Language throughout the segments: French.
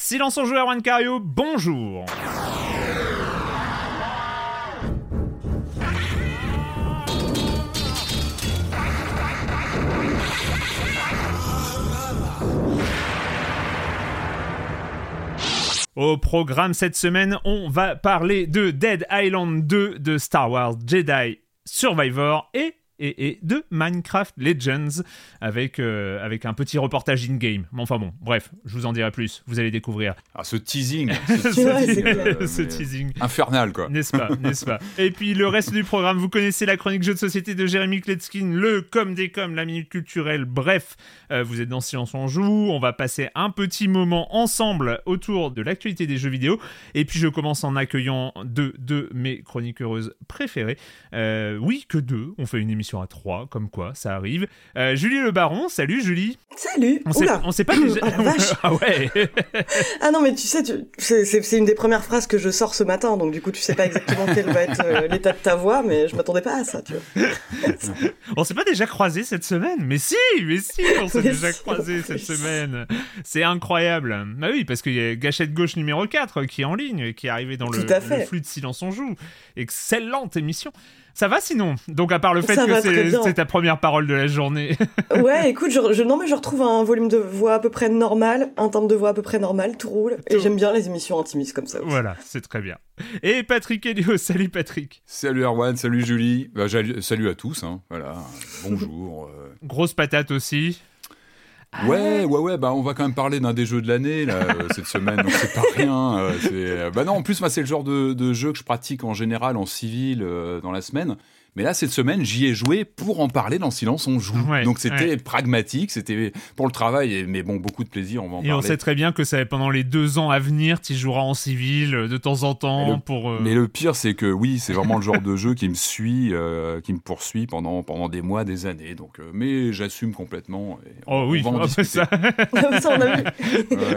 Silence en jeu, Erwan bonjour. Au programme cette semaine, on va parler de Dead Island 2 de Star Wars Jedi Survivor et et, de Minecraft Legends avec, euh, avec un petit reportage in-game. Enfin bon, bref, je vous en dirai plus, vous allez découvrir. Ah, ce teasing, ce, teasing, infernal quoi. N'est-ce pas, n'est-ce pas. Et puis le reste du programme, vous connaissez la chronique jeu de société de Jérémy Kletskin, le comme des comme, la minute culturelle, bref, euh, vous êtes dans Silence on joue, on va passer un petit moment ensemble autour de l'actualité des jeux vidéo, et puis je commence en accueillant deux de mes chroniqueuses préférées. Euh, oui, que deux, on fait une émission à 3, comme quoi, ça arrive. Euh, Julie Le Baron, salut Julie. Salut. On sait, on sait pas déjà. Ah, vache. ah ouais. ah non mais tu sais, c'est une des premières phrases que je sors ce matin, donc du coup tu sais pas exactement quel va être euh, l'état de ta voix, mais je m'attendais pas à ça, tu vois. on s'est pas déjà croisé cette semaine, mais si, mais si, on s'est déjà croisé cette semaine. C'est incroyable. Bah oui, parce qu'il y a Gâchette gauche numéro 4 qui est en ligne, qui est arrivé dans le, le flux de Silence on joue. Excellente émission. Ça va sinon? Donc à part le fait que c'est ta première parole de la journée. ouais, écoute, je, non mais je retrouve un volume de voix à peu près normal, un timbre de voix à peu près normal, tout roule. Et j'aime bien les émissions intimistes comme ça. Voilà, c'est très bien. Et Patrick Elio, salut Patrick. Salut Erwan, salut Julie. Bah, salut à tous, hein. voilà. Bonjour. Euh. Grosse patate aussi. Ouais, ouais, ouais, bah on va quand même parler d'un des jeux de l'année euh, cette semaine, donc c'est pas rien. Euh, euh, bah non, en plus c'est le genre de, de, jeu que je pratique en général en civil dans la semaine. Mais là, cette semaine, j'y ai joué pour en parler dans Silence on joue. Donc c'était pragmatique, c'était pour le travail, mais bon, beaucoup de plaisir, on va en et parler. on sait très bien que ça, pendant les deux ans à venir, tu joueras en civil de temps en temps mais le, pour. Mais le pire, c'est que oui, c'est vraiment le genre de jeu qui me suit, qui me poursuit pendant, pendant des mois, des années. Donc, mais j'assume complètement. oh oui, on, ça. ça, on a vu.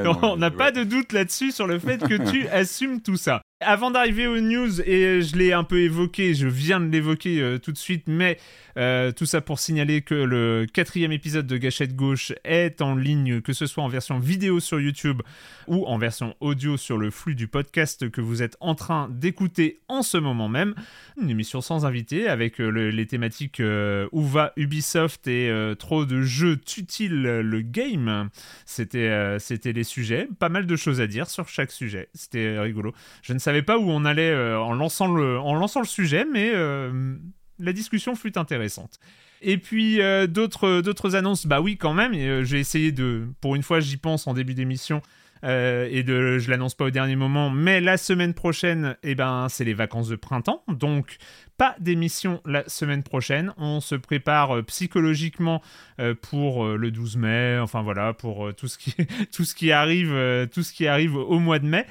on n'a pas de doute là-dessus sur le fait que tu assumes tout ça. Avant d'arriver aux news, et je l'ai un peu évoqué, je viens de l'évoquer euh, tout de suite, mais euh, tout ça pour signaler que le quatrième épisode de Gâchette Gauche est en ligne, que ce soit en version vidéo sur YouTube ou en version audio sur le flux du podcast que vous êtes en train d'écouter en ce moment même. Une émission sans invité avec euh, les thématiques où va Ubisoft et trop de jeux tuent-ils le game C'était les sujets, pas mal de choses à dire sur chaque sujet, c'était rigolo. Je ne savais pas où on allait euh, en, lançant le, en lançant le sujet, mais euh, la discussion fut intéressante. Et puis euh, d'autres d'autres annonces, bah oui quand même. J'ai essayé de, pour une fois j'y pense en début d'émission, et de, je l'annonce pas au dernier moment, mais la semaine prochaine, eh ben, c'est les vacances de printemps, donc pas d'émission la semaine prochaine. On se prépare psychologiquement pour le 12 mai, enfin voilà, pour tout ce qui, tout ce qui arrive, tout ce qui arrive au mois de mai.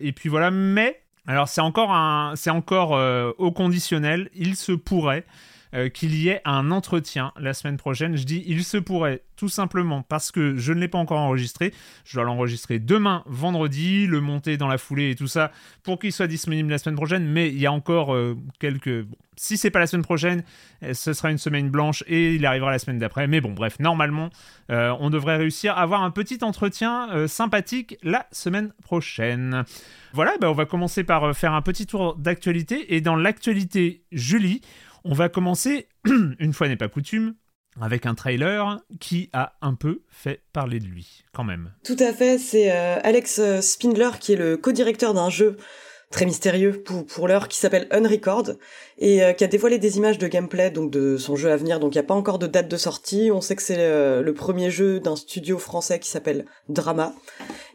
Et puis voilà, mais alors c'est encore un, c'est encore euh, au conditionnel. Il se pourrait euh, qu'il y ait un entretien la semaine prochaine. Je dis il se pourrait tout simplement parce que je ne l'ai pas encore enregistré. Je dois l'enregistrer demain, vendredi, le monter dans la foulée et tout ça pour qu'il soit disponible la semaine prochaine. Mais il y a encore euh, quelques. Bon, si c'est pas la semaine prochaine, euh, ce sera une semaine blanche et il arrivera la semaine d'après. Mais bon, bref, normalement, on devrait réussir à avoir un petit entretien sympathique la semaine prochaine. Voilà, bah, on va commencer par faire un petit tour d'actualité. Et dans l'actualité, Julie, on va commencer, une fois n'est pas coutume, avec un trailer qui a un peu fait parler de lui, quand même. Tout à fait, c'est euh, Alex euh, Spindler qui est le co-directeur d'un jeu très mystérieux pour, pour l'heure qui s'appelle Unrecord et euh, qui a dévoilé des images de gameplay donc de son jeu à venir. Donc il n'y a pas encore de date de sortie. On sait que c'est le premier jeu d'un studio français qui s'appelle Drama.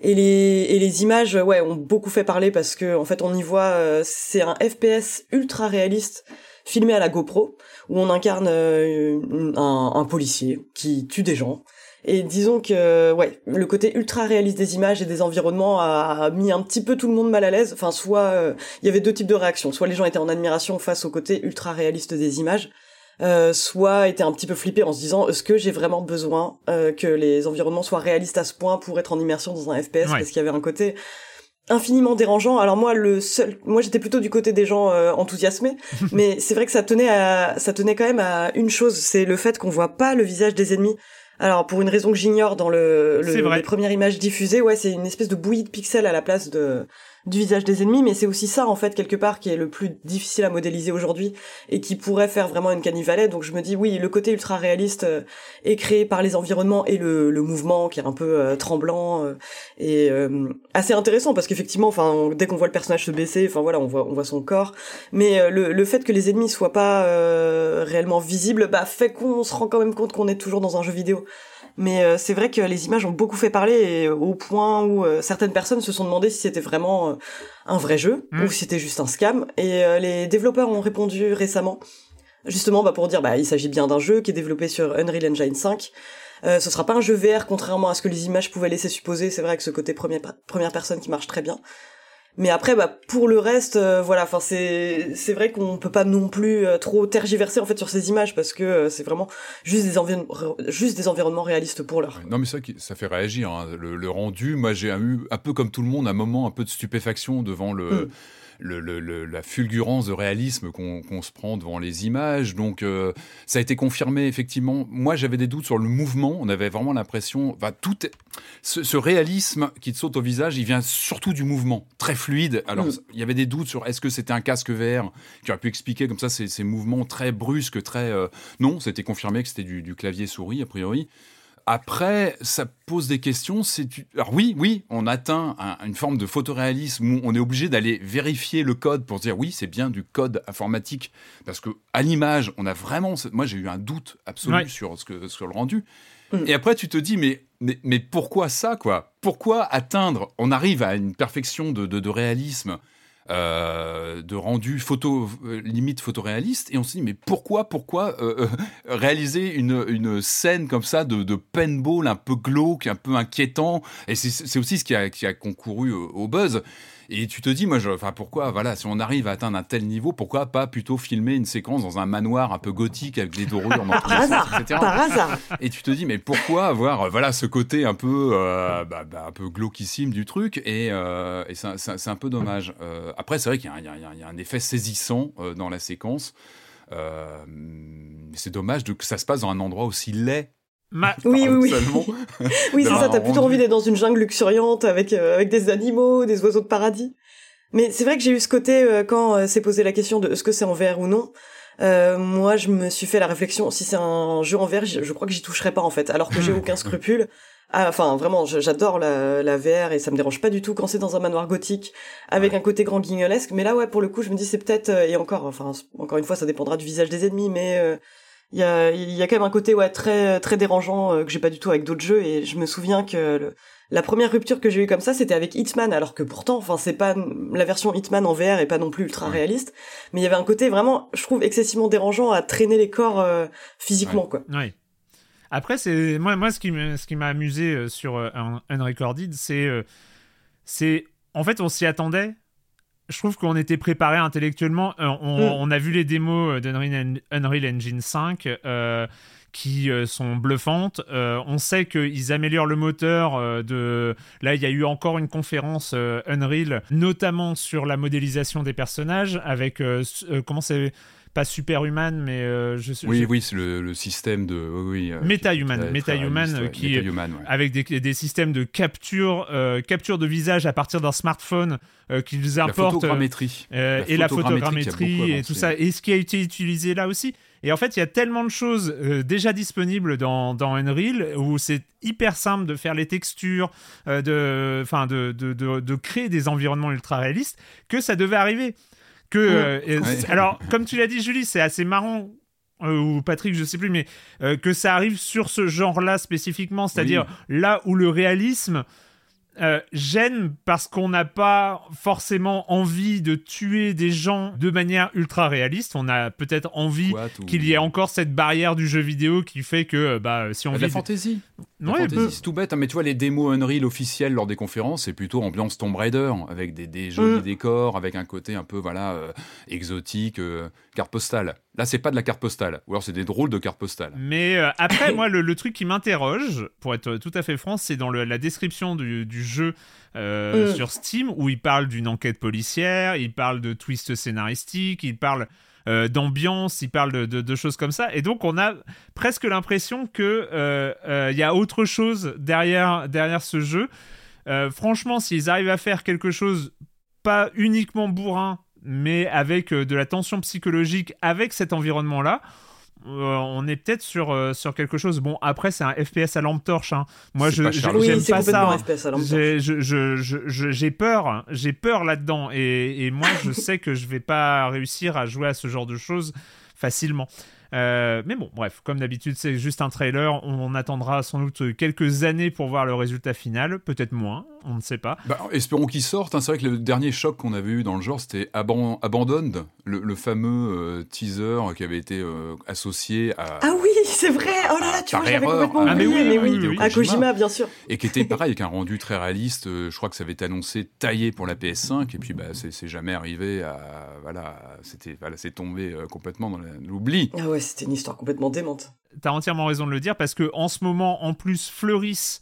Et les et les images ouais ont beaucoup fait parler parce que en fait on y voit c'est un FPS ultra réaliste filmé à la GoPro, où on incarne euh, un, policier qui tue des gens. Et disons que ouais, le côté ultra réaliste des images et des environnements a, mis un petit peu tout le monde mal à l'aise. Enfin, soit euh, il y avait deux types de réactions. Soit les gens étaient en admiration face au côté ultra réaliste des images, euh, soit étaient un petit peu flippés en se disant est-ce que j'ai vraiment besoin euh, que les environnements soient réalistes à ce point pour être en immersion dans un FPS parce qu'il y avait un côté infiniment dérangeant. Alors moi, le seul, moi j'étais plutôt du côté des gens enthousiasmés, mais c'est vrai que ça tenait à, ça tenait quand même à une chose, c'est le fait qu'on voit pas le visage des ennemis. Alors pour une raison que j'ignore dans le, le les premières images diffusées, ouais, c'est une espèce de bouillie de pixels à la place de du visage des ennemis, mais c'est aussi ça en fait quelque part qui est le plus difficile à modéliser aujourd'hui et qui pourrait faire vraiment une canivalet. Donc je me dis oui, le côté ultra réaliste euh, est créé par les environnements et le, le mouvement qui est un peu euh, tremblant euh, et assez intéressant parce qu'effectivement, enfin dès qu'on voit le personnage se baisser, enfin voilà, on voit on voit son corps, mais le, le fait que les ennemis soient pas réellement visibles, bah fait qu'on se rend quand même compte qu'on est toujours dans un jeu vidéo. Mais euh, c'est vrai que les images ont beaucoup fait parler et, euh, au point où euh, certaines personnes se sont demandé si c'était vraiment un vrai jeu mmh. ou si c'était juste un scam. Et les développeurs ont répondu récemment, justement bah, pour dire bah il s'agit bien d'un jeu qui est développé sur Unreal Engine 5. Euh, ce sera pas un jeu VR contrairement à ce que les images pouvaient laisser supposer. C'est vrai que ce côté première, première personne qui marche très bien. Mais après, bah, pour le reste, euh, voilà, enfin, c'est, c'est vrai qu'on peut pas non plus euh, trop tergiverser, en fait, sur ces images, parce que euh, c'est vraiment juste des, juste des environnements réalistes pour l'heure. Non, mais ça, ça fait réagir, hein. le, rendu. Moi, j'ai eu, un peu comme tout le monde, un moment un peu de stupéfaction devant le, mm le, la fulgurance de réalisme qu'on se prend devant les images. Donc, euh, ça a été confirmé, effectivement. Moi, j'avais des doutes sur le mouvement. On avait vraiment l'impression. Enfin, tout ce, réalisme qui te saute au visage, il vient surtout du mouvement, très fluide. Alors, mm. il y avait des doutes sur est-ce que c'était un casque VR qui aurait pu expliquer comme ça ces, ces mouvements très brusques, très. Euh, non, c'était confirmé que c'était du, du clavier souris, a priori. Après, ça pose des questions. C'est alors oui, oui, on atteint une forme de photoréalisme où on est obligé d'aller vérifier le code pour dire oui, c'est bien du code informatique parce que à l'image, on a vraiment. Moi, j'ai eu un doute absolu sur ce que sur le rendu. Mm. Et après, tu te dis mais mais, pourquoi ça quoi? Pourquoi atteindre On arrive à une perfection de, de réalisme euh, de rendu photo euh, limite photoréaliste. Et on se dit mais pourquoi pourquoi euh, réaliser une, une, scène comme ça de, de paintball un peu glauque un peu inquiétant? Et c'est aussi ce qui a, qui a concouru au buzz et tu te dis, moi, enfin, pourquoi, voilà, si on arrive à atteindre un tel niveau, pourquoi pas plutôt filmer une séquence dans un manoir un peu gothique avec des dorures dans etc. Par hasard. Et tu te dis, mais pourquoi avoir, euh, voilà, ce côté un peu, euh, bah, bah, un peu glauquissime du truc Et, euh, et c'est un peu dommage. après, c'est vrai qu'il y, y, a un effet saisissant dans la séquence. c'est dommage de, que ça se passe dans un endroit aussi laid oui, oui, oui. oui, c'est ça, t'as plutôt envie d'être dans une jungle luxuriante avec, euh, avec des animaux, des oiseaux de paradis. Mais c'est vrai que j'ai eu ce côté, euh, quand euh, s'est posé la question de est-ce que c'est en VR ou non, moi je me suis fait la réflexion, si c'est un jeu en VR, je, crois que j'y toucherai pas en fait, alors que j'ai aucun scrupule. Ah, enfin, vraiment, j'adore la, la VR et ça me dérange pas du tout quand c'est dans un manoir gothique avec un côté grand guignolesque. Mais là, ouais, pour le coup, je me dis c'est peut-être et encore, enfin, encore une fois, ça dépendra du visage des ennemis, mais il y a, y a quand même un côté ouais très très dérangeant euh, que j'ai pas du tout avec d'autres jeux. Et je me souviens que la première rupture que j'ai eue comme ça c'était avec Hitman. Alors que pourtant enfin c'est pas la version Hitman en VR est pas non plus ultra réaliste. Mais il y avait un côté vraiment je trouve excessivement dérangeant à traîner les corps euh, physiquement quoi. Oui. Après c'est moi moi ce qui ce qui m'a amusé euh, sur Unrecorded c'est c'est en fait on s'y attendait je trouve qu'on était préparé intellectuellement. Euh, mm. on, a vu les démos euh, d'Unreal Engine 5 euh, qui sont bluffantes. on sait qu'ils améliorent le moteur. de là, il y a eu encore une conférence Unreal, notamment sur la modélisation des personnages avec comment c'est pas superhuman, mais je sais. Oui, oui, c'est le, système de. Oui, MetaHuman, MetaHuman, qui avec des, des, systèmes de capture, capture de visage à partir d'un smartphone euh, qu'ils importent. La photogrammétrie. Euh, et la photogrammétrie et tout ça. Et ce qui a été utilisé là aussi. Et en fait, il y a tellement de choses euh, déjà disponibles dans, dans, Unreal où c'est hyper simple de faire les textures, de, enfin de, de, de, créer des environnements ultra réalistes que ça devait arriver. Que, Alors, comme tu l'as dit, Julie, c'est assez marrant ou Patrick, je sais plus, mais que ça arrive sur ce genre-là spécifiquement, c'est-à-dire là où le réalisme euh, gêne parce qu'on n'a pas forcément envie de tuer des gens de manière ultra réaliste. On a peut-être envie qu'il y ait encore cette barrière du jeu vidéo qui fait que bah si on vit la fantaisie. Ouais, c'est tout bête, hein, mais tu vois, les démos Unreal officielles lors des conférences, c'est plutôt ambiance Tomb Raider, avec des, des jolis décors, avec un côté un peu voilà euh, exotique, euh, carte postale. Là, c'est pas de la carte postale, ou alors c'est des drôles de cartes postales. Mais euh, après, moi, le, truc qui m'interroge, pour être tout à fait franc, c'est dans la description du, du jeu mm. sur Steam, où il parle d'une enquête policière, il parle de twist scénaristique, il parle euh, d'ambiance, il parle de, choses comme ça. Et donc, on a presque l'impression que euh, euh, il y a autre chose derrière, derrière ce jeu. franchement, s'ils arrivent à faire quelque chose pas uniquement bourrin, mais avec de la tension psychologique avec cet environnement-là, euh, on est peut-être sur, euh, sur quelque chose. Bon, après, c'est un FPS à lampe torche. Hein. Moi, je j'aime pas, ça. J'ai peur, j'ai peur là-dedans. Et, et, moi, je sais que je vais pas réussir à jouer à ce genre de choses facilement. Euh, mais bon, bref, comme d'habitude, c'est juste un trailer. On, attendra sans doute quelques années pour voir le résultat final, peut-être moins, on ne sait pas. Bah, espérons qu'il sorte. Hein. C'est vrai que le dernier choc qu'on avait eu dans le genre, c'était Abandoned, le, fameux euh, teaser qui avait été euh, associé à. Ah oui, c'est vrai. Oh là là, tu vois, j'avais complètement ah, mais oui, mais oui, à Kojima, bien sûr. Et qui était pareil, avec un rendu très réaliste. Je crois que ça avait été annoncé taillé pour la PS5, et puis bah, c'est jamais arrivé à voilà, c'était voilà, c'est tombé complètement dans l'oubli. Ah ouais, c'était une histoire complètement démente. T'as entièrement raison de le dire parce que en ce moment, en plus, fleurissent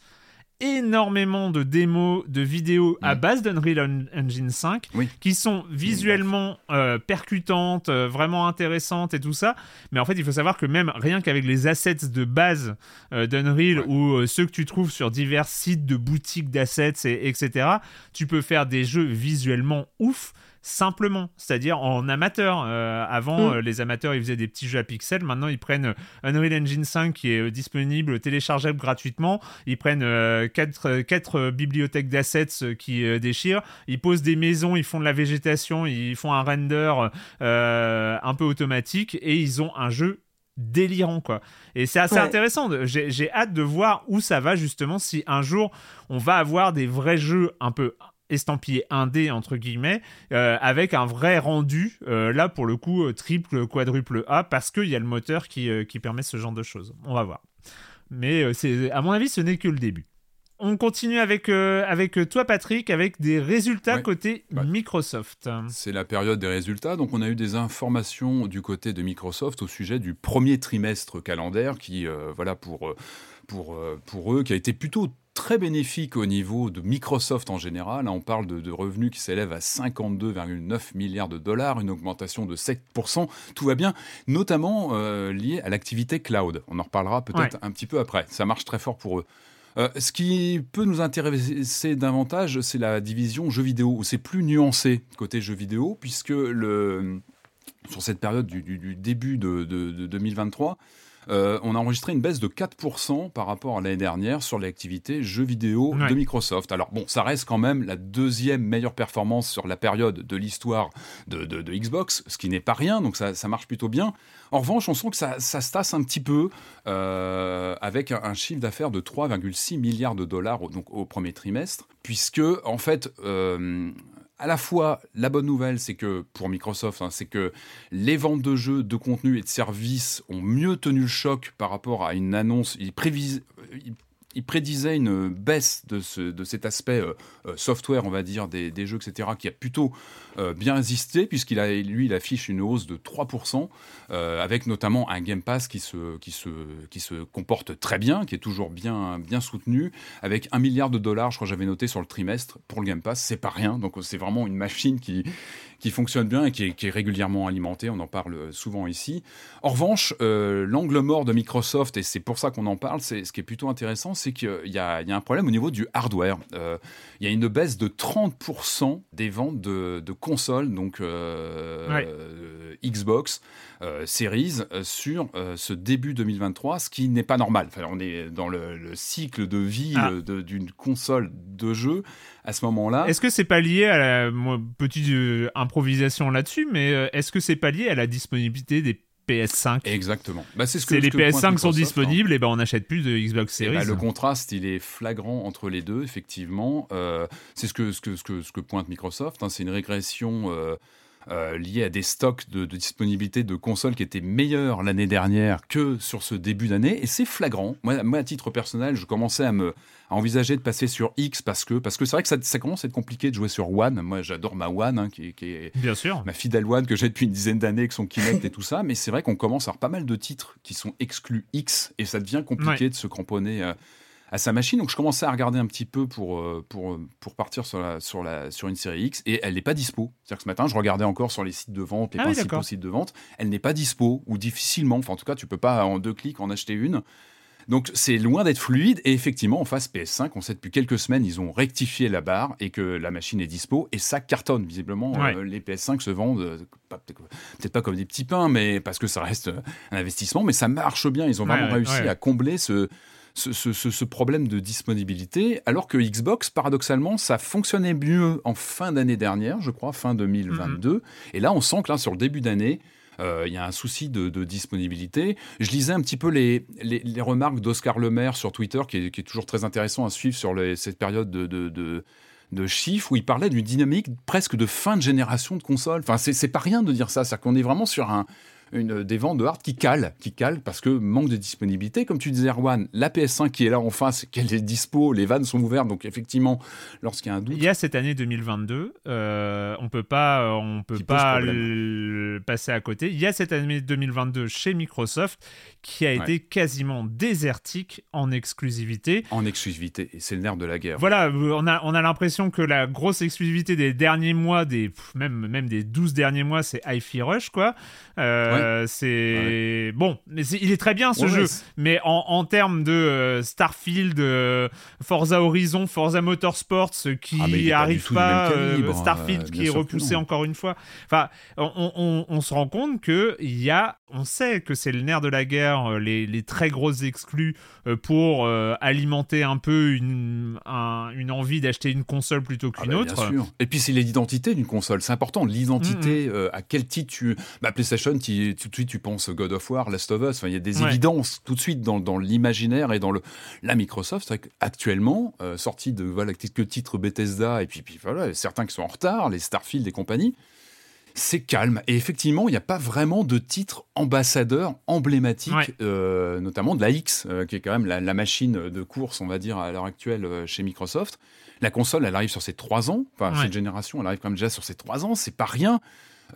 énormément de démos, de vidéos à base d'Unreal Engine 5 qui sont visuellement euh, percutantes, euh, vraiment intéressantes et tout ça. Mais en fait, il faut savoir que même rien qu'avec les assets de base euh, d'Unreal ou ceux que tu trouves sur divers sites de boutiques d'assets, et, etc., tu peux faire des jeux visuellement ouf simplement, c'est-à-dire en amateur. Euh, avant, mm. euh, les amateurs, ils faisaient des petits jeux à pixels. Maintenant, ils prennent euh, Unreal Engine 5 qui est disponible, téléchargeable gratuitement. Ils prennent quatre, quatre, bibliothèques d'assets qui déchirent. Ils posent des maisons, ils font de la végétation, ils font un render un peu automatique et ils ont un jeu délirant quoi. Et c'est assez intéressant. J'ai hâte de voir où ça va justement si un jour on va avoir des vrais jeux un peu estampillé 1D entre guillemets euh, avec un vrai rendu euh, là pour le coup euh, triple quadruple A parce qu'il y a le moteur qui, qui, permet ce genre de choses. On va voir. Mais c'est à mon avis ce n'est que le début. On continue avec, avec toi Patrick avec des résultats côté Microsoft. C'est la période des résultats. Donc on a eu des informations du côté de Microsoft au sujet du premier trimestre calendaire qui voilà pour pour, pour eux qui a été plutôt très bénéfique au niveau de Microsoft en général. On parle de, revenus qui s'élèvent à 52,9 milliards de dollars, une augmentation de 7%. Tout va bien, notamment euh, lié à l'activité cloud. On en reparlera peut-être un petit peu après. Ça marche très fort pour eux. Euh, ce qui peut nous intéresser davantage, c'est la division jeux vidéo, où c'est plus nuancé côté jeux vidéo, puisque le, sur cette période du, début de, de 2023, euh, on a enregistré une baisse de 4% par rapport à l'année dernière sur l'activité jeux vidéo de Microsoft. Alors bon, ça reste quand même la deuxième meilleure performance sur la période de l'histoire de, Xbox, ce qui n'est pas rien, donc ça, marche plutôt bien. En revanche, on sent que ça, se tasse un petit peu euh, avec un, chiffre d'affaires de 3,6 milliards de dollars au, donc, au premier trimestre, puisque en fait, euh, à la fois, la bonne nouvelle, c'est que pour Microsoft, hein, c'est que les ventes de jeux, de contenu et de services ont mieux tenu le choc par rapport à une annonce. Ils, il prédisait une baisse de, ce, cet aspect euh, euh, software, on va dire, des, jeux, etc., qui a plutôt euh, bien résisté, puisqu'il a, lui, il affiche une hausse de 3%, avec notamment un Game Pass qui se comporte très bien, qui est toujours bien, bien soutenu, avec un milliard de dollars, je crois que j'avais noté sur le trimestre, pour le Game Pass, c'est pas rien, donc c'est vraiment une machine qui, qui fonctionne bien et qui est, régulièrement alimenté. On en parle souvent ici. En revanche, euh, l'angle mort de Microsoft, et c'est pour ça qu'on en parle, c'est ce qui est plutôt intéressant, c'est qu'il y, a un problème au niveau du hardware. Euh, il y a une baisse de 30% des ventes de, consoles, donc euh, Xbox. Series sur ce début 2023, ce qui n'est pas normal. Enfin, on est dans le, cycle de vie ah. d'une console de jeu à ce moment-là. Est-ce que c'est pas lié à la petite euh, improvisation là-dessus, mais euh, est-ce que c'est pas lié à la disponibilité des PS5 Exactement. Bah, c'est ce que, les PS5 sont disponibles, hein. et ben on n'achète plus de Xbox Series. Bah, le contraste, il est flagrant entre les deux, effectivement. Euh, c'est ce que, ce, que, ce, que, ce que pointe Microsoft. Hein. c'est une régression euh, lié à des stocks de, disponibilité de consoles qui étaient meilleurs l'année dernière que sur ce début d'année. Et c'est flagrant. Moi, moi, à titre personnel, je commençais à me envisager de passer sur X parce que parce que c'est vrai que ça, commence à être compliqué de jouer sur One. Moi, j'adore ma One, hein, qui, est Bien sûr. ma fidèle One que j'ai depuis une dizaine d'années avec son Kinect et tout ça. Mais c'est vrai qu'on commence à avoir pas mal de titres qui sont exclus X et ça devient compliqué de se cramponner. Euh, à sa machine. Donc je commençais à regarder un petit peu pour, euh, pour, pour partir sur, la, sur, la, sur une série X et elle n'est pas dispo. C'est-à-dire que ce matin, je regardais encore sur les sites de vente, les ah principaux sites de vente, elle n'est pas dispo ou difficilement. Enfin, en tout cas, tu peux pas en deux clics en acheter une. Donc c'est loin d'être fluide et effectivement en face PS5, on sait depuis quelques semaines ils ont rectifié la barre et que la machine est dispo et ça cartonne visiblement. Euh, les PS5 se vendent euh, peut-être pas comme des petits pains, mais parce que ça reste un investissement, mais ça marche bien. Ils ont vraiment réussi à combler ce, ce, problème de disponibilité, alors que Xbox, paradoxalement, ça fonctionnait mieux en fin d'année dernière, je crois, fin 2022. Mhm. Et là, on sent que là, sur le début d'année, euh, il y a un souci de, disponibilité. Je lisais un petit peu les, les, remarques d'Oscar Lemaire sur Twitter, qui est, toujours très intéressant à suivre sur cette période de, de, de chiffres où il parlait d'une dynamique presque de fin de génération de consoles. Enfin, c'est pas rien de dire ça. C'est-à-dire qu'on est vraiment sur un, une, des ventes de hard qui calent, qui calent parce que manque de disponibilité. Comme tu disais, Erwan, la PS5 qui est là en face, qu'elle est dispo, les vannes sont ouvertes, donc effectivement, lorsqu'il y a un doute. Il y a cette année 2022, euh, on peut pas, euh, on peut pas passer à côté. Il y a cette année 2022 chez Microsoft qui a été quasiment désertique en exclusivité. En exclusivité, et c'est le nerf de la guerre. Voilà, on a, on a l'impression que la grosse exclusivité des derniers mois, des, même, même des 12 derniers mois, c'est Hi-Fi Rush, quoi. Euh, c'est bon, mais il est très bien ce jeu. Mais en, en termes de euh, Starfield, euh, Forza Horizon, Forza Motorsports, qui ah, arrive pas, Starfield qui est repoussé encore une fois. Enfin, on, on, on se rend compte que il y a, on sait que c'est le nerf de la guerre, les, les très grosses exclus pour alimenter un peu une, une envie d'acheter une console plutôt ah qu'une bah, autre. Et puis c'est l'identité d'une console, c'est important. L'identité, mm, mm. à quel titre tu, bah, PlayStation tout de suite tu penses God of War, Last of Us. Enfin, il y a des évidences tout de suite dans, dans l'imaginaire et dans le la Microsoft. C'est actuellement euh, sorti de voilà quelques titres Bethesda et puis, puis voilà certains qui sont en retard, les Starfield et compagnie. C'est calme et effectivement il n'y a pas vraiment de titres ambassadeurs emblématiques, euh, notamment de la X, euh, qui est quand même la, la, machine de course, on va dire à l'heure actuelle chez Microsoft. La console, elle arrive sur ses trois ans, enfin cette génération, elle arrive quand même déjà sur ses trois ans, c'est pas rien.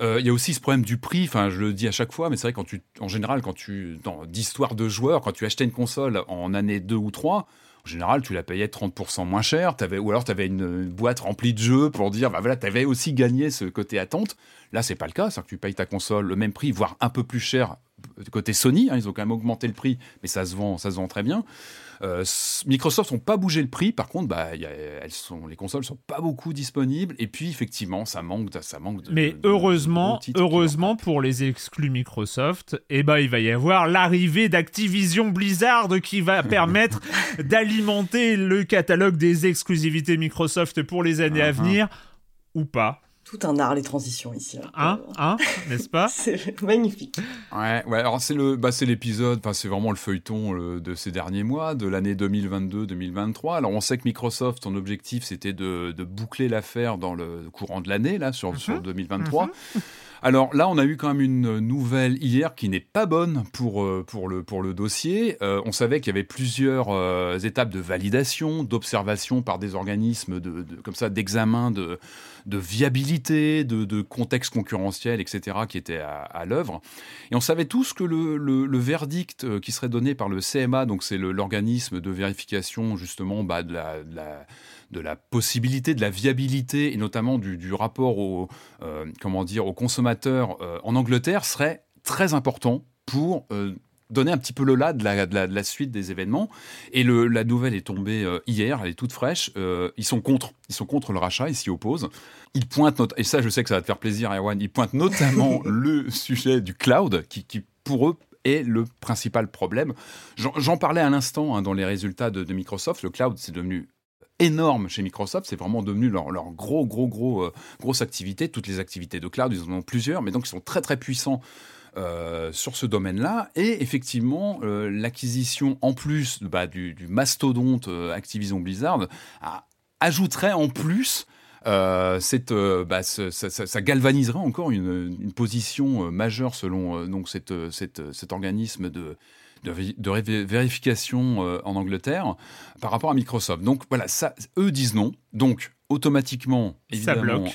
Euh, il y a aussi ce problème du prix. Enfin, je le dis à chaque fois, mais c'est vrai quand tu, en général, quand tu, dans d'histoire de joueurs, quand tu achetais une console en année 2 ou 3, en général, tu la payais 30% moins cher, ou alors tu avais une, boîte remplie de jeux pour dire, bah voilà, tu avais aussi gagné ce côté attente. Là, c'est pas le cas, c'est-à-dire que tu payes ta console le même prix, voire un peu plus cher côté Sony. Hein, ils ont quand même augmenté le prix, mais ça se vend, ça se vend très bien. Euh, Microsoft n'ont pas bougé le prix, par contre, bah, elles sont, les consoles sont pas beaucoup disponibles. Et puis, effectivement, ça manque, ça manque de. Mais heureusement, heureusement pour les exclus Microsoft, eh ben, il va y avoir l'arrivée d'Activision Blizzard qui va permettre d'alimenter le catalogue des exclusivités Microsoft pour les années à uh-huh. venir, ou pas tout un art les transitions ici. Hein, hein, n'est-ce pas C'est magnifique. Ouais, ouais. Alors c'est le, bah, c'est l'épisode, enfin c'est vraiment le feuilleton de ces derniers mois, de l'année 2022-2023. Alors on sait que Microsoft, son objectif, c'était de, de boucler l'affaire dans le courant de l'année là, sur, sur 2023. Mhm. Alors là, on a eu quand même une nouvelle hier qui n'est pas bonne pour, euh, pour, le, pour le dossier. Euh, on savait qu'il y avait plusieurs euh, étapes de validation, d'observation par des organismes de, comme ça d'examen de, de viabilité, de, contexte concurrentiel, etc., qui étaient à, l'œuvre. Et on savait tous que le, verdict qui serait donné par le CMA, donc c'est l'organisme de vérification justement bah, de la, possibilité, de la viabilité et notamment du, rapport euh, comment dire, aux consommateurs euh, en Angleterre serait très important pour euh, donner un petit peu le là de la, de la, suite des événements. Et le, la nouvelle est tombée hier, elle est toute fraîche. ils sont contre, ils sont contre le rachat, ils s'y opposent. Ils pointent, et ça je sais que ça va te faire plaisir, Erwan, ils pointent notamment le sujet du cloud qui, qui pour eux est le principal problème. J'en parlais à l'instant hein, dans les résultats de, de Microsoft. Le cloud, c'est devenu énorme chez Microsoft. C'est vraiment devenu leur, leur gros, gros, gros, euh, grosse activité. Toutes les activités de cloud, ils en ont plusieurs, mais donc ils sont très, très puissants. Euh, sur ce domaine-là. Et effectivement, euh, l'acquisition en plus bah, du, mastodonte Activision Blizzard ajouterait en plus Euh, bah, ça, galvaniserait encore une, position majeure selon donc cette, cette, cet organisme de de, vérification en Angleterre par rapport à Microsoft. Donc voilà, ça, eux disent non. Donc automatiquement, évidemment,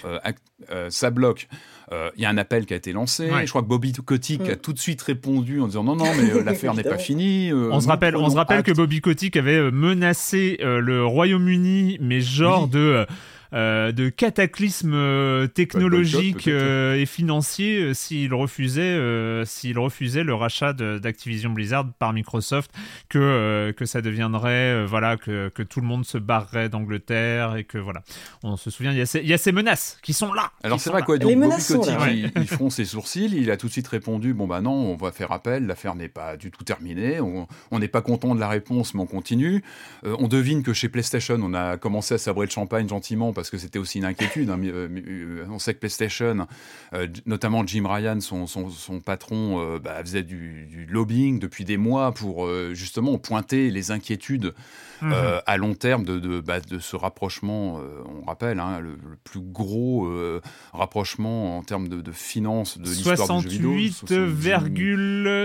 ça bloque. Il y a un appel qui a été lancé. Je crois que Bobby Kotick a mm. tout de suite répondu en disant non, non, mais l'affaire n'est pas finie. on se rappelle, on se rappelle que Bobby Kotick avait menacé le Royaume-Uni, mais genre de euh, de cataclysme euh, technologique euh, et financier s'il refusait, s'il refusait le rachat d'Activision Blizzard par Microsoft, que, que ça deviendrait, voilà, que, que, tout le monde se barrerait d'Angleterre et que voilà. On se souvient, il y, a ces, il y a ces menaces qui sont là. Alors c'est vrai quoi, donc Bobby Kotick, il, il fronce ses sourcils, il a tout de suite répondu, bon bah non, on va faire appel, l'affaire n'est pas du tout terminée, on n'est pas content de la réponse, mais on continue. on devine que chez PlayStation, on a commencé à sabrer le champagne gentiment parce que c'était aussi une inquiétude. Hein. Euh, euh, on sait que PlayStation, euh, notamment Jim Ryan, son, son, patron, bah, faisait du, lobbying depuis des mois pour justement pointer les inquiétudes. Euh, à long terme de, de, bah, de ce rapprochement, on rappelle, hein, le, plus gros euh, rapprochement en termes de, de finances de l'histoire du jeu vidéo.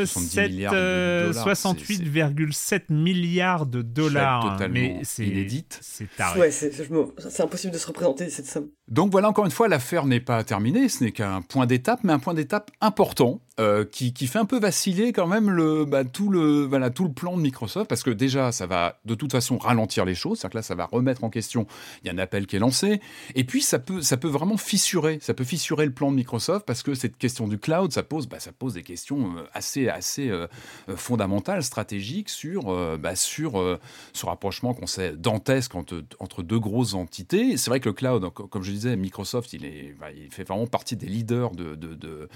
68,7 milliards de dollars. mais c'est inédite. C'est ouais, c'est impossible de se représenter cette somme. Donc voilà, encore une fois, l'affaire n'est pas terminée, ce n'est qu'un point d'étape, mais un point d'étape important euh, qui, fait un peu vaciller quand même bah, tout, le, plan de Microsoft, parce que déjà, ça va de toute façon ralentir les choses, c'est-à-dire que là, ça va remettre en question, il y a un appel qui est lancé, et puis ça peut, vraiment fissurer, ça peut fissurer le plan de Microsoft, parce que cette question du cloud, ça pose, bah, des questions euh, assez, euh, fondamentales, stratégiques sur, bah, ce rapprochement qu'on sait dantesque entre, entre deux grosses entités. C'est vrai que le cloud, comme je disais, Microsoft, il, est, bah, il fait vraiment partie des leaders de, de de,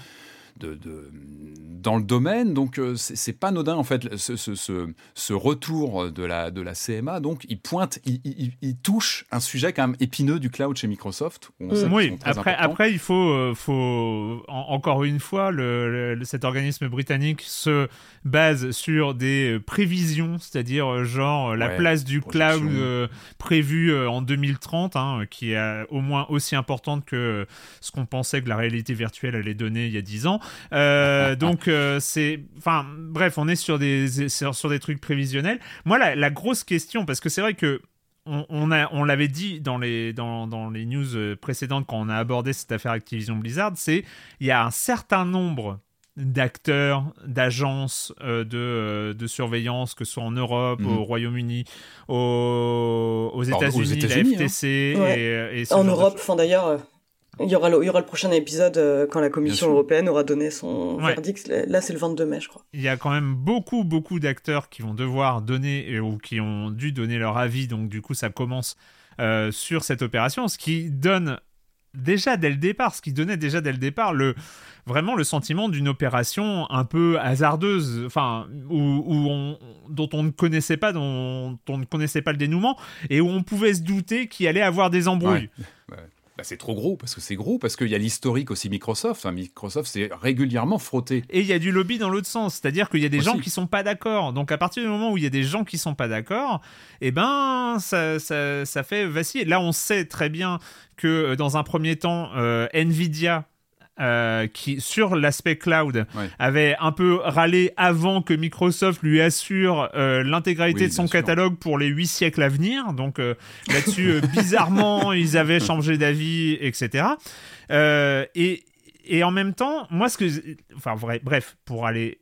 dans le domaine. Donc, euh, c'est pas anodin, en fait, ce, ce, retour de la, de la CMA. Donc, il pointe, il, il, touche un sujet quand même épineux du cloud chez Microsoft. oui, après, après, il faut, euh, encore une fois, le, cet organisme britannique se base sur des prévisions, c'est-à-dire euh, genre la place du cloud prévue en 2030, hein, qui est au moins aussi importante que ce qu'on pensait que la réalité virtuelle allait donner il y a 10 ans. Euh, donc euh, c'est, enfin bref, on est sur des sur, des trucs prévisionnels. Moi, la, grosse question, parce que c'est vrai que on, a, on l'avait dit dans les, dans, dans, les news euh, précédentes quand on a abordé cette affaire Activision Blizzard, c'est il y a un certain nombre d'acteurs, d'agences de, de, surveillance, que ce soit en Europe, mhm. au Royaume-Uni, aux, aux États-Unis, la FTC. Et, en Europe, enfin d'ailleurs, il y, aura le, il y aura le prochain épisode euh, quand la Commission européenne aura donné son verdict. Là, c'est le 22 mai, je crois. Il y a quand même beaucoup, beaucoup d'acteurs qui vont devoir donner ou qui ont dû donner leur avis. Donc, du coup, ça commence euh, sur cette opération, ce qui donne déjà dès le départ, ce qui donnait déjà dès le départ le vraiment le sentiment d'une opération un peu hasardeuse, enfin où, on, dont on ne connaissait pas, dont on ne connaissait pas le dénouement et où on pouvait se douter qu'il allait avoir des embrouilles. Bah, c'est trop gros, parce que c'est gros, parce qu'il y a l'historique aussi Microsoft. Microsoft s'est régulièrement frotté. Et il y a du lobby dans l'autre sens, c'est-à-dire qu'il y a des gens qui sont pas d'accord. Donc à partir du moment où il y a des gens qui sont pas d'accord, eh ben ça, ça, fait vaciller. Là, on sait très bien que euh, dans un premier temps, euh, Nvidia euh, qui, sur l'aspect cloud, avait un peu râlé avant que Microsoft lui assure euh, l'intégralité de son catalogue pour les huit siècles à venir. Donc euh, là-dessus, bizarrement, ils avaient changé d'avis, etc. et, et en même temps, moi, ce que. Enfin, bref, pour aller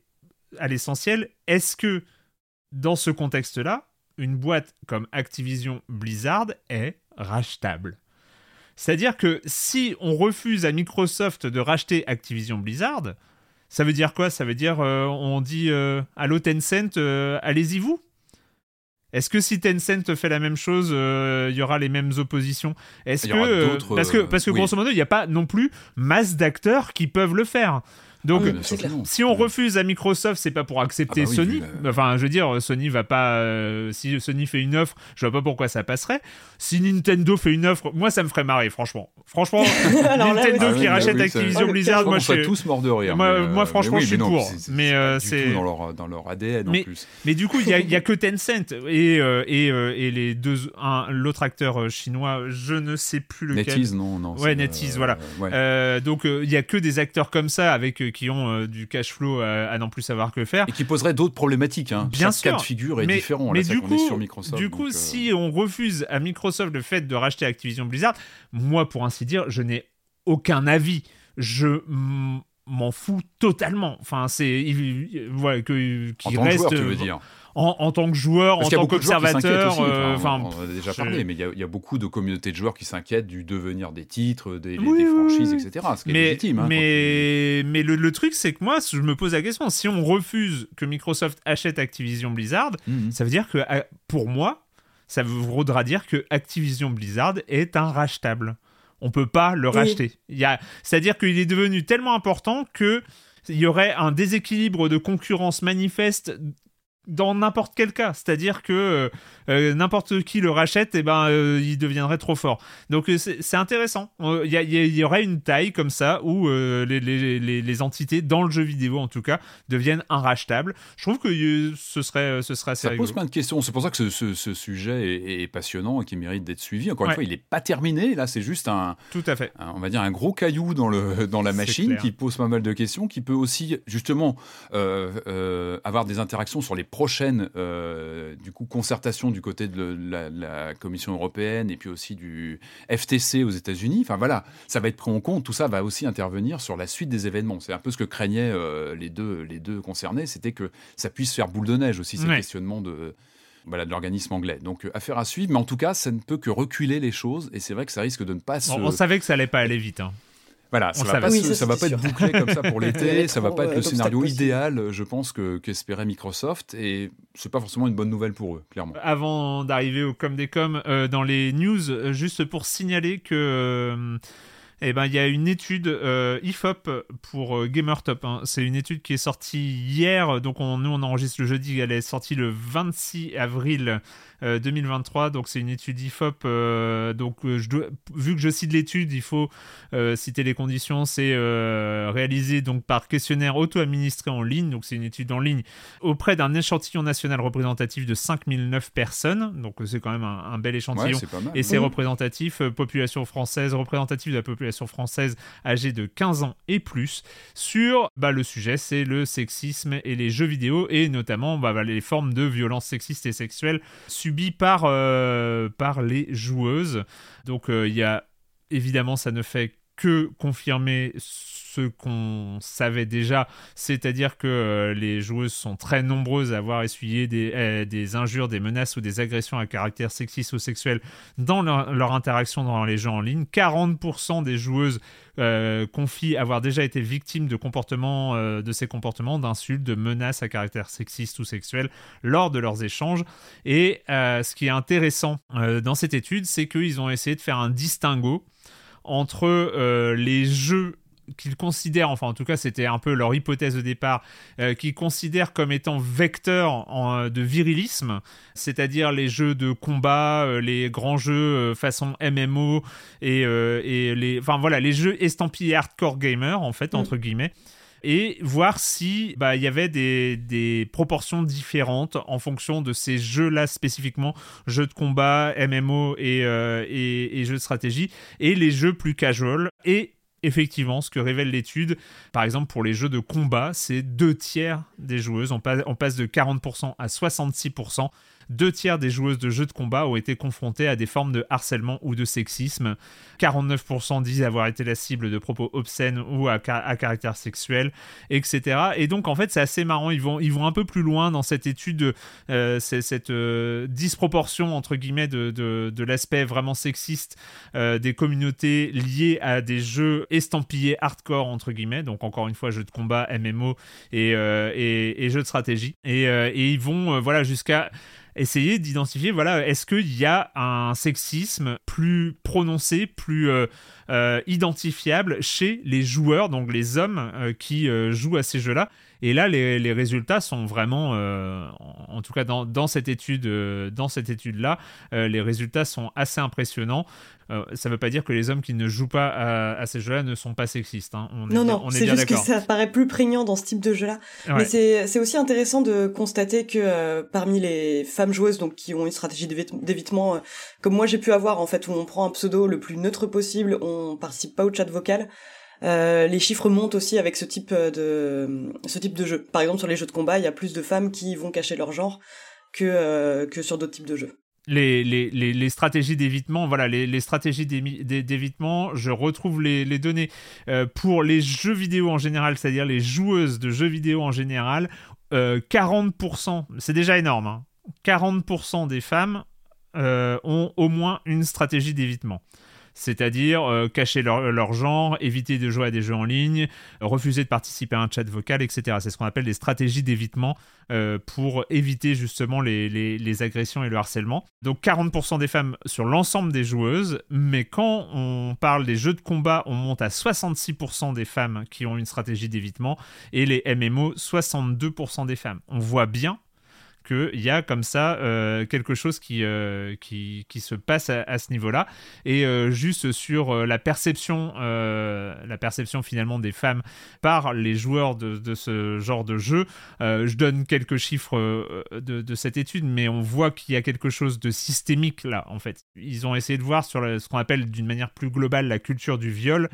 à l'essentiel, est-ce que dans ce contexte-là, une boîte comme Activision Blizzard est rachetable? C'est-à-dire que si on refuse à Microsoft de racheter Activision Blizzard, ça veut dire quoi? Ça veut dire euh, on dit euh, Allô Tencent, euh, allez-y vous? Est-ce que si Tencent fait la même chose, il y aura les mêmes oppositions? Est-ce que parce que parce que grosso modo, il n'y a pas non plus masse d'acteurs qui peuvent le faire. Donc, Ah oui, si on refuse à Microsoft, c'est pas pour accepter Ah bah oui, Sony. la- Enfin, je veux dire, Sony va pas. euh, si Sony fait une offre, je vois pas pourquoi ça passerait. Si Nintendo fait une offre, moi, ça me ferait marrer, franchement. Franchement, là, Nintendo. Ah qui bah rachète ça- Activision Blizzard, moi, je suis. tous morts de rire. Moi- mais, euh, moi, franchement, je suis pour. Mais, euh, c'est- dans leur, dans leur ADN Mais- en plus. Mais du coup, il y a, il y a que Tencent et, euh, et, euh, et les deux, un- l'autre acteur chinois, je ne sais plus lequel. NetEase, non, non. Ouais, NetEase, voilà. donc il y a que des acteurs comme ça avec qui ont euh, du cash flow à, à n'en plus savoir que faire. Et qui poserait d'autres problématiques. Hein. Bien Chaque cas sûr. de figure est mais, différent. mais Là, du coup, est sur Microsoft. du donc, coup, euh, si on refuse à Microsoft le fait de racheter Activision Blizzard, moi, pour ainsi dire, je n'ai aucun avis. Je m'en fous totalement. Enfin, c'est il- il- voilà que que reste joueur, tu euh, veux dire. En, en tant que joueur, Parce en tant qu'observateur. euh, Enfin, Enfin, on en a déjà parlé, mais il y, a, il y a beaucoup de communautés de joueurs qui s'inquiètent du devenir des titres, des, Oui, des oui, franchises, oui. etc. Ce qui est mais, légitime. hein, mais, mais le, le truc, c'est que moi, je me pose la question si on refuse que Microsoft achète Activision Blizzard, Mhm. ça veut dire que, euh, pour moi, ça voudra dire que Activision Blizzard est un rachetable. On peut pas le racheter. C'est-à-dire qu'il est devenu tellement important que il y aurait un déséquilibre de concurrence manifeste dans n'importe quel cas. C'est-à-dire que euh, euh, n'importe qui le rachète, et ben, euh, il deviendrait trop fort. Donc c'est intéressant. Il y, aurait une taille comme ça où euh, les, les- les- les entités, dans le jeu vidéo en tout cas, deviennent inrachetables. Je trouve que ce serait, ce serait assez Ça rigolo. pose plein de questions. C'est pour ça que ce, ce- ce sujet est, est passionnant et qui mérite d'être suivi. Encore Ouais. une fois, il n'est pas terminé. Là, c'est juste un, Tout à fait. un- on va dire un gros caillou dans, le, dans la machine clair. qui pose pas mal de questions, qui peut aussi justement avoir des interactions sur les prochaines euh, du coup concertations du côté de la, la Commission européenne et puis aussi du FTC aux États-Unis. Enfin voilà, ça va être pris en compte. Tout ça va aussi intervenir sur la suite des événements. C'est un peu ce que craignaient euh, les deux les deux concernés, c'était que ça puisse faire boule de neige aussi ces Ouais. questionnements de voilà, de l'organisme anglais. Donc, euh, affaire à suivre, mais en tout cas, ça ne peut que reculer les choses, et c'est vrai que ça risque de ne pas se... On, on savait que ça allait pas aller vite. hein. Voilà, ça On va pas, Oui, ça, ça va pas être bouclé comme ça pour l'été, ça va trop, pas être euh, le scénario idéal, je pense, que qu'espérait Microsoft, et c'est pas forcément une bonne nouvelle pour eux, clairement. Avant d'arriver au com des com, euh, dans les news, euh, juste pour signaler que euh, eh ben il y a une étude euh, IFOP pour euh, GamerTop. hein. C'est une étude qui est sortie hier, donc on, nous on enregistre le jeudi, elle est sortie le 26 avril euh, 2023. Donc c'est une étude IFOP. euh, donc euh, je dois- vu que je cite l'étude, il faut euh, citer les conditions. C'est euh, réalisé donc par questionnaire auto-administré en ligne. Donc c'est une étude en ligne auprès d'un échantillon national représentatif de 5009 personnes. Donc euh, c'est quand même un, un bel échantillon. mal. et c'est Oui. représentatif, euh, population française, représentatif de la population française âgée de 15 ans et plus, sur bah, le sujet, c'est le sexisme et les jeux vidéo, et notamment bah, bah, les formes de violences sexistes et sexuelles par, euh, par les joueuses. Donc euh, il y a évidemment, ça ne fait que confirmer ce qu'on savait déjà, c'est-à-dire que euh, les joueuses sont très nombreuses à avoir essuyé des, euh, des injures, des menaces ou des agressions à caractère sexiste ou sexuel dans leur, interaction dans les jeux en ligne. 40% des joueuses euh, confient avoir déjà été victimes de comportements, euh, de ces comportements, d'insultes, de menaces à caractère sexiste ou sexuel lors de leurs échanges. Et ce qui est intéressant dans cette étude, c'est qu'ils ont essayé de faire un distinguo entre les jeux qu'ils considèrent, enfin en tout cas c'était un peu leur hypothèse de départ, euh, qu'ils considèrent comme étant vecteurs en- de virilisme, c'est-à-dire les jeux de combat, euh, les grands jeux euh, façon MMO et, et les, enfin voilà, les jeux estampillés hardcore gamer en fait Mm. entre guillemets et voir si bah, il y avait des, des proportions différentes en fonction de ces jeux-là spécifiquement, jeux de combat, MMO et, euh, et, et jeux de stratégie, et les jeux plus casual. Et effectivement, ce que révèle l'étude, par exemple pour les jeux de combat, c'est deux tiers des joueuses, on passe, de 40% à 66%. Deux tiers des joueuses de jeux de combat ont été confrontées à des formes de harcèlement ou de sexisme. 49% disent avoir été la cible de propos obscènes ou à, ca- à caractère sexuel, etc. Et donc, en fait, c'est assez marrant. Ils vont, ils vont un peu plus loin dans cette étude, euh, c'est- cette euh, disproportion, entre guillemets, de, de, de l'aspect vraiment sexiste euh, des communautés liées à des jeux estampillés hardcore, entre guillemets. Donc, encore une fois, jeux de combat, MMO et, euh, jeux de stratégie. Et, euh, et ils vont, euh, voilà, jusqu'à essayer d'identifier, voilà, est-ce qu'il y a un sexisme plus prononcé, plus euh, euh, identifiable chez les joueurs, donc les hommes qui jouent à ces jeux-là? Et là, les, résultats sont vraiment, euh, en, tout cas dans, cette étude, euh, dans cette étude-là, euh, les résultats sont assez impressionnants. ça ne veut pas dire que les hommes qui ne jouent pas à, ces jeux-là ne sont pas sexistes. Hein. On non, non, c'est juste que ça paraît plus prégnant dans ce type de jeu-là. Mais c'est aussi intéressant de constater que parmi les femmes joueuses donc qui ont une stratégie d'évitement, comme moi j'ai pu avoir en fait, où on prend un pseudo le plus neutre possible, on participe pas au chat vocal. Euh, les chiffres montent aussi avec ce type de ce type de jeu. Par exemple, sur les jeux de combat, il y a plus de femmes qui vont cacher leur genre que euh, sur d'autres types de jeux. Les, stratégies d'évitement, voilà, les, stratégies d'évitement, je retrouve les, données euh, pour les jeux vidéo en général, c'est-à-dire les joueuses de jeux vidéo en général, 40%, c'est déjà énorme, 40% hein, des femmes ont au moins une stratégie d'évitement c'est-à-dire euh, cacher leur, genre, éviter de jouer à des jeux en ligne, refuser de participer à un chat vocal, etc. C'est ce qu'on appelle des stratégies d'évitement euh, pour éviter justement les, agressions et le harcèlement. Donc 40% des femmes sur l'ensemble des joueuses, mais quand on parle des jeux de combat, on monte à 66% des femmes qui ont une stratégie d'évitement, et les MMO, 62% des femmes. On voit bien qu'il y a comme ça euh, quelque chose qui, euh, qui, qui, se passe à, ce niveau-là. Et euh, juste sur la perception, la perception finalement des femmes par les joueurs de, de ce genre de jeu, je donne quelques chiffres de, cette étude, mais on voit qu'il y a quelque chose de systémique là, en fait. Ils ont essayé de voir sur ce qu'on appelle d'une manière plus globale la culture du viol.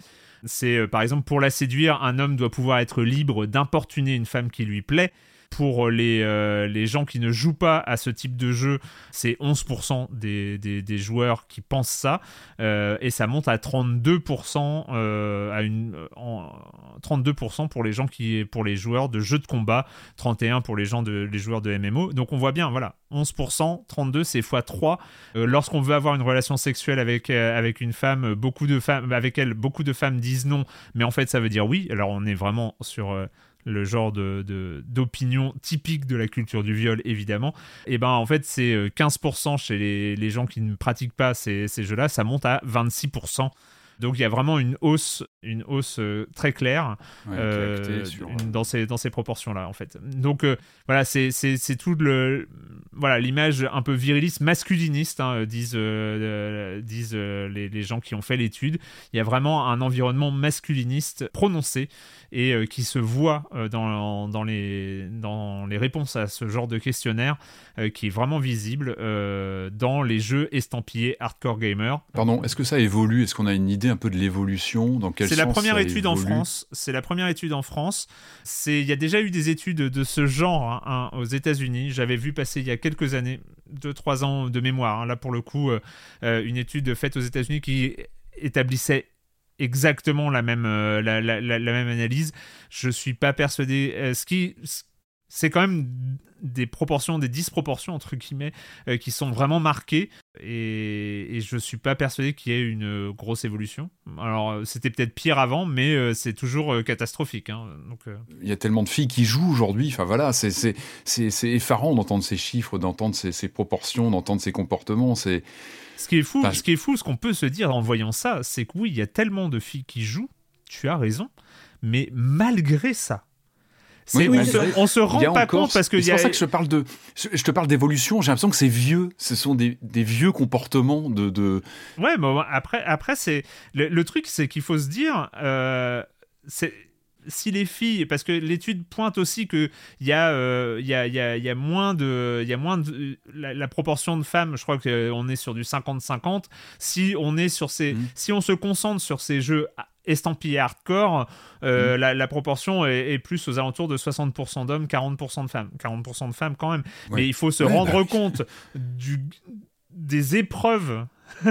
C'est par exemple pour la séduire, un homme doit pouvoir être libre d'importuner une femme qui lui plaît pour les, euh, les gens qui ne jouent pas à ce type de jeu, c'est 11% des, des, joueurs qui pensent ça. Euh, et ça monte à 32%, euh, à une, 32% pour les gens qui, pour les joueurs de jeux de combat, 31% pour les gens de, les joueurs de MMO. Donc on voit bien, voilà, 11%, 32 c'est x3. Lorsqu'on veut avoir une relation sexuelle avec, avec une femme, beaucoup de femmes, avec elle, beaucoup de femmes disent non, mais en fait ça veut dire oui. Alors on est vraiment sur le genre de, d'opinion typique de la culture du viol, évidemment, et ben en fait c'est 15% euh, chez les, les, gens qui ne pratiquent pas ces, ces jeux-là, ça monte à 26% donc il y a vraiment une hausse, une hausse euh, très claire euh, dans ces, dans ces proportions-là, en fait. Donc euh, voilà, c'est tout le. Voilà, l'image un peu viriliste, masculiniste, hein, disent, disent les, les, gens qui ont fait l'étude. Il y a vraiment un environnement masculiniste prononcé et qui se voit dans, dans, les, dans les réponses à ce genre de questionnaire qui est vraiment visible dans les jeux estampillés hardcore gamer. Pardon, est-ce que ça évolue? Est-ce qu'on a une idée un peu de l'évolution? Dans quel C'est la première étude en France. C'est la première étude en France. C'est il y a déjà eu des études de ce genre hein, hein, aux États-Unis. J'avais vu passer il y a quelques années, deux trois ans de mémoire. Hein. là pour le coup, euh, euh, une étude faite aux États-Unis qui établissait exactement la même, euh, la, la, la, même analyse. Je suis pas persuadé. ce qui c'est quand même des proportions, des disproportions entre guillemets, euh, qui sont vraiment marquées. Et, et je suis pas persuadé qu'il y ait une grosse évolution. Alors euh, c'était peut-être pire avant, mais euh, c'est toujours catastrophique. Hein. Donc, Il y a tellement de filles qui jouent aujourd'hui. Enfin voilà, c'est effarant d'entendre ces chiffres, d'entendre ces, ces, proportions, d'entendre ces comportements. C'est ce qui est fou. Ce qui est fou, ce qu'on peut se dire en voyant ça, c'est que oui, il y a tellement de filles qui jouent. Tu as raison, mais malgré ça oui, on, se, rend pas compte parce que c'est pour ça que je parle de, je te parle d'évolution. J'ai l'impression que c'est vieux. Ce sont des, des vieux comportements de, de... Ouais, mais après, après c'est le, truc, c'est qu'il faut se dire, euh, c'est si les filles, parce que l'étude pointe aussi que il y, euh, y, a, y, a, y a moins de, il y a moins de la, proportion de femmes, je crois qu'on est sur du 50-50. Si on est sur ces, mmh. si on se concentre sur ces jeux estampillé hardcore, euh, mm. la, proportion est, plus aux alentours de 60% d'hommes, 40% de femmes. 40% de femmes quand même. Mais il faut se rendre bah compte du, des épreuves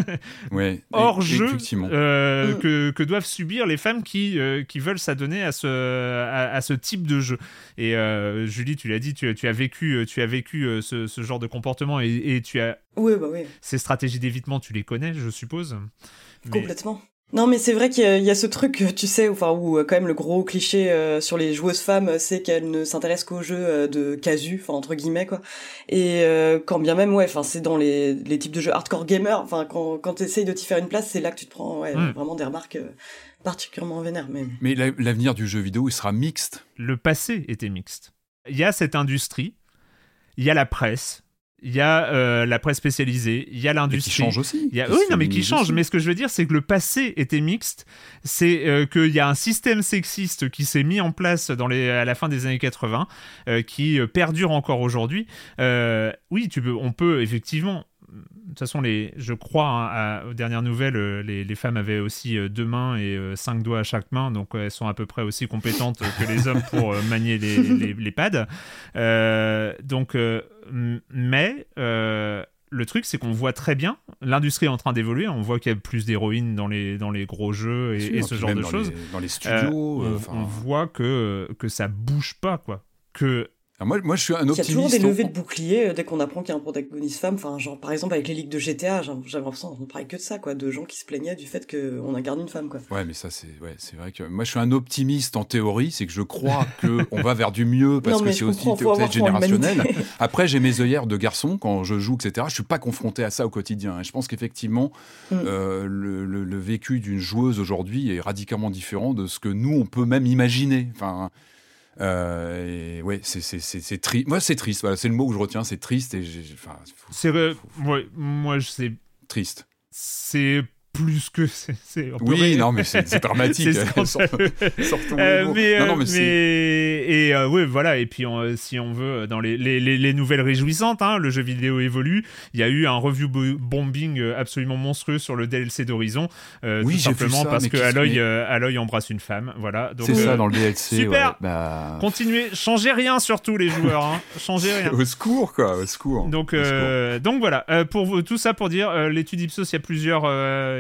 hors jeu euh, mm. que, que, doivent subir les femmes qui, euh, qui veulent s'adonner à ce, à, ce type de jeu. Et Julie, tu l'as dit, tu, tu, as vécu, tu as vécu ce, ce genre de comportement et, et tu as... Oui, bah oui. Ces stratégies d'évitement, tu les connais, je suppose. Complètement. Non, mais c'est vrai qu'il y, a ce truc, tu sais, enfin, où quand même le gros cliché euh, sur les joueuses femmes, c'est qu'elles ne s'intéressent qu'aux jeux euh, de casu, enfin entre guillemets quoi. Et euh, quand bien même, ouais, enfin, c'est dans les, les types de jeux hardcore gamer, enfin, quand quand t'essayes de t'y faire une place, c'est là que tu te prends, ouais, hmm. vraiment des remarques particulièrement vénères. Mais, mais l'avenir du jeu vidéo, il sera mixte. Le passé était mixte. Il y a cette industrie, il y a la presse, il y a euh, la presse spécialisée, il y a l'industrie. Qui change aussi. Il y a... Oui, non, mais qui change. Mais ce que je veux dire, c'est que le passé était mixte. C'est euh, qu'il y a un système sexiste qui s'est mis en place dans les... à la fin des années 80, euh, qui perdure encore aujourd'hui. oui, tu peux, on peut effectivement toute façon, les, je crois, hein, aux dernières nouvelles, euh, les, femmes avaient aussi euh, deux mains et euh, cinq doigts à chaque main, donc elles sont à peu près aussi compétentes que les hommes pour manier les, les, pads. donc, mais le truc, c'est qu'on voit très bien, l'industrie est en train d'évoluer, on voit qu'il y a plus d'héroïnes dans les, dans les gros jeux et, ce genre de choses. dans les studios. on, on, voit que, que ça bouge pas, quoi. Que moi, moi, je suis un optimiste. Il y a toujours des levées de boucliers euh, dès qu'on apprend qu'il y a un protagoniste femme. Enfin, genre, par exemple, avec les ligues de GTA, j'avais l'impression qu'on parlait que de ça, quoi, de gens qui se plaignaient du fait qu'on incarne une femme, quoi. Ouais, mais ça, c'est, ouais, c'est vrai que moi, je suis un optimiste en théorie, c'est que je crois qu'on va vers du mieux parce que c'est aussi peut-être générationnel. Après, j'ai mes œillères de garçon quand je joue, etc. Je suis pas confronté à ça au quotidien. Et je pense qu'effectivement, mm. euh, le, le, vécu d'une joueuse aujourd'hui est radicalement différent de ce que nous, on peut même imaginer. Enfin, euh, et ouais, c'est triste. Moi, c'est triste. Voilà, c'est le mot que je retiens. C'est triste et enfin. C'est moi, moi, c'est triste. C'est plus que c'est. Oui, non, mais c'est dramatique. euh, mais, non, non, mais, mais et euh, ouais, voilà. Et puis, si on veut, dans les, les, les nouvelles réjouissantes, hein, le jeu vidéo évolue. Il y a eu un review bombing euh, absolument monstrueux sur le DLC d'Horizon, euh, oui, tout simplement parce que Aloy, Aloy embrasse une femme. Voilà. C'est ça dans le DLC. Super. Bah... Continuez, changez rien surtout les joueurs. Hein. Changez rien. au secours, quoi. Au secours. Donc, donc voilà. pour tout ça pour dire, l'étude Ipsos, il y a plusieurs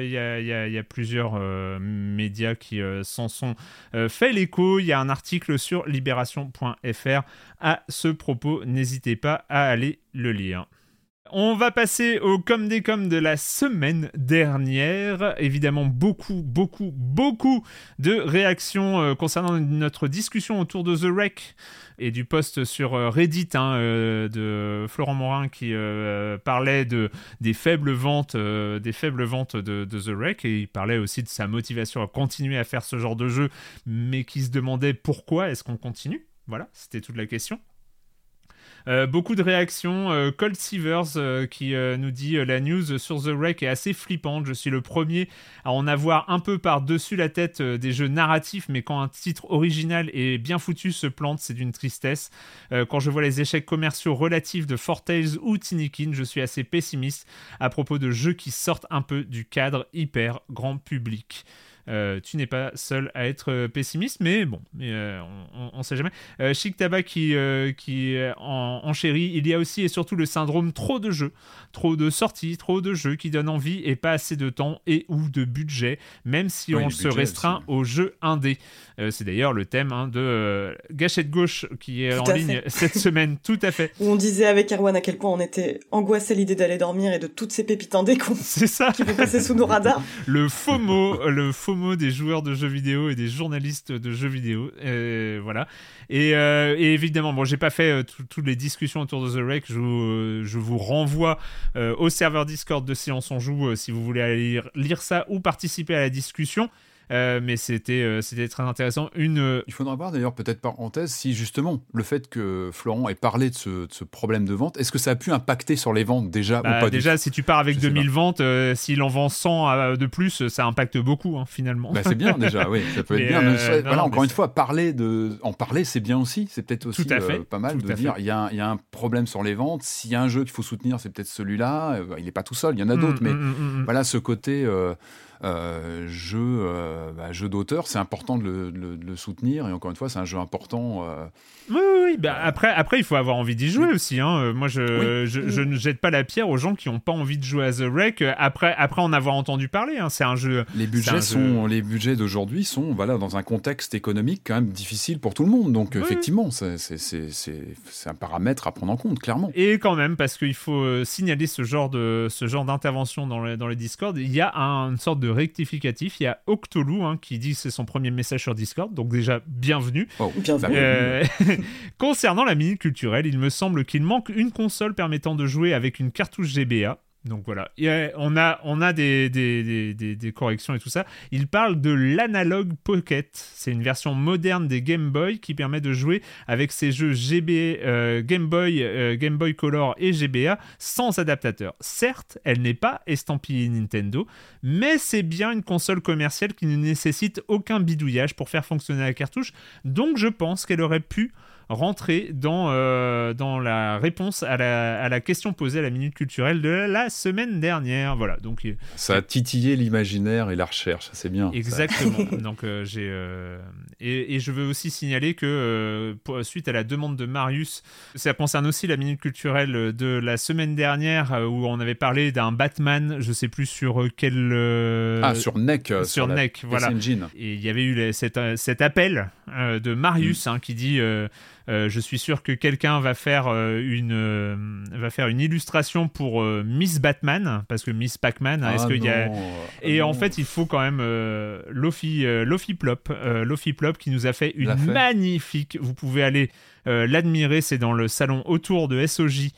il y, a, plusieurs euh, médias qui euh, s'en sont euh, fait l'écho. Il y a un article sur libération.fr à ce propos. N'hésitez pas à aller le lire. On va passer au comme des comme de la semaine dernière. Évidemment, beaucoup, beaucoup, beaucoup de réactions concernant notre discussion autour de The Wreck et du post sur euh, Reddit hein, euh, de Florent Morin qui euh, parlait de, des faibles ventes, des faibles ventes de, The Wreck et il parlait aussi de sa motivation à continuer à faire ce genre de jeu, mais qui se demandait pourquoi est-ce qu'on continue? Voilà, c'était toute la question. Euh, beaucoup de réactions. Euh, Cold Seavers euh, qui nous dit la news sur The Wreck est assez flippante. Je suis le premier à en avoir un peu par-dessus la tête des jeux narratifs, mais quand un titre original et bien foutu se plante, c'est d'une tristesse. quand je vois les échecs commerciaux relatifs de Fortales ou Tinikin, je suis assez pessimiste à propos de jeux qui sortent un peu du cadre hyper grand public. Euh, tu n'es pas seul à être euh, pessimiste, mais bon, mais, euh, on ne sait jamais. Chic Tabac qui, qui en, en chérit, il y a aussi et surtout le syndrome trop de jeux, trop de sorties, trop de jeux qui donnent envie et pas assez de temps et ou de budget, même si on se restreint aux jeux indés. C'est d'ailleurs le thème hein, de Gâchette Gauche qui est en ligne cette semaine, tout à fait. Où on disait avec Erwan à quel point on était angoissé l'idée d'aller dormir et de toutes ces pépites C'est ça. qui vont passer sous nos radars. le FOMO, le FOMO des joueurs de jeux vidéo et des journalistes de jeux vidéo. voilà. Et, euh, et, évidemment, bon, j'ai pas fait euh, toutes les discussions autour de The Wreck. Je, euh, je vous renvoie au serveur Discord de Silence on Joue si vous voulez aller lire ça ou participer à la discussion. Euh, mais c'était euh, c'était très intéressant. Une... Euh, Il faudra voir d'ailleurs, peut-être parenthèse, si justement le fait que Florent ait parlé de ce, de ce problème de vente, est-ce que ça a pu impacter sur les ventes déjà ou bah, pas Déjà, si tu pars avec 2000 ventes, s'il en vend 100 de plus, ça impacte beaucoup hein, finalement. Bah, c'est bien déjà, oui, ça peut être bien. voilà, encore une fois, parler de, en parler, c'est bien aussi. C'est peut-être aussi pas mal de dire il y, a, y, a un problème sur les ventes. S'il y a un jeu qu'il faut soutenir, c'est peut-être celui-là. il n'est pas tout seul, il y en a mmh, d'autres, mais mmh, mmh, voilà ce côté. Euh, jeu, euh, bah, jeu d'auteur, c'est important de le, soutenir. Et encore une fois, c'est un jeu important. Euh. Oui, oui, bah après, après, il faut avoir envie d'y jouer aussi. Hein. Euh, moi, je, je, je, ne jette pas la pierre aux gens qui n'ont pas envie de jouer à The Wreck après, après en avoir entendu parler. Hein. C'est un jeu. Les budgets, sont, les budgets d'aujourd'hui sont voilà, dans un contexte économique quand même difficile pour tout le monde. Donc, effectivement, c'est un paramètre à prendre en compte, clairement. Et quand même, parce qu'il faut signaler ce genre de ce genre d'intervention dans les, dans les Discord, il y a une sorte de rectificatif. Il y a Octolou hein, qui dit que c'est son premier message sur Discord. Donc, déjà, bienvenue. Oh, bienvenue. Euh, concernant la minute culturelle, il me semble qu'il manque une console permettant de jouer avec une cartouche GBA. Donc voilà, on a, des, corrections et tout ça. Il parle de l'Analog Pocket. C'est une version moderne des Game Boy qui permet de jouer avec ces jeux GB, euh, Game, Boy, euh, Game Boy Color et GBA sans adaptateur. Certes, elle n'est pas estampillée Nintendo, mais c'est bien une console commerciale qui ne nécessite aucun bidouillage pour faire fonctionner la cartouche. Donc je pense qu'elle aurait pu rentrer dans, euh, dans la réponse à la, à la, question posée à la minute culturelle de la semaine dernière. Voilà, donc ça a titillé l'imaginaire et la recherche, c'est bien. Exactement. donc euh, j'ai euh, et, et, je veux aussi signaler que suite à la demande de Marius, ça concerne aussi la minute culturelle de la semaine dernière où on avait parlé d'un Batman, je sais plus sur quel ah sur NEC sur, NEC voilà. Et il y avait eu cet, cet appel de Marius mm. hein, qui dit euh, je suis sûr que quelqu'un va faire euh, une euh, va faire une illustration pour Miss Batman parce que Miss Pac-Man. Hein, est-ce ah qu'il y a et en fait il faut quand même Lofi Lofi Plop Lofi Plop qui nous a fait une magnifique. Vous pouvez aller l'admirer. C'est dans le salon autour de SOJ.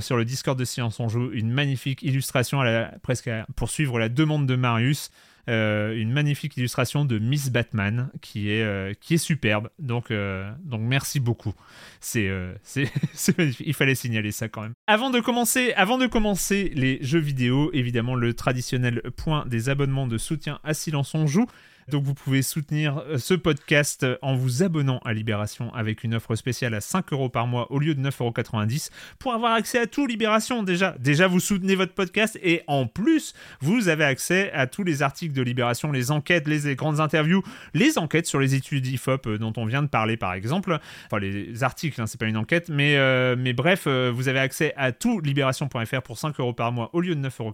sur le Discord de Science on joue une magnifique illustration à la, presque pour suivre la demande de Marius euh, une magnifique illustration de Miss Batman qui est, euh, qui est superbe. Donc, euh, donc merci beaucoup. C'est magnifique. Il fallait signaler ça quand même. Avant de commencer, avant de commencer les jeux vidéo, évidemment le traditionnel point des abonnements de soutien à Silence on joue. Donc vous pouvez soutenir euh, ce podcast en vous abonnant à Libération avec une offre spéciale à 5 euros par mois au lieu de 9,90 euros pour avoir accès à tout Libération déjà. Déjà vous soutenez votre podcast et en plus vous avez accès à tous les articles de Libération, les enquêtes, les grandes interviews, les enquêtes sur les études IFOP euh, dont on vient de parler par exemple. Enfin les articles, hein, c'est pas une enquête, mais, euh, mais bref, vous avez accès à tout libération.fr pour 5 euros par mois au lieu de 9,90 euros.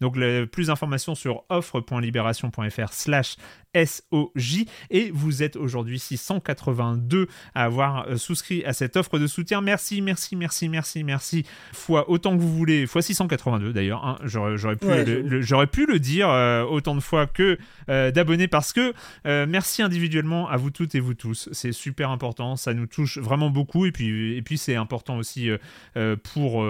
Donc plus d'informations sur offre.libération.fr slash SOJ et vous êtes aujourd'hui 682 à avoir euh, souscrit à cette offre de soutien. Merci, merci, merci, merci, merci. Fois autant que vous voulez, fois 682 d'ailleurs. Hein. j'aurais, pu, le, pu le dire euh, autant de fois que euh, d'abonnés parce que merci individuellement à vous toutes et vous tous. C'est super important, ça nous touche vraiment beaucoup et puis, et puis c'est important aussi pour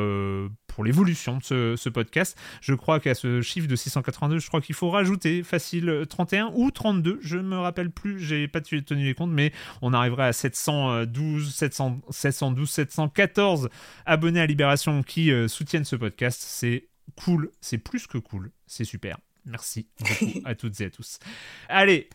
pour l'évolution de ce, podcast. Je crois qu'à ce chiffre de 682, je crois qu'il faut rajouter facile 31 ou 32, je ne me rappelle plus, j'ai pas tenu les comptes, mais on arriverait à 712, 700, 712, 714 abonnés à Libération qui euh, soutiennent ce podcast. C'est cool, c'est plus que cool, c'est super. Merci beaucoup à toutes et à tous. Allez,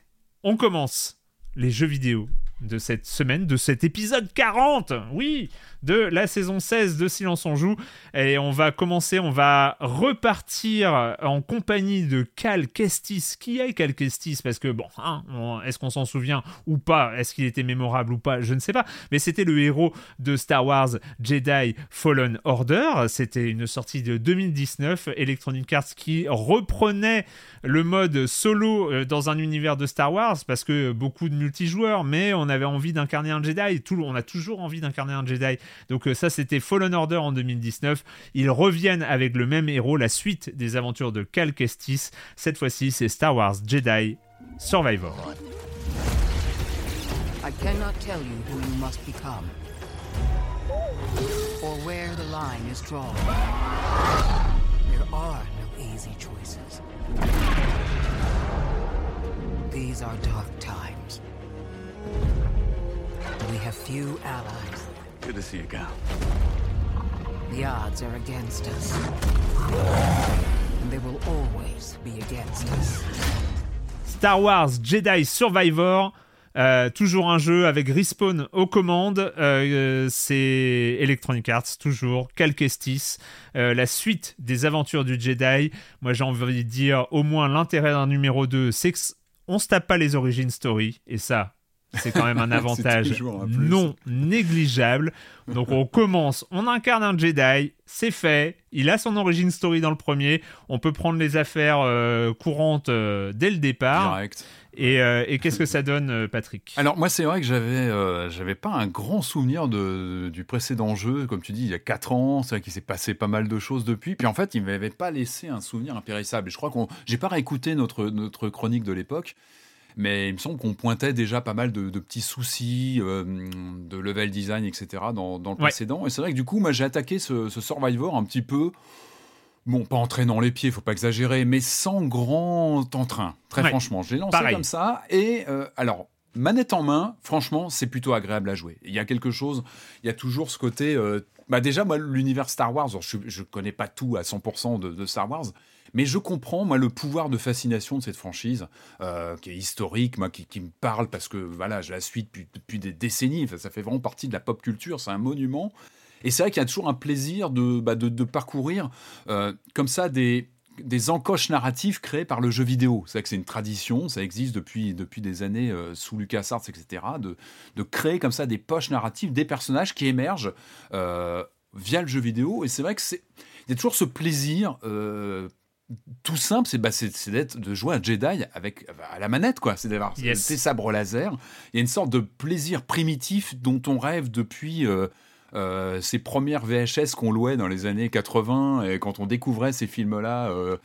on commence les jeux vidéo de cette semaine, de cet épisode 40, oui, de la saison 16 de Silence on joue. Et on va commencer, on va repartir en compagnie de Cal Kestis. Qui est Cal Kestis? Parce que, bon, hein, est-ce qu'on s'en souvient ou pas? Est-ce qu'il était mémorable ou pas? Je ne sais pas. Mais c'était le héros de Star Wars Jedi Fallen Order. C'était une sortie de 2019, Electronic Arts qui reprenait le mode solo euh, dans un univers de Star Wars parce que beaucoup de multijoueurs, mais on avait envie d'incarner un Jedi. Tout, on a toujours envie d'incarner un Jedi. Donc euh, ça, c'était Fallen Order en 2019. Ils reviennent avec le même héros, la suite des aventures de Cal Kestis. Cette fois-ci, c'est Star Wars Jedi Survivor. I cannot tell you who you must become or where the line is drawn. There are no easy choices. These are dark times. We have few allies. Good to see you, Cal. The odds are against us. And they will always be against us. Star Wars Jedi Survivor. Euh, toujours un jeu avec Respawn aux commandes. Euh, c'est Electronic Arts, toujours. Cal Kestis. Euh, la suite des aventures du Jedi. Moi, j'ai envie de dire, au moins l'intérêt d'un numéro 2, c'est qu'on se tape pas les origines story. Et ça, c'est quand même un avantage non négligeable. Donc on commence, on incarne un Jedi, c'est fait, il a son origin story dans le premier, on peut prendre les affaires euh, courantes euh, dès le départ. Direct. Et, euh, et qu'est-ce que ça donne, Patrick? Alors moi c'est vrai que j'avais j'avais pas un grand souvenir de, du précédent jeu, comme tu dis, il y a 4 ans, c'est vrai qu'il s'est passé pas mal de choses depuis, puis en fait il m'avait pas laissé un souvenir impérissable. Et je crois qu'on, j'ai pas réécouté notre, notre chronique de l'époque, mais il me semble qu'on pointait déjà pas mal de, petits soucis euh, de level design, etc. dans, le précédent. Et c'est vrai que du coup, moi, j'ai attaqué ce, Survivor un petit peu. Bon, pas en traînant les pieds, faut pas exagérer, mais sans grand entrain. Très franchement, je l'ai lancé comme ça. Et euh, alors, manette en main, franchement, c'est plutôt agréable à jouer. Il y a quelque chose, il y a toujours ce côté. Euh, bah déjà, moi, l'univers Star Wars, je, ne connais pas tout à 100% de, Star Wars, mais je comprends, moi, le pouvoir de fascination de cette franchise, euh, qui est historique, moi, qui, me parle parce que, voilà, je la suis depuis, des décennies. ça fait vraiment partie de la pop culture, c'est un monument. Et c'est vrai qu'il y a toujours un plaisir de, bah, de, parcourir euh, comme ça des, des encoches narratives créées par le jeu vidéo. C'est que c'est une tradition, ça existe depuis, depuis des années euh, sous LucasArts, etc., de, de créer comme ça des poches narratives, des personnages qui émergent via le jeu vidéo. Et c'est vrai que c'est il y a toujours ce plaisir tout simple, c'est bah, d'être de jouer un Jedi avec à la manette quoi, c'est d'avoir yes. ses sabres laser. Il y a une sorte de plaisir primitif dont on rêve depuis euh, euh, ces premières VHS qu'on louait dans les années 80 et quand on découvrait ces films là euh,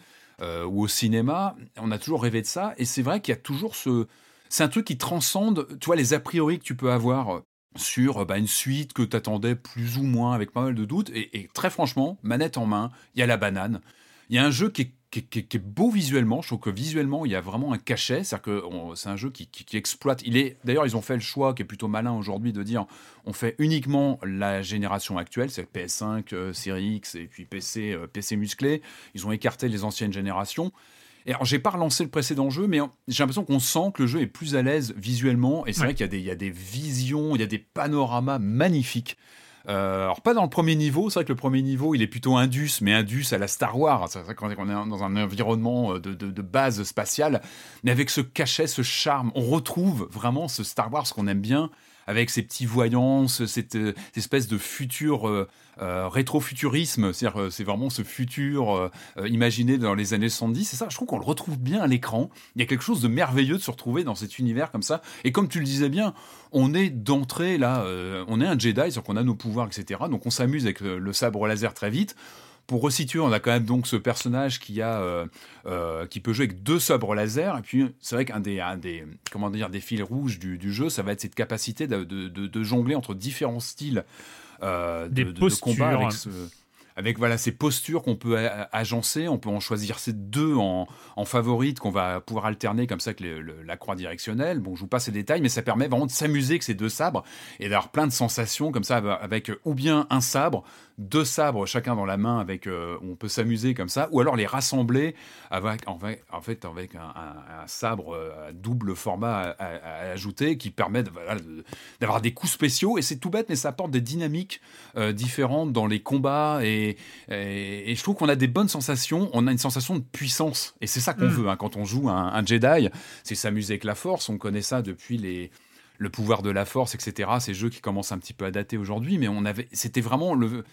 ou au cinéma, on a toujours rêvé de ça et c'est vrai qu'il y a toujours ce c'est un truc qui transcende, tu vois, les a priori que tu peux avoir sur bah, une suite que tu attendais plus ou moins avec pas mal de doutes. et, très franchement, manette en main, il y a la banane. Il y a un jeu qui est, beau visuellement. Je trouve que visuellement, il y a vraiment un cachet. C'est-à-dire que c'est un jeu qui, exploite. Il est d'ailleurs, ils ont fait le choix qui est plutôt malin aujourd'hui de dire on fait uniquement la génération actuelle, c'est PS5, euh, Series X et puis PC, euh, PC musclé. Ils ont écarté les anciennes générations. Et alors, j'ai pas relancé le précédent jeu, mais j'ai l'impression qu'on sent que le jeu est plus à l'aise visuellement. Et c'est vrai qu'il y, y, a des visions, il y a des panoramas magnifiques. Euh, alors pas dans le premier niveau, c'est vrai que le premier niveau il est plutôt indus, mais indus à la Star Wars, c'est vrai qu'on est dans un environnement euh, de, base spatiale, mais avec ce cachet, ce charme, on retrouve vraiment ce Star Wars qu'on aime bien, avec ces petits voyants, cette, euh, espèce de futur euh, euh, rétrofuturisme, c'est-à-dire c'est vraiment ce futur imaginé dans les années 70, c'est ça, je trouve qu'on le retrouve bien à l'écran, il y a quelque chose de merveilleux de se retrouver dans cet univers comme ça, et comme tu le disais bien, on est d'entrée là, on est un Jedi, donc on a nos pouvoirs, etc., donc on s'amuse avec le sabre laser très vite, pour resituer, on a quand même donc ce personnage qui a euh, euh, qui peut jouer avec deux sabres laser. Et puis c'est vrai qu'un des, des comment dire des fils rouges du, jeu, ça va être cette capacité de, jongler entre différents styles euh, de, combat avec ce, avec voilà ces postures qu'on peut agencer. On peut en choisir ces deux en, en favorites qu'on va pouvoir alterner comme ça avec la croix directionnelle. Bon, je vous passe ces détails, mais ça permet vraiment de s'amuser avec ces deux sabres et d'avoir plein de sensations comme ça avec ou bien un sabre, deux sabres chacun dans la main avec euh, on peut s'amuser comme ça, ou alors les rassembler avec en fait, en fait avec un, sabre euh, à double format à, ajouter qui permet d'avoir des coups spéciaux. Et c'est tout bête mais ça apporte des dynamiques euh, différentes dans les combats. Et, et, je trouve qu'on a des bonnes sensations, on a une sensation de puissance. Et c'est ça qu'on mm. veut hein, quand on joue un, un Jedi, c'est s'amuser avec la Force, on connaît ça depuis les le pouvoir de la force, etc. Ces jeux qui commencent un petit peu à dater aujourd'hui, mais on avait, c'était vraiment le,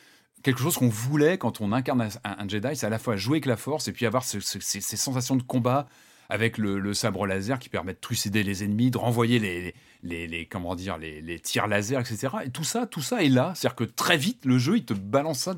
quelque chose qu'on voulait quand on incarne un, Jedi, c'est à la fois jouer avec la force et puis avoir ces, sensations de combat avec le, sabre laser qui permet de trucider les ennemis, de renvoyer les, les, comment dire, les, tirs laser, etc. Et tout ça, tout ça est là. C'est-à-dire que très vite, le jeu, il te balance ça,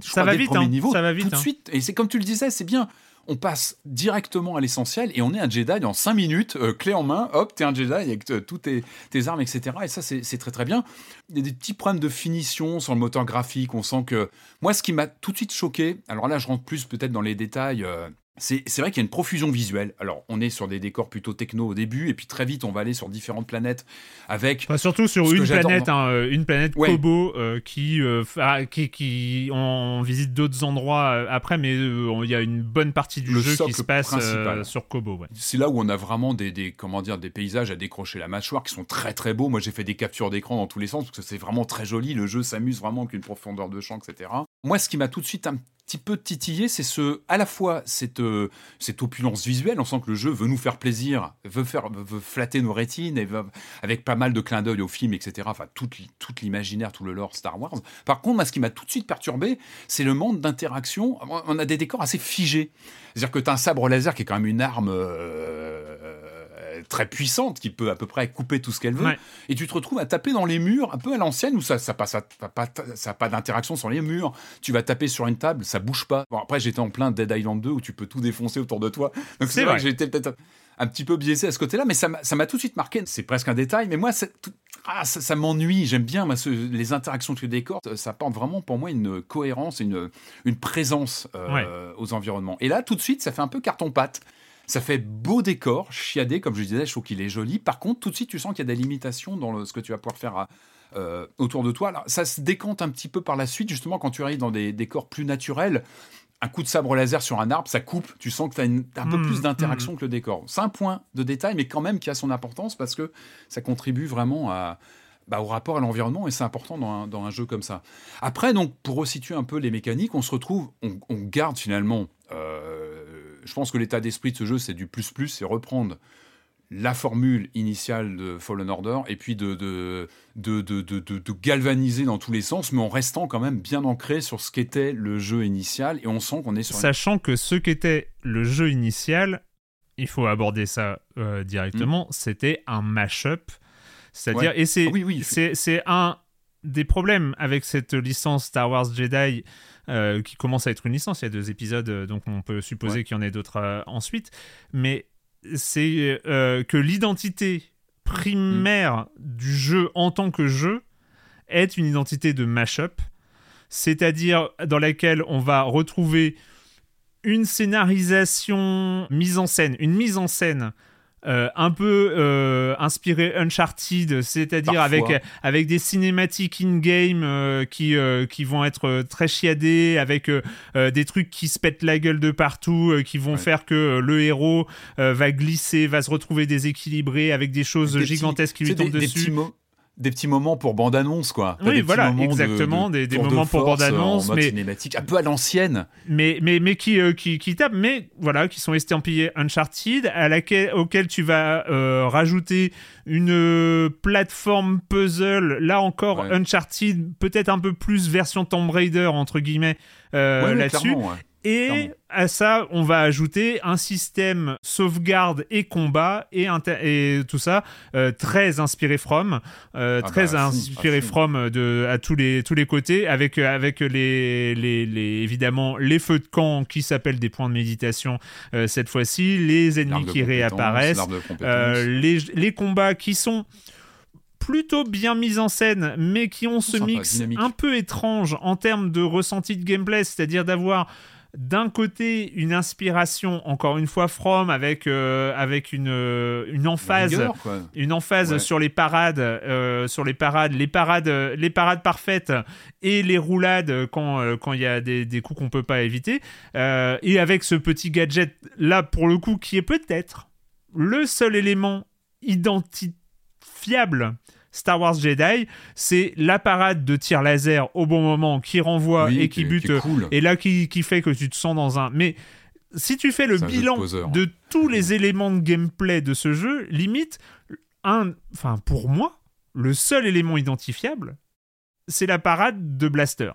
ça, va vite, hein. niveau, ça va vite, tout de hein. suite. Et c'est comme tu le disais, c'est bien on passe directement à l'essentiel et on est un Jedi en 5 minutes, euh, clé en main, hop, t'es un Jedi avec euh, toutes tes, armes, etc. Et ça, c'est très très bien. Il y a des petits problèmes de finition sur le moteur graphique. On sent que. Moi, ce qui m'a tout de suite choqué, alors là, je rentre plus peut-être dans les détails. Euh, c'est vrai qu'il y a une profusion visuelle. Alors, on est sur des décors plutôt techno au début, et puis très vite, on va aller sur différentes planètes avec. surtout sur une planète, hein, euh, une planète Kobo euh, qui, euh, qui, qui, on visite d'autres endroits après, mais il y a une bonne partie du jeu qui se passe sur Kobo. C'est là où on a vraiment des, des, comment dire, des paysages à décrocher la mâchoire qui sont très très beaux. Moi, j'ai fait des captures d'écran dans tous les sens parce que c'est vraiment très joli. Le jeu s'amuse vraiment avec une profondeur de champ, etc. Moi, ce qui m'a tout de suite un petit peu titillé, c'est ce, à la fois cette, euh, cette opulence visuelle. On sent que le jeu veut nous faire plaisir, veut, faire, veut flatter nos rétines, avec pas mal de clins d'œil au film, etc. Enfin, tout, tout l'imaginaire, tout le lore Star Wars. Par contre, moi, ce qui m'a tout de suite perturbé, c'est le manque d'interaction. On a des décors assez figés. C'est-à-dire que tu as un sabre laser qui est quand même une arme. Euh, très puissante qui peut à peu près couper tout ce qu'elle veut. Et tu te retrouves à taper dans les murs, un peu à l'ancienne, où ça ça passe, ça, pas, ça pas d'interaction sur les murs. Tu vas taper sur une table, ça bouge pas. Bon, après, j'étais en plein Dead Island 2 où tu peux tout défoncer autour de toi. Donc c'est vrai, que été peut-être un petit peu biaisé à ce côté-là, mais ça m'a tout de suite marqué. C'est presque un détail, mais moi, ah, ça, m'ennuie. J'aime bien les interactions que tu décores. Ça apporte vraiment pour moi une cohérence, une, une présence euh, aux environnements. Et là, tout de suite, ça fait un peu carton-pâte. Ça fait beau décor, chiadé, comme je disais, je trouve qu'il est joli. Par contre, tout de suite, tu sens qu'il y a des limitations dans ce que tu vas pouvoir faire euh, autour de toi. Alors, ça se décante un petit peu par la suite, justement, quand tu arrives dans des décors plus naturels. Un coup de sabre laser sur un arbre, ça coupe. Tu sens que tu as, un peu mmh, plus d'interaction mmh. que le décor. C'est un point de détail, mais quand même qui a son importance parce que ça contribue vraiment à, bah, au rapport à l'environnement et c'est important dans un, jeu comme ça. Après, donc, pour resituer un peu les mécaniques, on se retrouve, on, garde finalement euh, je pense que l'état d'esprit de ce jeu, c'est du plus-plus, c'est reprendre la formule initiale de Fallen Order et puis de, de, de, de, galvaniser dans tous les sens, mais en restant quand même bien ancré sur ce qu'était le jeu initial et on sent qu'on est sur. Sachant que ce qu'était le jeu initial, il faut aborder ça euh, directement, hmm. c'était un mash-up. C'est-à-dire, et c'est oui, c'est un des problèmes avec cette licence Star Wars Jedi euh, qui commence à être une licence. Il y a deux épisodes, euh, donc on peut supposer qu'il y en ait d'autres euh, ensuite. Mais c'est que l'identité primaire du jeu en tant que jeu est une identité de mashup, c'est-à-dire dans laquelle on va retrouver une scénarisation mise en scène, une mise en scène euh, un peu euh, inspiré Uncharted, c'est-à-dire avec, avec des cinématiques in-game euh, qui, qui vont être très chiadées, avec des trucs qui se pètent la gueule de partout, qui vont faire que le héros va glisser, va se retrouver déséquilibré avec des choses gigantesques qui lui tombent dessus des petits moments pour bande-annonce, quoi. oui, voilà, exactement, des, moments pour bande-annonce, mais cinématique, un peu à l'ancienne. Mais mais mais qui, euh, qui, qui tapent, mais voilà, qui sont estampillés Uncharted, à laquelle auquel tu vas euh, rajouter une euh, plateforme puzzle. Là encore, Uncharted, peut-être un peu plus version Tomb Raider entre guillemets là-dessus. Et à ça, on va ajouter un système sauvegarde et combat et, et tout ça euh, très inspiré From, euh, ah très bah, inspiré From de à tous les tous les côtés, avec avec les, les, les évidemment les feux de camp qui s'appellent des points de méditation euh, cette fois-ci, les ennemis qui réapparaissent, les, les combats qui sont plutôt bien mis en scène, mais qui ont ce mix un peu étrange en termes de ressenti de gameplay, c'est-à-dire d'avoir d'un côté une inspiration encore une fois from avec euh, avec une euh, une emphase une emphase sur les parades euh, sur les parades les parades les parades parfaites et les roulades quand quand il y a des, des coups qu'on peut pas éviter. Et avec ce petit gadget là pour le coup qui est peut-être le seul élément identifiable Star Wars Jedi, c'est la parade de tir laser au bon moment qui renvoie et qui bute, et là qui, qui, fait que tu te sens dans un. Mais si tu fais le bilan de, tous les éléments de gameplay de ce jeu, limite, un, enfin pour moi, le seul élément identifiable, c'est la parade de blaster.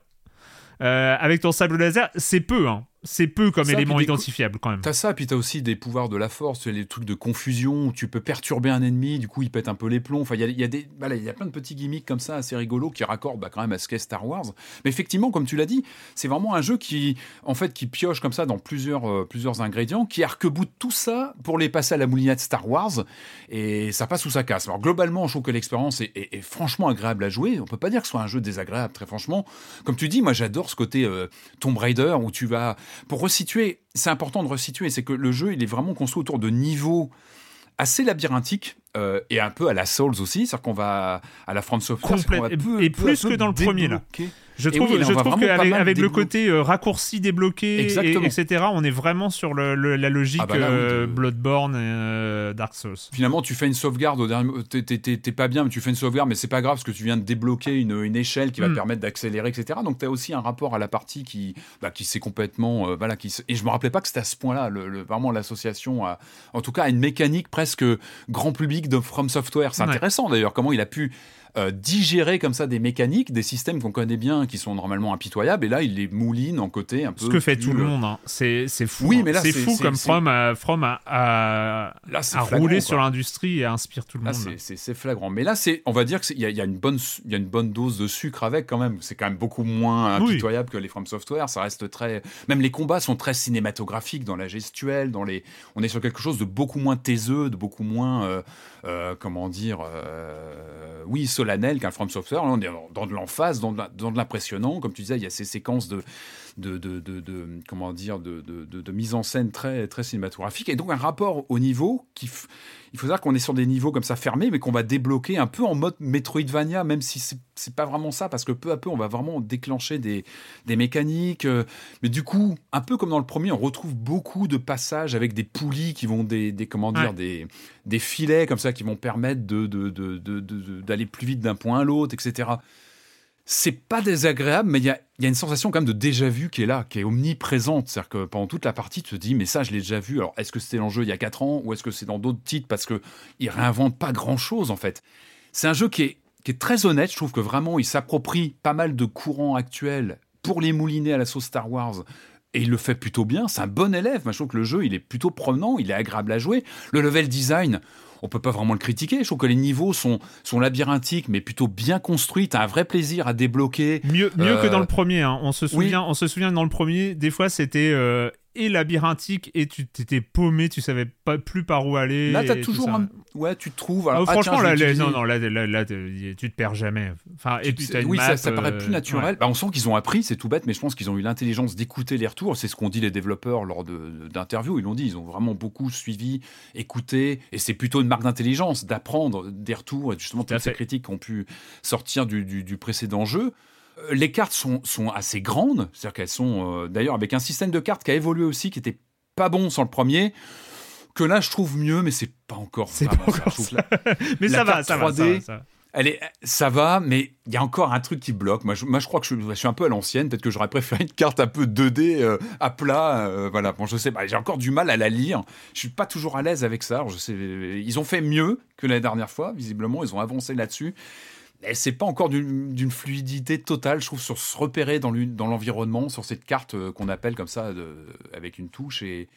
Euh, avec ton sable laser, c'est peu, hein c'est peu comme élément identifiable quand même. T'as ça, puis t'as aussi des pouvoirs de la force, les trucs de confusion où tu peux perturber un ennemi, du coup il pète un peu les plombs. Enfin, il y a, y, a des, y a plein de petits gimmicks comme ça assez rigolos qui raccordent bah, quand même à ce qu'est Star Wars. Mais effectivement, comme tu l'as dit, c'est vraiment un jeu qui, en fait, qui pioche comme ça dans plusieurs, euh, plusieurs ingrédients, qui arc-boute tout ça pour les passer à la moulinette Star Wars, et ça passe ou ça casse. Alors globalement, je trouve que l'expérience est, franchement agréable à jouer. On peut pas dire que ce soit un jeu désagréable, très franchement. Comme tu dis, moi j'adore ce côté euh, Tomb Raider où tu vas pour resituer, c'est important de resituer, c'est que le jeu, il est vraiment construit autour de niveaux assez labyrinthiques euh, et un peu à la Souls aussi, c'est-à-dire qu'on va à la France Software, et plus que dans le premier là. Je trouve, je trouve qu'avec avec le côté euh, raccourci débloqué, et, etc., on est vraiment sur le, la logique ah bah euh, Bloodborne et euh, Dark Souls. Finalement, tu fais une sauvegarde au dernier. T'es pas bien, mais tu fais une sauvegarde, mais c'est pas grave parce que tu viens de débloquer une, une échelle qui va te mm. permettre d'accélérer, etc. Donc, tu as aussi un rapport à la partie qui, bah, qui s'est complètement. voilà, qui, et je me rappelais pas que c'était à ce point-là, le, vraiment l'association, en tout cas, à une mécanique presque grand public de From Software. C'est intéressant d'ailleurs, comment il a pu euh, digérer comme ça des mécaniques, des systèmes qu'on connaît bien, qui sont normalement impitoyables, et là il les mouline en côté un peu. Ce que fait tout le monde, hein. c'est fou. Oui, hein. mais là c'est fou comme From a, From a, a, roulé sur l'industrie et inspire tout le là, monde. C'est flagrant. Mais là, c'est, on va dire qu'il y, y, a une bonne, il y a une bonne dose de sucre avec quand même. C'est quand même beaucoup moins impitoyable que les From Software. Ça reste très, même les combats sont très cinématographiques dans la gestuelle, dans les, on est sur quelque chose de beaucoup moins taiseux, de beaucoup moins, euh, euh, comment dire, oui solennel qu'un From Software. on est dans de l'emphase, dans de l'impressionnant. Comme tu disais, il y a ces séquences de, de, de, de, comment dire, de, de, mise en scène très, très cinématographique. Et donc un rapport au niveau qui, il faut dire qu'on est sur des niveaux comme ça fermés, mais qu'on va débloquer un peu en mode Metroidvania, même si c'est pas vraiment ça, parce que peu à peu on va vraiment déclencher des, des mécaniques. Euh, mais du coup, un peu comme dans le premier, on retrouve beaucoup de passages avec des poulies qui vont des, des comment dire, des, des filets comme ça qui vont permettre de, d'aller plus vite d'un point à l'autre, etc c'est pas désagréable, mais il y a, une sensation quand même de déjà vu qui est là, qui est omniprésente. C'est-à-dire que pendant toute la partie, tu te dis, mais ça, je l'ai déjà vu. Alors, est-ce que c'était l'enjeu il y a 4 ans ou est-ce que c'est dans d'autres titres Parce qu'il réinvente pas grand-chose, en fait? C'est un jeu qui est, qui est très honnête. Je trouve que vraiment, il s'approprie pas mal de courants actuels pour les mouliner à la sauce Star Wars. Et il le fait plutôt bien. C'est un bon élève. je trouve que le jeu, il est plutôt promenant, il est agréable à jouer. Le level design, on peut pas vraiment le critiquer. Je trouve que les niveaux sont, sont labyrinthiques, mais plutôt bien construits. T'as un vrai plaisir à débloquer. Mieux, mieux que dans le euh, premier. Hein. On se souvient, on se souvient dans le premier, des fois c'était euh, et labyrinthique et tu t'étais paumé, tu savais pas plus par où aller. Là, t'as toujours un... Ouais, tu te trouves. Ah, franchement, là, non, non, là, là, tu te perds jamais. Enfin, et puis oui, ça, ça, paraît plus euh, naturel. Bah, on sent qu'ils ont appris, c'est tout bête, mais je pense qu'ils ont eu l'intelligence d'écouter les retours. C'est ce qu'ont dit les développeurs lors d'interviews. Ils l'ont dit, ils ont vraiment beaucoup suivi, écouté, et c'est plutôt une marque d'intelligence d'apprendre des retours et justement toutes ces critiques qui ont pu sortir du, du précédent jeu. Euh, les cartes sont, sont assez grandes, c'est-à-dire qu'elles sont euh, d'ailleurs avec un système de cartes qui a évolué aussi, qui était pas bon sans le premier. Que là, je trouve mieux, mais c'est pas encore. C'est pas encore ça. mais ça va, ça va, ça Elle est, ça va, mais il y a encore un truc qui bloque. Moi, je, moi, je crois que je, suis un peu à l'ancienne. Peut-être que j'aurais préféré une carte un peu 2D euh, à plat. voilà. Bon, je sais. J'ai encore du mal à la lire. Je suis pas toujours à l'aise avec ça. je sais. Ils ont fait mieux que la dernière fois. Visiblement, ils ont avancé là-dessus c'est pas encore d'une fluidité totale, je trouve, sur se repérer dans l'environnement, sur cette carte euh, qu'on appelle comme ça, avec une touche. Et,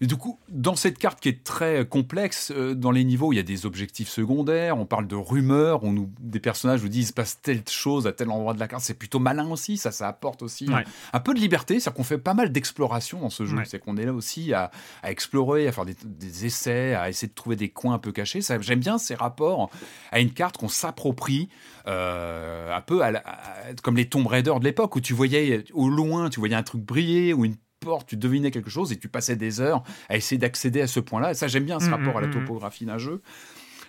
et du coup, dans cette carte qui est très complexe, euh, dans les niveaux, il y a des objectifs secondaires, on parle de rumeurs, on nous, des personnages nous disent il se passe telle chose à tel endroit de la carte. C'est plutôt malin aussi, ça, ça apporte aussi un peu de liberté. C'est-à-dire qu'on fait pas mal d'exploration dans ce jeu. C'est qu'on est là aussi à, explorer, à faire des, essais, à essayer de trouver des coins un peu cachés. J'aime bien ces rapports à une carte qu'on s'approprie, euh, un peu comme les Tomb Raider de l'époque, où tu voyais au loin, tu voyais un truc briller, ou une tu devinais quelque chose et tu passais des heures à essayer d'accéder à ce point-là. Et ça, j'aime bien ce mm, rapport à la mm, mm, topographie d'un jeu.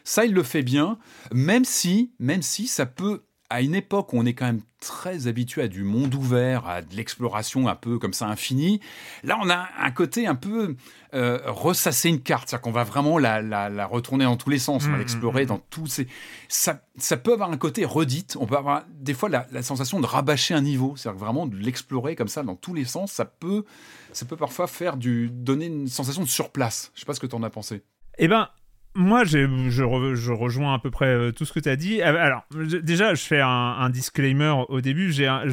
Ça, il le fait bien, même si, même si ça peut à une époque où on est quand même très habitué à du monde ouvert, à de l'exploration un peu comme ça infinie, là on a un côté un peu euh, ressasser une carte, c'est-à-dire qu'on va vraiment la, la, retourner dans tous les sens, on va mmh, l'explorer mmh, dans tous ces... Ça, ça peut avoir un côté redite, on peut avoir des fois la, la sensation de rabâcher un niveau, c'est-à-dire vraiment de l'explorer comme ça dans tous les sens, ça peut, ça peut parfois faire du, donner une sensation de surplace. Je sais pas ce que tu en as pensé. Eh ben, moi, je, je, rejoins à peu près euh, tout ce que tu as dit. Euh, alors, déjà, je fais un, disclaimer au début. J'ai un,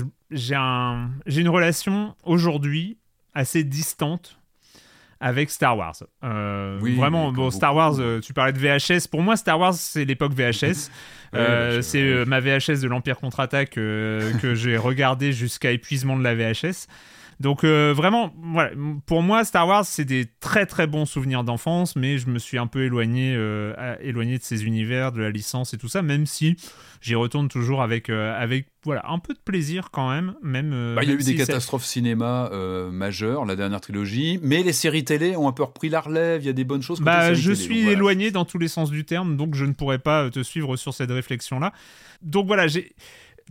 un, une relation aujourd'hui assez distante avec Star Wars. Euh, vraiment, bon, Star Wars, tu parlais de VHS. Pour moi, Star Wars, c'est l'époque VHS. c'est ma VHS de l'Empire contre-attaque que j'ai regardé jusqu'à épuisement de la VHS. Donc euh, vraiment, voilà, pour moi, Star Wars, c'est des très très bons souvenirs d'enfance, mais je me suis un peu éloigné, euh, éloigné de ces univers, de la licence et tout ça, même si j'y retourne toujours avec, euh, avec voilà, un peu de plaisir quand même. même bah, il y a eu des catastrophes cinéma majeures, la dernière trilogie, mais les séries télé ont un peu repris la relève, il y a des bonnes choses. Bah, je suis éloigné dans tous les sens du terme, donc je ne pourrais pas te suivre sur cette réflexion-là. Donc voilà, j'ai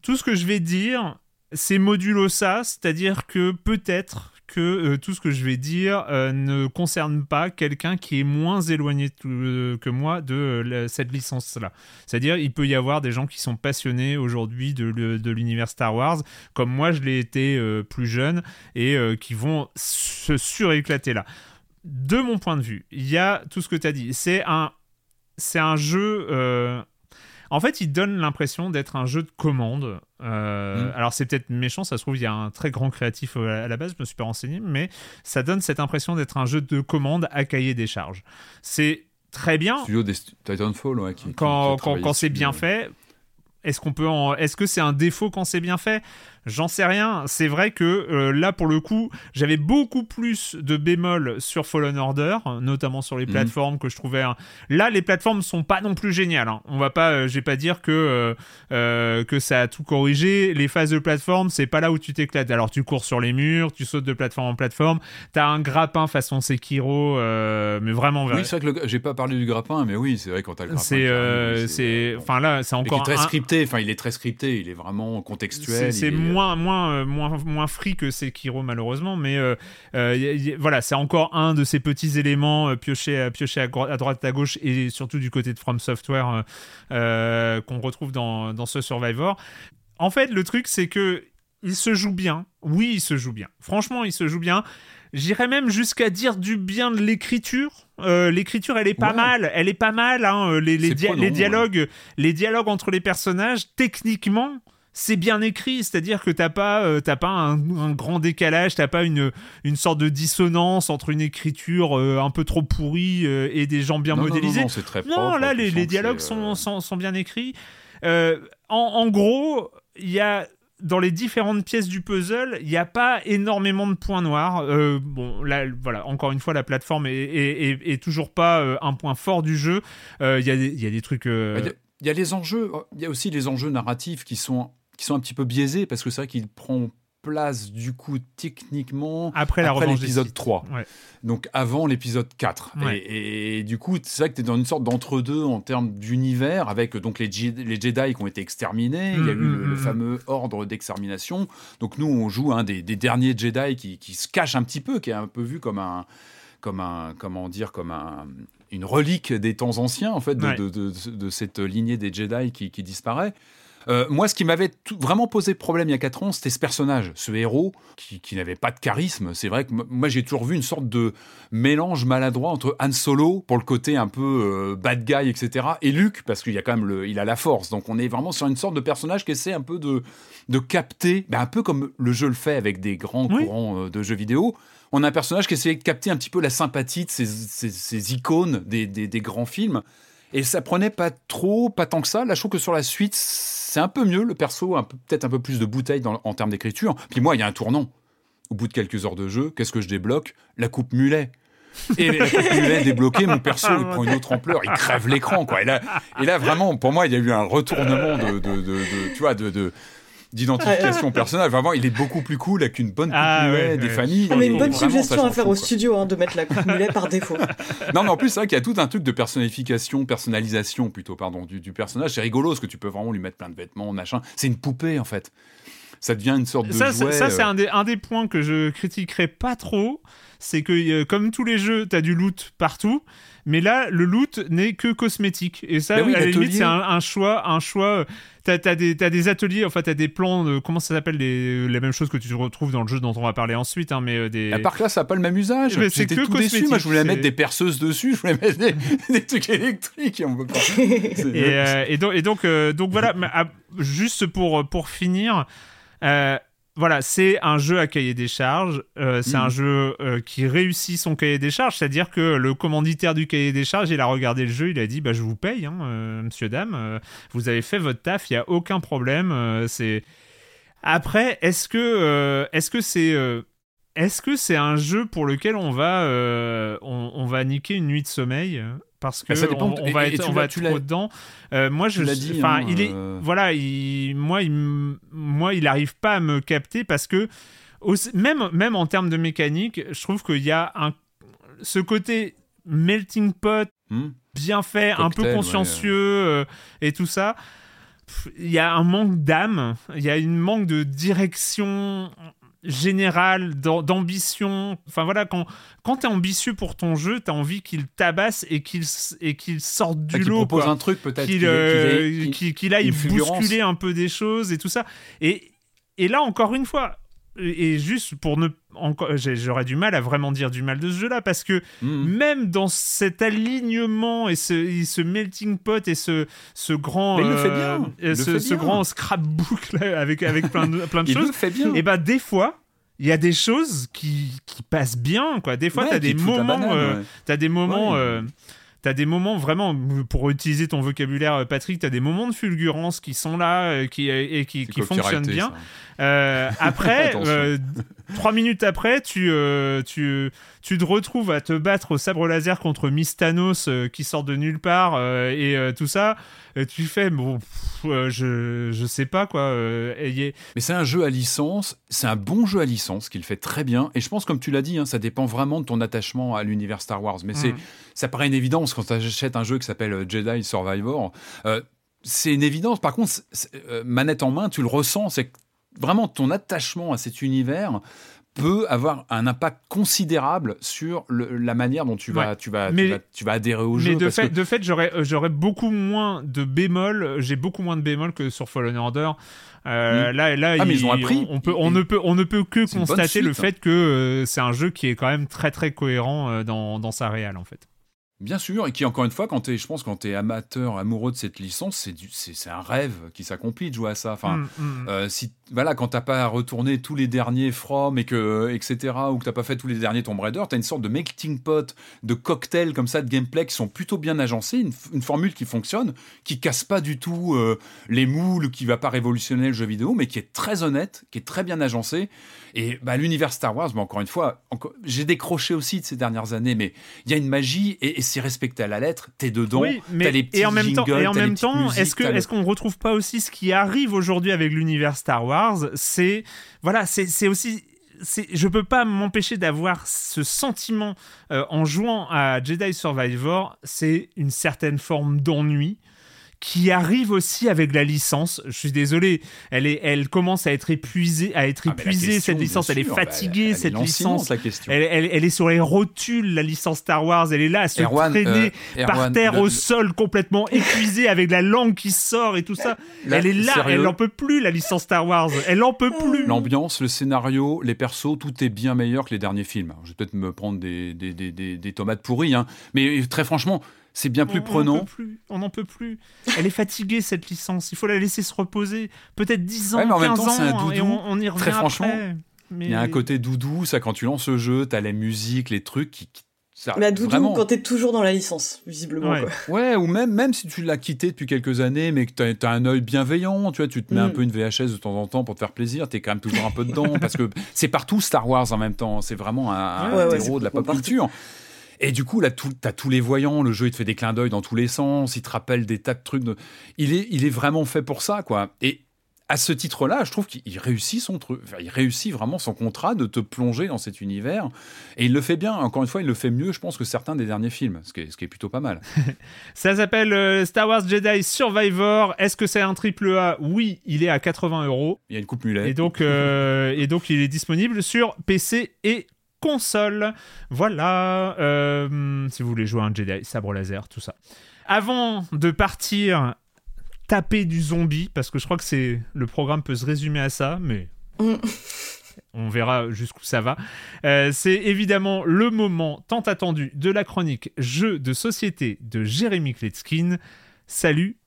tout ce que je vais dire c'est modulo ça, c'est-à-dire que peut-être que euh, tout ce que je vais dire euh, ne concerne pas quelqu'un qui est moins éloigné euh, que moi de cette licence-là. C'est-à-dire, il peut y avoir des gens qui sont passionnés aujourd'hui de, l'univers Star Wars, comme moi je l'ai été plus jeune, et qui vont se suréclater là. De mon point de vue, il y a tout ce que tu as dit. C'est un, c'est un jeu en fait, il donne l'impression d'être un jeu de commande. Euh, mm. Alors, c'est peut-être méchant, ça se trouve, il y a un très grand créatif à la base, je me suis pas renseigné, mais ça donne cette impression d'être un jeu de commande à cahier des charges. C'est très bien. Studio des Titanfall, ouais, quand, quand c'est bien fait. Est-ce qu'on peut Est-ce que c'est un défaut quand c'est bien fait? J'en sais rien. C'est vrai que euh, là, pour le coup, j'avais beaucoup plus de bémol sur Fallen Order, notamment sur les mhm. plateformes que je trouvais. Là, les plateformes sont pas non plus géniales. Hein. On va pas, euh, je vais pas dire que euh, que ça a tout corrigé. Les phases de plateforme, c'est pas là où tu t'éclates. Alors, tu cours sur les murs, tu sautes de plateforme en plateforme. T'as un grappin façon Sekiro, mais vraiment. Oui, c'est vrai que j'ai pas parlé du grappin, mais oui, c'est vrai quand t'as le grappin. C'est, c'est, enfin là, c'est encore. très scripté. Enfin, il est très scripté. Il est vraiment contextuel. C'est moins, moins, euh, moins, moins free que Sekiro, malheureusement. Mais euh, euh, voilà, c'est encore un de ces petits éléments piochés, piochés à, droite, à gauche et surtout du côté de From Software qu'on retrouve dans, dans ce Survivor. En fait, le truc, c'est que il se joue bien. Oui, il se joue bien. Franchement, il se joue bien. J'irais même jusqu'à dire du bien de l'écriture. l'écriture, elle est pas mal. Elle est pas mal. Hein. Les, les, dialogues, les dialogues entre les personnages, techniquement, c'est bien écrit, c'est-à-dire que t'as pas, euh, pas un, grand décalage, t'as pas une, une sorte de dissonance entre une écriture euh, un peu trop pourrie euh, et des gens bien modélisés. Non, c'est très Non, là, les, les dialogues sont, sont, sont, bien écrits. En, en, gros, il y a dans les différentes pièces du puzzle, il n'y a pas énormément de points noirs. bon, là, voilà, encore une fois, la plateforme est, est, est, toujours pas un point fort du jeu. Il y, y, a des trucs. Il y a les enjeux, il y a aussi les enjeux narratifs qui sont qui sont un petit peu biaisés parce que c'est vrai qu'il prend place du coup techniquement après, l'épisode 3 donc avant l'épisode 4 et, du coup c'est vrai que tu es dans une sorte d'entre-deux en termes d'univers avec donc les, les, Jedi qui ont été exterminés. Il y a mm, eu mm, le, mm, fameux ordre d'extermination. Donc nous on joue un des, derniers Jedi qui, qui, se cache un petit peu qui est un peu vu comme un comme un comment dire comme un, une relique des temps anciens en fait de, de, de, cette lignée des Jedi qui, qui disparaît euh, moi, ce qui m'avait vraiment posé problème il y a 4 ans, c'était ce personnage, ce héros qui, n'avait pas de charisme. C'est vrai que moi, j'ai toujours vu une sorte de mélange maladroit entre Han Solo, pour le côté un peu euh, bad guy, etc., et Luke, parce qu'il y a quand même le, il a la force. Donc, on est vraiment sur une sorte de personnage qui essaie un peu de, de capter, ben, un peu comme le jeu le fait avec des grands courants euh, de jeux vidéo. On a un personnage qui essaie de capter un petit peu la sympathie de ces, icônes des, des grands films. Et ça prenait pas trop, pas tant que ça. Là, je trouve que sur la suite, c'est un peu mieux. Le perso a peut-être un peu plus de bouteilles en termes d'écriture. Puis moi, il y a un tournant. Au bout de quelques heures de jeu, qu'est-ce que je débloque? La coupe mulet. Et la coupe mulet débloquée, mon perso, il prend une autre ampleur, il crève l'écran, quoi. Et là, vraiment, pour moi, il y a eu un retournement de, de tu vois, de, d'identification personnelle. Vraiment, il est beaucoup plus cool avec une bonne coupe ah, mulet, des familles. Ah, mais une bonne suggestion à faire au studio, hein, de mettre la coupe mulet par défaut. Non, mais en plus, c'est vrai qu'il y a tout un truc de personnification, personnalisation plutôt, pardon, du, personnage. C'est rigolo parce que tu peux vraiment lui mettre plein de vêtements, machin. C'est une poupée, en fait. Ça devient une sorte de ça, jouet. Ça, c'est euh. un des, un des points que je critiquerai pas trop. C'est que, euh, comme tous les jeux, tu as du loot partout. Mais là, le loot n'est que cosmétique. Et ça, ben à la limite, c'est un, choix. Un choix T'as as des, as des ateliers, enfin, t'as des plans de. Comment ça s'appelle les, les mêmes choses que tu retrouves dans le jeu dont on va parler ensuite. Hein, mais euh, des... À part que là, ça n'a pas le même usage. C'est que tout déçu. Moi, je voulais mettre des perceuses dessus, je voulais mettre des, trucs électriques. Et, on peut pas... et, euh, et, donc, et donc, euh, donc voilà, ah, juste pour, pour finir. Euh, voilà, c'est un jeu à cahier des charges. Euh, c'est un mm. jeu euh, qui réussit son cahier des charges, c'est-à-dire que le commanditaire du cahier des charges, il a regardé le jeu, il a dit bah je vous paye, hein, euh, monsieur dame, vous avez fait votre taf, il y a aucun problème. c'est après, est-ce que est-ce que c'est est-ce que c'est un jeu pour lequel on va on, va niquer une nuit de sommeil? Parce que ça on, va être, on va être trop dedans. Euh, moi, je, enfin, hein, il est, euh. voilà, il, moi, il, moi, il arrive pas à me capter parce que même, même en termes de mécanique, je trouve qu'il y a un, ce côté melting pot hmm. bien fait, un peu consciencieux euh, et tout ça. il y a un manque d'âme, il y a une manque de direction générale, d'ambition. Enfin voilà, quand, quand tu es ambitieux pour ton jeu, tu as envie qu'il tabasse et qu'il qu'il sorte du ah, lot. propose un truc peut-être. Qu'il euh, aille bousculer un peu des choses et tout ça. Et, et là, encore une fois, et juste pour ne j'aurais du mal à vraiment dire du mal de ce jeu là parce que mhm. même dans cet alignement et ce, ce melting pot et ce ce grand euh, ce, grand scrapbook là, avec avec plein de plein de choses. et eh bah ben, des fois il y a des choses qui, qui passent bien quoi. Des fois tu as, des moments euh, as des moments euh, T'as des moments vraiment, pour utiliser ton vocabulaire, Patrick, t'as des moments de fulgurance qui sont là qui, et qui, qui fonctionnent bien. Euh, après, euh, trois minutes après, tu, euh, tu, tu te retrouves à te battre au sabre laser contre Mistanos qui sort de nulle part et tout ça. Et tu fais, bon, je, je sais pas quoi. Mais c'est un jeu à licence, c'est un bon jeu à licence qu'il fait très bien. Et je pense, comme tu l'as dit, hein, ça dépend vraiment de ton attachement à l'univers Star Wars. Mais c'est, mm. ça paraît une évidence quand tu achètes un jeu qui s'appelle Jedi Survivor c'est une évidence. Par contre, manette en main, tu le ressens. C'est vraiment ton attachement à cet univers peut avoir un impact considérable sur la manière dont tu vas, tu vas, tu vas, adhérer au jeu. Mais de fait, de fait, j'aurais, euh, j'aurais beaucoup moins de bémol. J'ai beaucoup moins de bémol que sur Fallen Order. Euh, mm. Là, là, ah, ils ont appris. On, peut, on ne peut, on ne peut que constater le fait que euh, c'est un jeu qui est quand même très très cohérent dans, dans sa réelle en fait. Bien sûr, et qui encore une fois, quand es, je pense, quand tu es amateur, amoureux de cette licence, c'est c'est un rêve qui s'accomplit de jouer à ça. Enfin, mm, mm. Euh, si voilà, quand t'as pas retourné tous les derniers From et que etc. ou que t'as pas fait tous les derniers Tomb Raider, t'as une sorte de melting pot, de cocktail comme ça de gameplay qui sont plutôt bien agencés, une, formule qui fonctionne, qui casse pas du tout euh, les moules, qui va pas révolutionner le jeu vidéo, mais qui est très honnête, qui est très bien agencé. Et bah, l'univers Star Wars, mais encore une fois, j'ai décroché aussi de ces dernières années, mais il y a une magie et, c'est respecté à la lettre. T'es dedans, oui, mais, les petits et en même temps, et en même temps, est-ce que est-ce qu'on retrouve pas aussi ce qui arrive aujourd'hui avec l'univers Star Wars? C'est voilà, c'est aussi je peux pas m'empêcher d'avoir ce sentiment euh, en jouant à Jedi Survivor, c'est une certaine forme d'ennui qui arrive aussi avec la licence. Je suis désolé, elle est, elle commence à être épuisée, à être ah, épuisée cette licence. elle est fatiguée cette licence. Elle, elle, est sur les rotules la licence Star Wars. Elle est là à se traîner euh, par terre au sol complètement épuisée avec la langue qui sort et tout ça. elle est là, elle n'en peut plus la licence Star Wars. Elle n'en peut plus. L'ambiance, le scénario, les persos, tout est bien meilleur que les derniers films. je vais peut-être me prendre des, des, des, des tomates pourries, hein. mais très franchement c'est bien plus prenant. On n'en peut plus. Elle est fatiguée cette licence. Il faut la laisser se reposer. Peut-être 10 ans, ouais, mais en même temps, c'est un doudou. Et on, y revient Très franchement, il y a un côté doudou. Ça, quand tu lances le jeu, t'as la musique, les trucs qui, ça, mais à doudou vraiment... quand t'es toujours dans la licence, visiblement. Ouais, quoi. ouais ou même, même si tu l'as quitté depuis quelques années, mais que t'as as un œil bienveillant, tu vois, tu te mets un mm. peu une VHS de temps en temps pour te faire plaisir, t'es quand même toujours un peu dedans, parce que c'est partout Star Wars en même temps, c'est vraiment un, héros de la pop culture. Et du coup, là, t'as tous les voyants, le jeu, il te fait des clins d'œil dans tous les sens, il te rappelle des tas de trucs. Il, est, il est vraiment fait pour ça, quoi. Et à ce titre-là, je trouve qu'il réussit son truc, il réussit vraiment son contrat de te plonger dans cet univers, et il le fait bien. Encore une fois, il le fait mieux, je pense, que certains des derniers films, ce qui est, ce qui est plutôt pas mal. Ça s'appelle euh, Star Wars Jedi Survivor. Est-ce que c'est un triple A? Oui, il est à 80 euros. Il y a une coupe mulet. Et donc, euh, et donc, il est disponible sur PC et console. Voilà, euh, si vous voulez jouer à un Jedi, sabre laser, tout ça. Avant de partir taper du zombie, parce que je crois que c'est le programme peut se résumer à ça, mais mm. on verra jusqu'où ça va. Euh, c'est évidemment le moment tant attendu de la chronique jeu de société de Jérémy Kletskin. Salut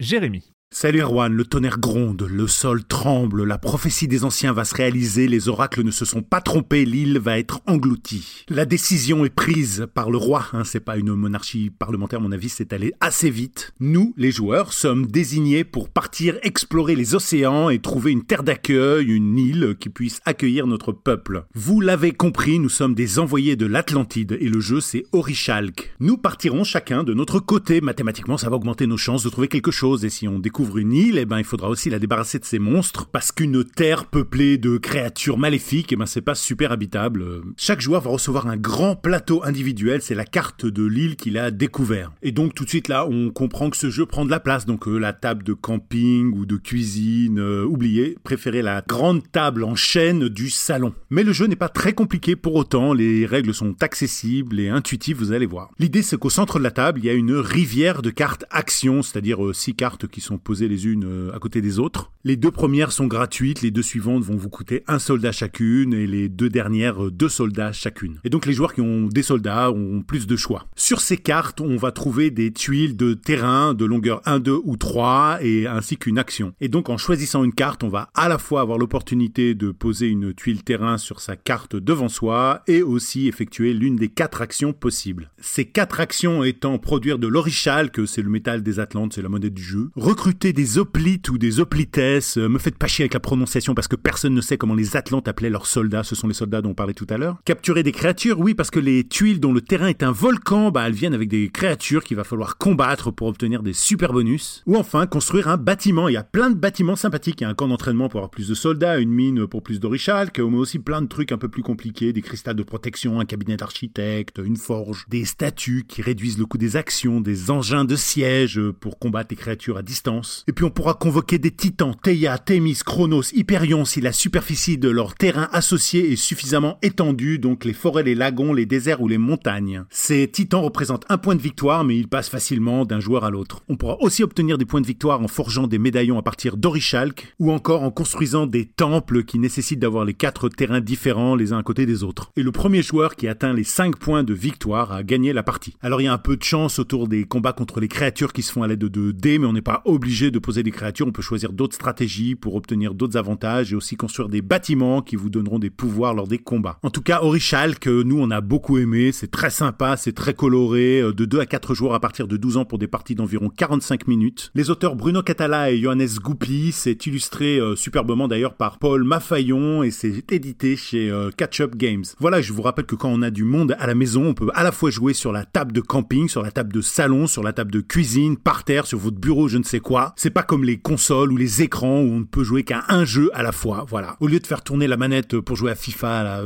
Jérémy. Salut Erwan, le tonnerre gronde, le sol tremble, la prophétie des anciens va se réaliser, les oracles ne se sont pas trompés, l'île va être engloutie. La décision est prise par le roi, hein, c'est pas une monarchie parlementaire, mon avis, c'est allé assez vite. Nous, les joueurs, sommes désignés pour partir explorer les océans et trouver une terre d'accueil, une île qui puisse accueillir notre peuple. Vous l'avez compris, nous sommes des envoyés de l'Atlantide et le jeu c'est Orichalk. Nous partirons chacun de notre côté, mathématiquement ça va augmenter nos chances de trouver quelque chose et si on découvre découvre une île, eh ben, il faudra aussi la débarrasser de ces monstres, parce qu'une terre peuplée de créatures maléfiques, eh ben, c'est pas super habitable. Chaque joueur va recevoir un grand plateau individuel, c'est la carte de l'île qu'il a découvert. Et donc, tout de suite là, on comprend que ce jeu prend de la place, donc euh, la table de camping ou de cuisine, euh, oubliez, préférez la grande table en chaîne du salon. Mais le jeu n'est pas très compliqué pour autant, les règles sont accessibles et intuitives, vous allez voir. L'idée, c'est qu'au centre de la table, il y a une rivière de cartes action, c'est-à-dire euh, six cartes qui sont posées les unes euh, à côté des autres. Les deux premières sont gratuites, les deux suivantes vont vous coûter un soldat chacune et les deux dernières euh, deux soldats chacune. Et donc les joueurs qui ont des soldats ont plus de choix. Sur ces cartes, on va trouver des tuiles de terrain de longueur 1, 2 ou 3 et ainsi qu'une action. Et donc en choisissant une carte, on va à la fois avoir l'opportunité de poser une tuile terrain sur sa carte devant soi et aussi effectuer l'une des quatre actions possibles. Ces quatre actions étant produire de l'orichal, que c'est le métal des Atlantes, c'est la monnaie du jeu, recruter des hoplites ou des hoplites, euh, me faites pas chier avec la prononciation parce que personne ne sait comment les Atlantes appelaient leurs soldats, ce sont les soldats dont on parlait tout à l'heure. Capturer des créatures, oui, parce que les tuiles dont le terrain est un volcan, bah elles viennent avec des créatures qu'il va falloir combattre pour obtenir des super bonus. Ou enfin, construire un bâtiment, il y a plein de bâtiments sympathiques, il y a un camp d'entraînement pour avoir plus de soldats, une mine pour plus d'orichal, mais aussi plein de trucs un peu plus compliqués, des cristals de protection, un cabinet d'architecte, une forge, des statues qui réduisent le coût des actions, des engins de siège pour combattre les créatures à distance. Et puis on pourra convoquer des titans, Theia, Thémis, Chronos, Hyperion si la superficie de leur terrain associé est suffisamment étendue, donc les forêts, les lagons, les déserts ou les montagnes. Ces titans représentent un point de victoire, mais ils passent facilement d'un joueur à l'autre. On pourra aussi obtenir des points de victoire en forgeant des médaillons à partir d'Orichalk, ou encore en construisant des temples qui nécessitent d'avoir les quatre terrains différents les uns à côté des autres. Et le premier joueur qui atteint les 5 points de victoire a gagné la partie. Alors il y a un peu de chance autour des combats contre les créatures qui se font à l'aide de dés, mais on n'est pas obligé de poser des créatures, on peut choisir d'autres stratégies pour obtenir d'autres avantages et aussi construire des bâtiments qui vous donneront des pouvoirs lors des combats. En tout cas, Orichal, que nous on a beaucoup aimé, c'est très sympa, c'est très coloré, euh, de 2 à 4 joueurs à partir de 12 ans pour des parties d'environ 45 minutes. Les auteurs Bruno Catala et Johannes Goupli, c'est illustré euh, superbement d'ailleurs par Paul Mafaillon et c'est édité chez euh, Catch Up Games. Voilà, je vous rappelle que quand on a du monde à la maison, on peut à la fois jouer sur la table de camping, sur la table de salon, sur la table de cuisine, par terre, sur votre bureau, je ne sais quoi. C'est pas comme les consoles ou les écrans où on ne peut jouer qu'à un jeu à la fois. Voilà. Au lieu de faire tourner la manette pour jouer à FIFA,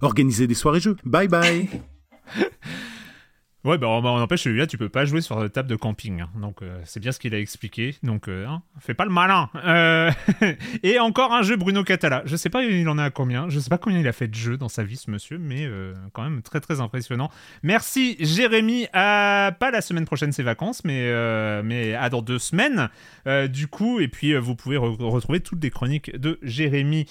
organiser des soirées jeux. Bye bye. Ouais, bah, on empêche celui-là, tu peux pas jouer sur la table de camping. Hein. Donc, euh, c'est bien ce qu'il a expliqué. Donc, euh, hein, fais pas le malin. Euh, et encore un jeu Bruno Catala. Je sais pas, il en a combien. Je sais pas combien il a fait de jeux dans sa vie, ce monsieur, mais quand même très très impressionnant. Merci, Jérémy. Pas la semaine prochaine, c'est vacances, mais, mais à dans deux semaines. du coup, et puis vous pouvez retrouver toutes les chroniques de Jérémy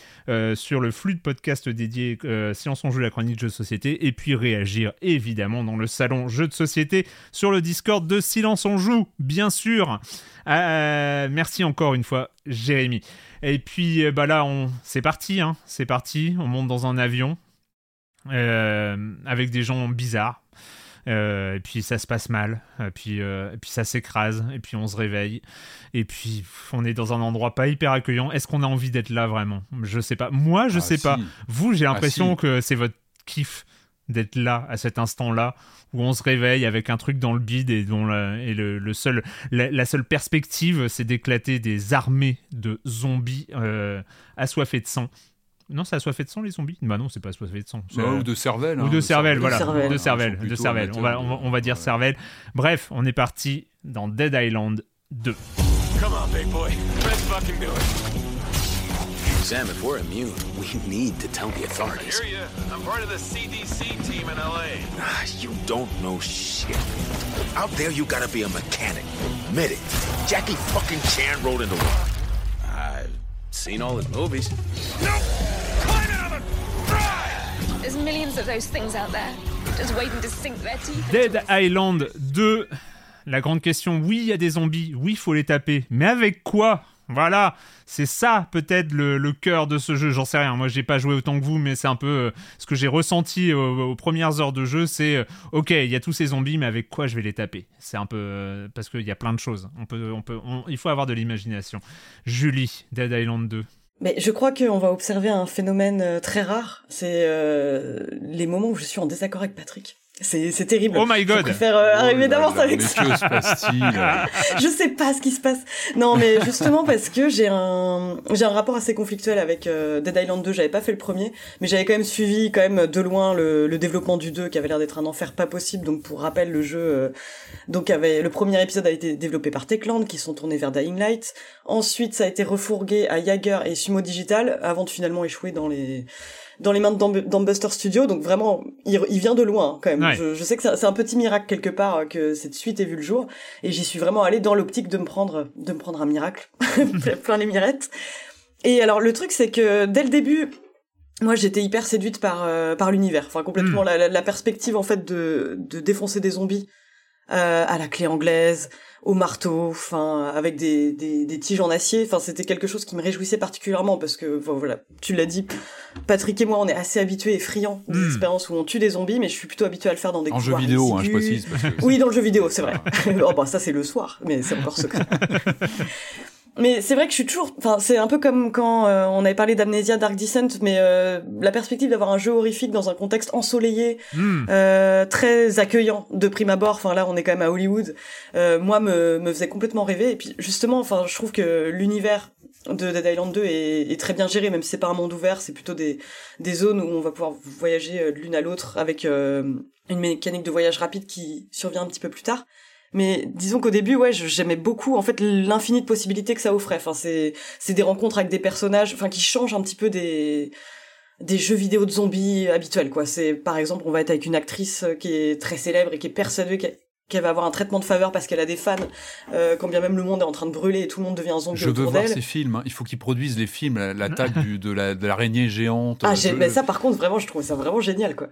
sur le flux de podcast dédié Silence on joue la chronique de jeux de société. Et puis réagir évidemment dans le salon de société sur le Discord de Silence on joue, bien sûr. Euh, merci encore une fois, Jérémy. Et puis euh, bah là, on... c'est parti, hein. c'est parti. On monte dans un avion euh, avec des gens bizarres. et puis ça se passe mal, et puis, et puis ça s'écrase, et puis on se réveille, et puis on est dans un endroit pas hyper accueillant. Est-ce qu'on a envie d'être là vraiment? Je sais pas. Moi, je ah, sais pas. Vous, j'ai ah, l'impression que c'est votre kiff d'être là à cet instant-là où on se réveille avec un truc dans le bide et dont la, et le, seul la, seule perspective c'est d'éclater des armées de zombies euh, assoiffés de sang. Non, c'est assoiffé de sang les zombies? Bah non, c'est pas assoiffé de sang. ou de cervelle. Ou hein, de cervelle, voilà. De cervelle, de cervelle. On va, on va, dire cervelle. Bref, on est parti dans Dead Island 2. Come on, big boy. Let's fucking do it. Sam, if we're immune, we need to tell the authorities. I hear you. I'm part of the CDC team in LA. Ah, you don't know shit. Out there, you gotta be a mechanic, medic. Jackie fucking Chan rode in the water. I've seen all his movies. No! Climb out of it! There's millions of those things out there, just waiting to sink their teeth. Dead Island 2. La grande question, oui, il y a des zombies, oui, il faut les taper, mais avec quoi? Voilà, c'est ça peut-être le, cœur de ce jeu. J'en sais rien. Moi, j'ai pas joué autant que vous, mais c'est un peu euh, ce que j'ai ressenti aux, premières heures de jeu. C'est euh, ok, il y a tous ces zombies, mais avec quoi je vais les taper? C'est un peu euh, parce qu'il y a plein de choses. On peut, on peut, il faut avoir de l'imagination. Julie, Dead Island 2. Mais je crois qu'on va observer un phénomène très rare. C'est les moments où je suis en désaccord avec Patrick. C'est terrible. Oh my god. Je préfère euh, oh arriver d'avance avec ça. Que se passe-t-il Je sais pas ce qui se passe. Non, mais justement parce que j'ai un j'ai un rapport assez conflictuel avec euh, Dead Island 2. J'avais pas fait le premier, mais j'avais quand même suivi quand même de loin le, le développement du 2 qui avait l'air d'être un enfer pas possible. Donc pour rappel, le jeu euh, donc avait le premier épisode a été développé par Techland qui sont tournés vers Dying Light. Ensuite, ça a été refourgué à Jaeger et Sumo Digital avant de finalement échouer dans les dans les mains de Dumbbuster Studio, donc vraiment, il, vient de loin hein, quand même. Je, sais que c'est un petit miracle quelque part euh, que cette suite ait vu le jour, et j'y suis vraiment allée dans l'optique de me prendre, de me prendre un miracle, plein les mirettes. Et alors le truc c'est que dès le début, moi j'étais hyper séduite par euh, par l'univers, enfin complètement hmm. la, la, perspective en fait de de défoncer des zombies euh, à la clé anglaise, au marteau, enfin avec des, des, des, tiges en acier. Enfin, c'était quelque chose qui me réjouissait particulièrement parce que voilà, tu l'as dit, Patrick et moi, on est assez habitués et friands des hmm. expériences où on tue des zombies, mais je suis plutôt habitué à le faire dans des en jeu vidéo, hein, je précise. Oui, dans le jeu vidéo, c'est vrai. oh bah ça c'est le soir, mais c'est encore secret. Mais c'est vrai que je suis toujours, enfin c'est un peu comme quand euh, on avait parlé d'Amnesia Dark Descent, mais euh, la perspective d'avoir un jeu horrifique dans un contexte ensoleillé, hmm. euh, très accueillant de prime abord. Enfin là, on est quand même à Hollywood. Euh, moi, me, me faisait complètement rêver. Et puis justement, enfin, je trouve que l'univers de Dead Island 2 est, est, très bien géré, même si c'est pas un monde ouvert, c'est plutôt des des zones où on va pouvoir voyager de l'une à l'autre avec une mécanique de voyage rapide qui survient un petit peu plus tard. Mais disons qu'au début, ouais, j'aimais beaucoup en fait l'infini de possibilités que ça offrait. Enfin, c'est c'est des rencontres avec des personnages, enfin qui changent un petit peu des des jeux vidéo de zombies habituels quoi. C'est par exemple, on va être avec une actrice qui est très célèbre et qui est persuadée qu'elle va avoir un traitement de faveur parce qu'elle a des fans, euh, quand bien même le monde est en train de brûler et tout le monde devient un zombie Je veux voir ces films. Hein. Il faut qu'ils produisent les films, l'attaque de l'araignée la, géante. Ah, mais ça par contre vraiment, je trouve ça vraiment génial quoi.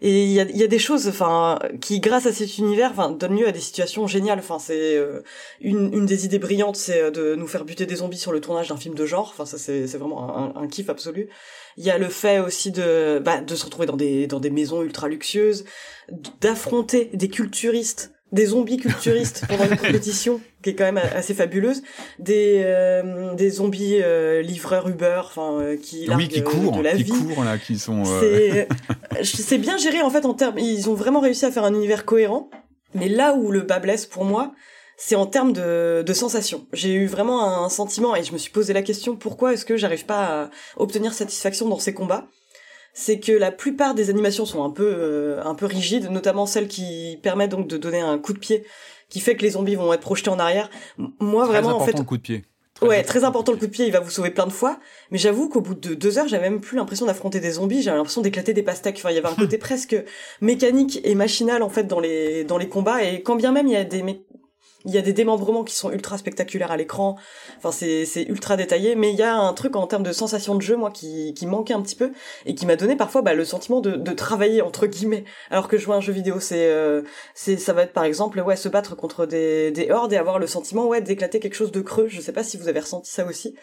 Et il y a, y a, des choses, enfin, qui grâce à cet univers, enfin, donnent lieu à des situations géniales. Enfin, c'est euh, une, une des idées brillantes, c'est euh, de nous faire buter des zombies sur le tournage d'un film de genre. Enfin, ça c'est vraiment un, un, kiff absolu. Il y a le fait aussi de bah, de se retrouver dans des dans des maisons ultra luxueuses, d'affronter des culturistes des zombies culturistes pendant une compétition qui est quand même assez fabuleuse, des euh, des zombies euh, livreurs Uber, enfin euh, qui oui, qui courent, de la qui vie. courent là, qui sont. C'est bien géré en fait en termes. Ils ont vraiment réussi à faire un univers cohérent. Mais là où le bas blesse pour moi, c'est en termes de, de sensations. J'ai eu vraiment un sentiment et je me suis posé la question pourquoi est-ce que j'arrive pas à obtenir satisfaction dans ces combats? C'est que la plupart des animations sont un peu euh, un peu rigides, notamment celles qui permettent donc de donner un coup de pied qui fait que les zombies vont être projetés en arrière. Moi très vraiment en fait le coup de pied. ouais, très important le coup de pied, il va vous sauver plein de fois. Mais j'avoue qu'au bout de deux heures, j'avais même plus l'impression d'affronter des zombies, j'avais l'impression d'éclater des pastèques. Enfin, il y avait un côté presque mécanique et machinal en fait dans les dans les combats. Et quand bien même il y a des il y a des démembrements qui sont ultra spectaculaires à l'écran. Enfin, c'est, ultra détaillé, mais il y a un truc en termes de sensation de jeu, moi, qui, qui manquait un petit peu et qui m'a donné parfois bah, le sentiment de, de travailler entre guillemets. Alors que jouer à un jeu vidéo, c'est, euh, c'est, ça va être par exemple, ouais, se battre contre des, des hordes et avoir le sentiment, ouais, d'éclater quelque chose de creux. Je sais pas si vous avez ressenti ça aussi.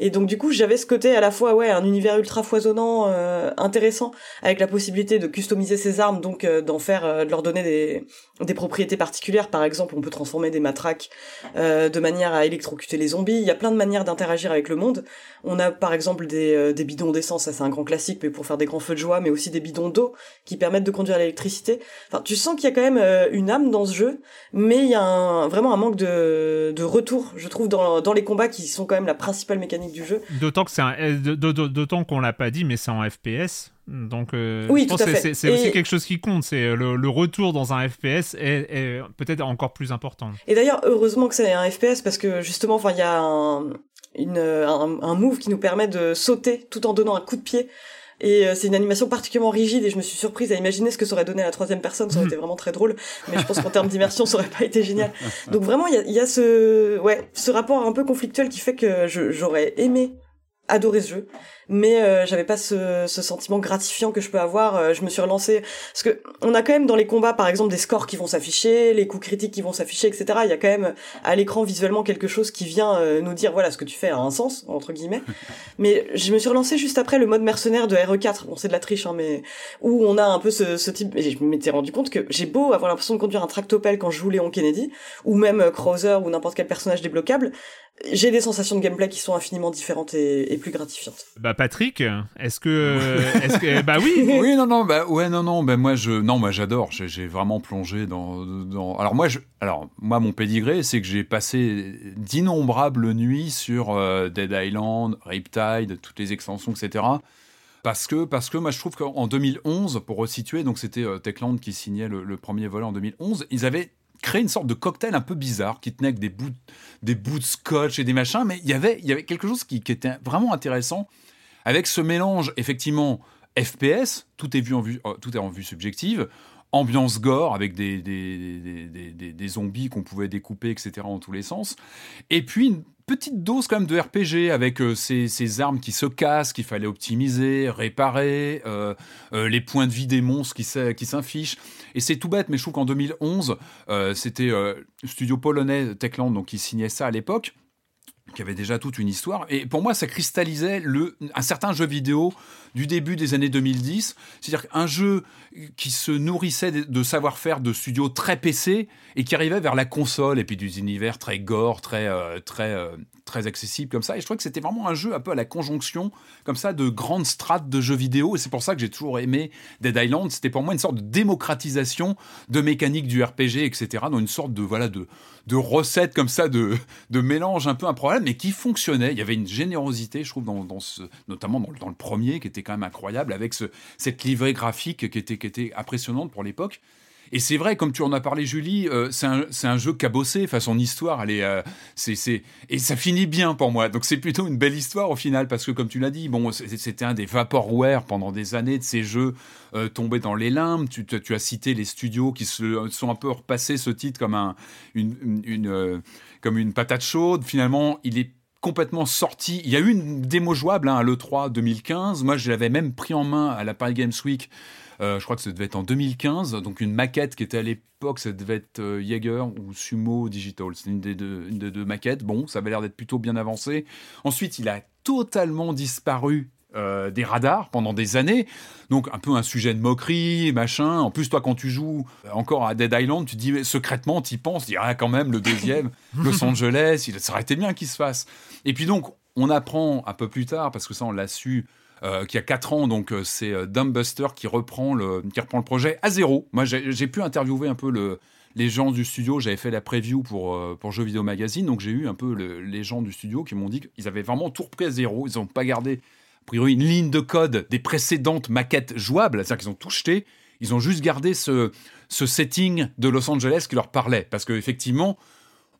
Et donc du coup, j'avais ce côté à la fois ouais, un univers ultra foisonnant, euh, intéressant, avec la possibilité de customiser ses armes, donc euh, d'en faire, euh, de leur donner des, des propriétés particulières. Par exemple, on peut transformer des matraques de manière à électrocuter les zombies. Il y a plein de manières d'interagir avec le monde. On a par exemple des, des bidons d'essence, ça c'est un grand classique, mais pour faire des grands feux de joie, mais aussi des bidons d'eau qui permettent de conduire l'électricité. Enfin, tu sens qu'il y a quand même une âme dans ce jeu, mais il y a un, vraiment un manque de, de retour, je trouve, dans, dans les combats qui sont quand même la principale mécanique du jeu. D'autant que c'est d'autant qu'on l'a pas dit, mais c'est en FPS. Donc, euh, oui, c'est aussi quelque chose qui compte. C'est le, retour dans un FPS est, peut-être encore plus important. Et d'ailleurs, heureusement que c'est un FPS parce que justement, enfin, il y a un, une, un, move qui nous permet de sauter tout en donnant un coup de pied. Et euh, c'est une animation particulièrement rigide et je me suis surprise à imaginer ce que ça aurait donné à la troisième personne. Ça aurait été vraiment très drôle. Mais je pense qu'en termes d'immersion, ça aurait pas été génial. Donc vraiment, il y a, y a, ce, ouais, ce rapport un peu conflictuel qui fait que j'aurais aimé adorer ce jeu mais euh, j'avais pas ce, ce, sentiment gratifiant que je peux avoir. Euh, je me suis relancée parce que on a quand même dans les combats, par exemple, des scores qui vont s'afficher, les coups critiques qui vont s'afficher, etc. Il y a quand même à l'écran visuellement quelque chose qui vient euh, nous dire voilà ce que tu fais a un sens entre guillemets. mais je me suis relancée juste après le mode mercenaire de RE4. Bon, c'est de la triche, hein, mais où on a un peu ce, ce type. Et je m'étais rendu compte que j'ai beau avoir l'impression de conduire un tractopelle quand je joue Léon Kennedy ou même Krauser ou n'importe quel personnage débloquable, j'ai des sensations de gameplay qui sont infiniment différentes et, et plus gratifiantes. Bah Patrick, est-ce que, est-ce que, bah oui. Oui, non, non, bah ouais, non, non, bah moi je, non, moi j'adore. J'ai vraiment plongé dans, dans, Alors moi, je, alors moi mon pédigré, c'est que j'ai passé d'innombrables nuits sur Dead Island, Riptide, toutes les extensions, etc. Parce que, parce que moi je trouve qu'en 2011, pour resituer, donc c'était Techland qui signait le, le premier volet en 2011, ils avaient créé une sorte de cocktail un peu bizarre qui tenait avec des bouts, des bouts de scotch et des machins, mais il y avait, il y avait quelque chose qui, était vraiment intéressant avec ce mélange, effectivement, FPS, tout est, vu en vue, euh, en vue subjective, ambiance gore avec des, zombies qu'on pouvait découper, etc., en tous les sens. Et puis une petite dose quand même de RPG avec euh, ces, armes qui se cassent, qu'il fallait optimiser, réparer, euh, les points de vie des monstres qui, qui s'infichent. Et c'est tout bête, mais je trouve qu'en 2011, c'était studio polonais Techland donc, qui signait ça à l'époque qui avait déjà toute une histoire. Et pour moi, ça cristallisait le, un certain jeu vidéo du début des années 2010. C'est-à-dire un jeu qui se nourrissait de savoir-faire de studios très PC et qui arrivait vers la console et puis des univers très gore, très, euh, très, euh, très accessible comme ça. Et je trouvais que c'était vraiment un jeu un peu à la conjonction comme ça de grandes strates de jeux vidéo. Et c'est pour ça que j'ai toujours aimé Dead Island. C'était pour moi une sorte de démocratisation de mécanique du RPG, etc. Dans une sorte de voilà de de recettes comme ça de, de mélange un peu improbable, mais qui fonctionnait. Il y avait une générosité, je trouve, dans, ce, notamment dans, le premier, qui était quand même incroyable, avec ce, cette livrée graphique qui était, était impressionnante pour l'époque. Et c'est vrai, comme tu en as parlé, Julie, euh, c'est un, jeu cabossé. Enfin, son histoire, elle est, euh, et ça finit bien pour moi. Donc c'est plutôt une belle histoire au final, parce que comme tu l'as dit, bon, c'était un des vaporware pendant des années de ces jeux euh, tombés dans les limbes. Tu, as cité les studios qui se sont un peu repassés ce titre comme une patate chaude. Finalement, il est complètement sorti. Il y a eu une démo jouable hein, à l'E3 2015. Moi, je l'avais même pris en main à la Paris Games Week euh, je crois que ça devait être en 2015. Donc une maquette qui était à l'époque, ça devait être euh, Jaeger ou Sumo Digital. C'est une une des deux maquettes. Bon, ça avait l'air d'être plutôt bien avancé. Ensuite, il a totalement disparu euh, des radars pendant des années. Donc un peu un sujet de moquerie, machin. En plus, toi, quand tu joues encore à Dead Island, tu dis secrètement, tu y penses, tu dis ah, quand même le deuxième, Los Angeles, il, ça aurait été bien qu'il se fasse. Et puis donc, on apprend un peu plus tard, parce que ça on l'a su euh, qui a 4 ans, donc euh, c'est euh, Dumbbuster qui reprend, le, qui reprend le projet à zéro. Moi, j'ai pu interviewer un peu le, les gens du studio. J'avais fait la preview pour, pour Jeux Vidéo Magazine, donc j'ai eu un peu les gens du studio qui m'ont dit qu'ils avaient vraiment tout repris à zéro. Ils n'ont pas gardé, priori, une ligne de code des précédentes maquettes jouables, c'est-à-dire qu'ils ont tout jeté. Ils ont juste gardé ce, ce setting de Los Angeles qui leur parlait. Parce qu'effectivement,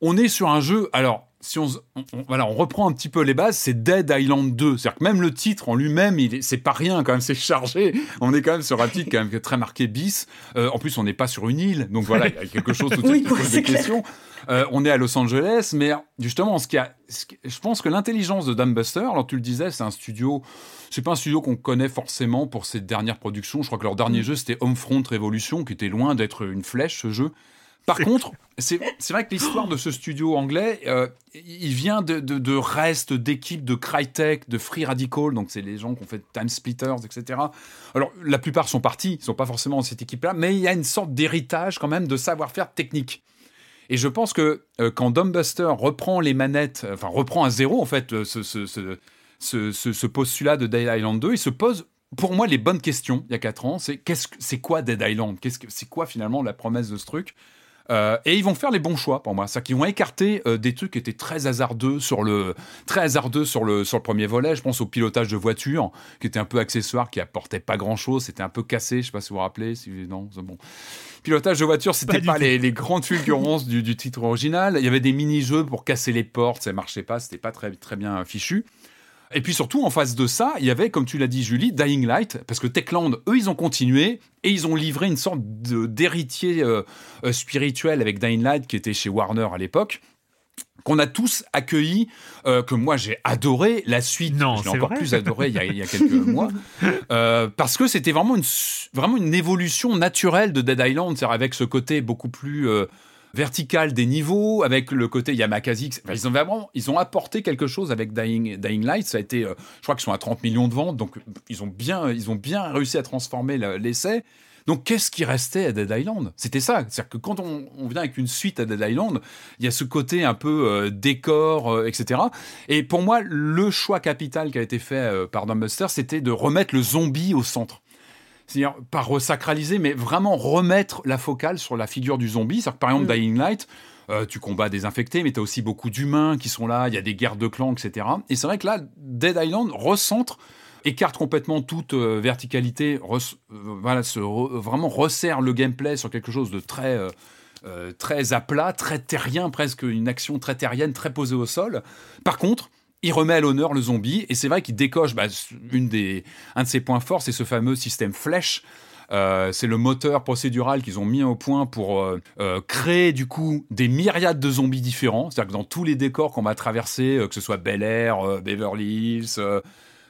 on est sur un jeu. Alors, si on, voilà, on reprend un petit peu les bases, c'est Dead Island 2. C'est-à-dire que même le titre en lui-même, c'est pas rien quand même, c'est chargé. On est quand même sur un titre quand même très marqué bis. Euh, en plus, on n'est pas sur une île, donc voilà, il y a quelque chose tout de suite qui pose des questions. Euh, on est à Los Angeles, mais justement, ce qui a, je pense que l'intelligence de Dumbbuster, alors tu le disais, c'est un studio, c'est pas un studio qu'on connaît forcément pour ses dernières productions. Je crois que leur dernier mm. jeu, c'était Homefront Revolution, qui était loin d'être une flèche, ce jeu. Par contre, c'est vrai que l'histoire de ce studio anglais, euh, il vient de, restes d'équipes de Crytek, de Free Radical, donc c'est les gens qui ont fait Time Splitters, etc. Alors, la plupart sont partis, ils sont pas forcément dans cette équipe-là, mais il y a une sorte d'héritage quand même de savoir-faire technique. Et je pense que euh, quand Dumbbuster reprend les manettes, enfin reprend à zéro en fait euh, ce, ce, ce, ce postulat de Dead Island 2, il se pose pour moi les bonnes questions il y a 4 ans, c'est qu'est-ce quoi Dead Island? Qu'est-ce que c'est quoi finalement la promesse de ce truc? Euh, et ils vont faire les bons choix pour moi, c'est-à-dire qu'ils vont écarter euh, des trucs qui étaient très hasardeux sur le très hasardeux sur le sur le premier volet. Je pense au pilotage de voiture qui était un peu accessoire, qui apportait pas grand-chose, c'était un peu cassé. Je sais pas si vous vous rappelez. Si non, bon. Pilotage de voiture, c'était pas, pas les, les, grandes fulgurances du, du, titre original. Il y avait des mini-jeux pour casser les portes, ça marchait pas, c'était pas très très bien fichu. Et puis surtout, en face de ça, il y avait, comme tu l'as dit, Julie, Dying Light, parce que Techland, eux, ils ont continué et ils ont livré une sorte d'héritier euh, euh, spirituel avec Dying Light, qui était chez Warner à l'époque qu'on a tous accueilli, euh, que moi j'ai adoré. La suite, non, j'ai encore plus adoré il y, a, il y a quelques mois, parce que c'était vraiment une, vraiment une évolution naturelle de Dead Island, c'est-à-dire avec ce côté beaucoup plus verticale des niveaux, avec le côté Yamakasi. ils ont vraiment, ils ont apporté quelque chose avec Dying, Dying Light. Ça a été, euh, je crois qu'ils sont à 30 millions de ventes, donc ils ont bien, ils ont bien réussi à transformer l'essai. Donc qu'est-ce qui restait à Dead Island? C'était ça. C'est-à-dire que quand on, vient avec une suite à Dead Island, il y a ce côté un peu euh, décor, euh, etc. Et pour moi, le choix capital qui a été fait euh, par Dumbbuster, c'était de remettre le zombie au centre. C'est-à-dire, pas resacraliser, mais vraiment remettre la focale sur la figure du zombie. C'est-à-dire que par exemple, mm. Dying Light, tu combats des infectés, mais tu as aussi beaucoup d'humains qui sont là, il y a des guerres de clans, etc. Et c'est vrai que là, Dead Island recentre écarte complètement toute euh, verticalité, euh, voilà, se vraiment resserre le gameplay sur quelque chose de très euh, très à plat, très terrien, presque une action très terrienne, très posée au sol. Par contre, il remet à l'honneur le zombie, et c'est vrai qu'il décoche bah, une des, un de ses points forts, c'est ce fameux système flèche. c'est le moteur procédural qu'ils ont mis au point pour créer du coup des myriades de zombies différents. C'est-à-dire que dans tous les décors qu'on va traverser, que ce soit Bel Air, Beverly Hills,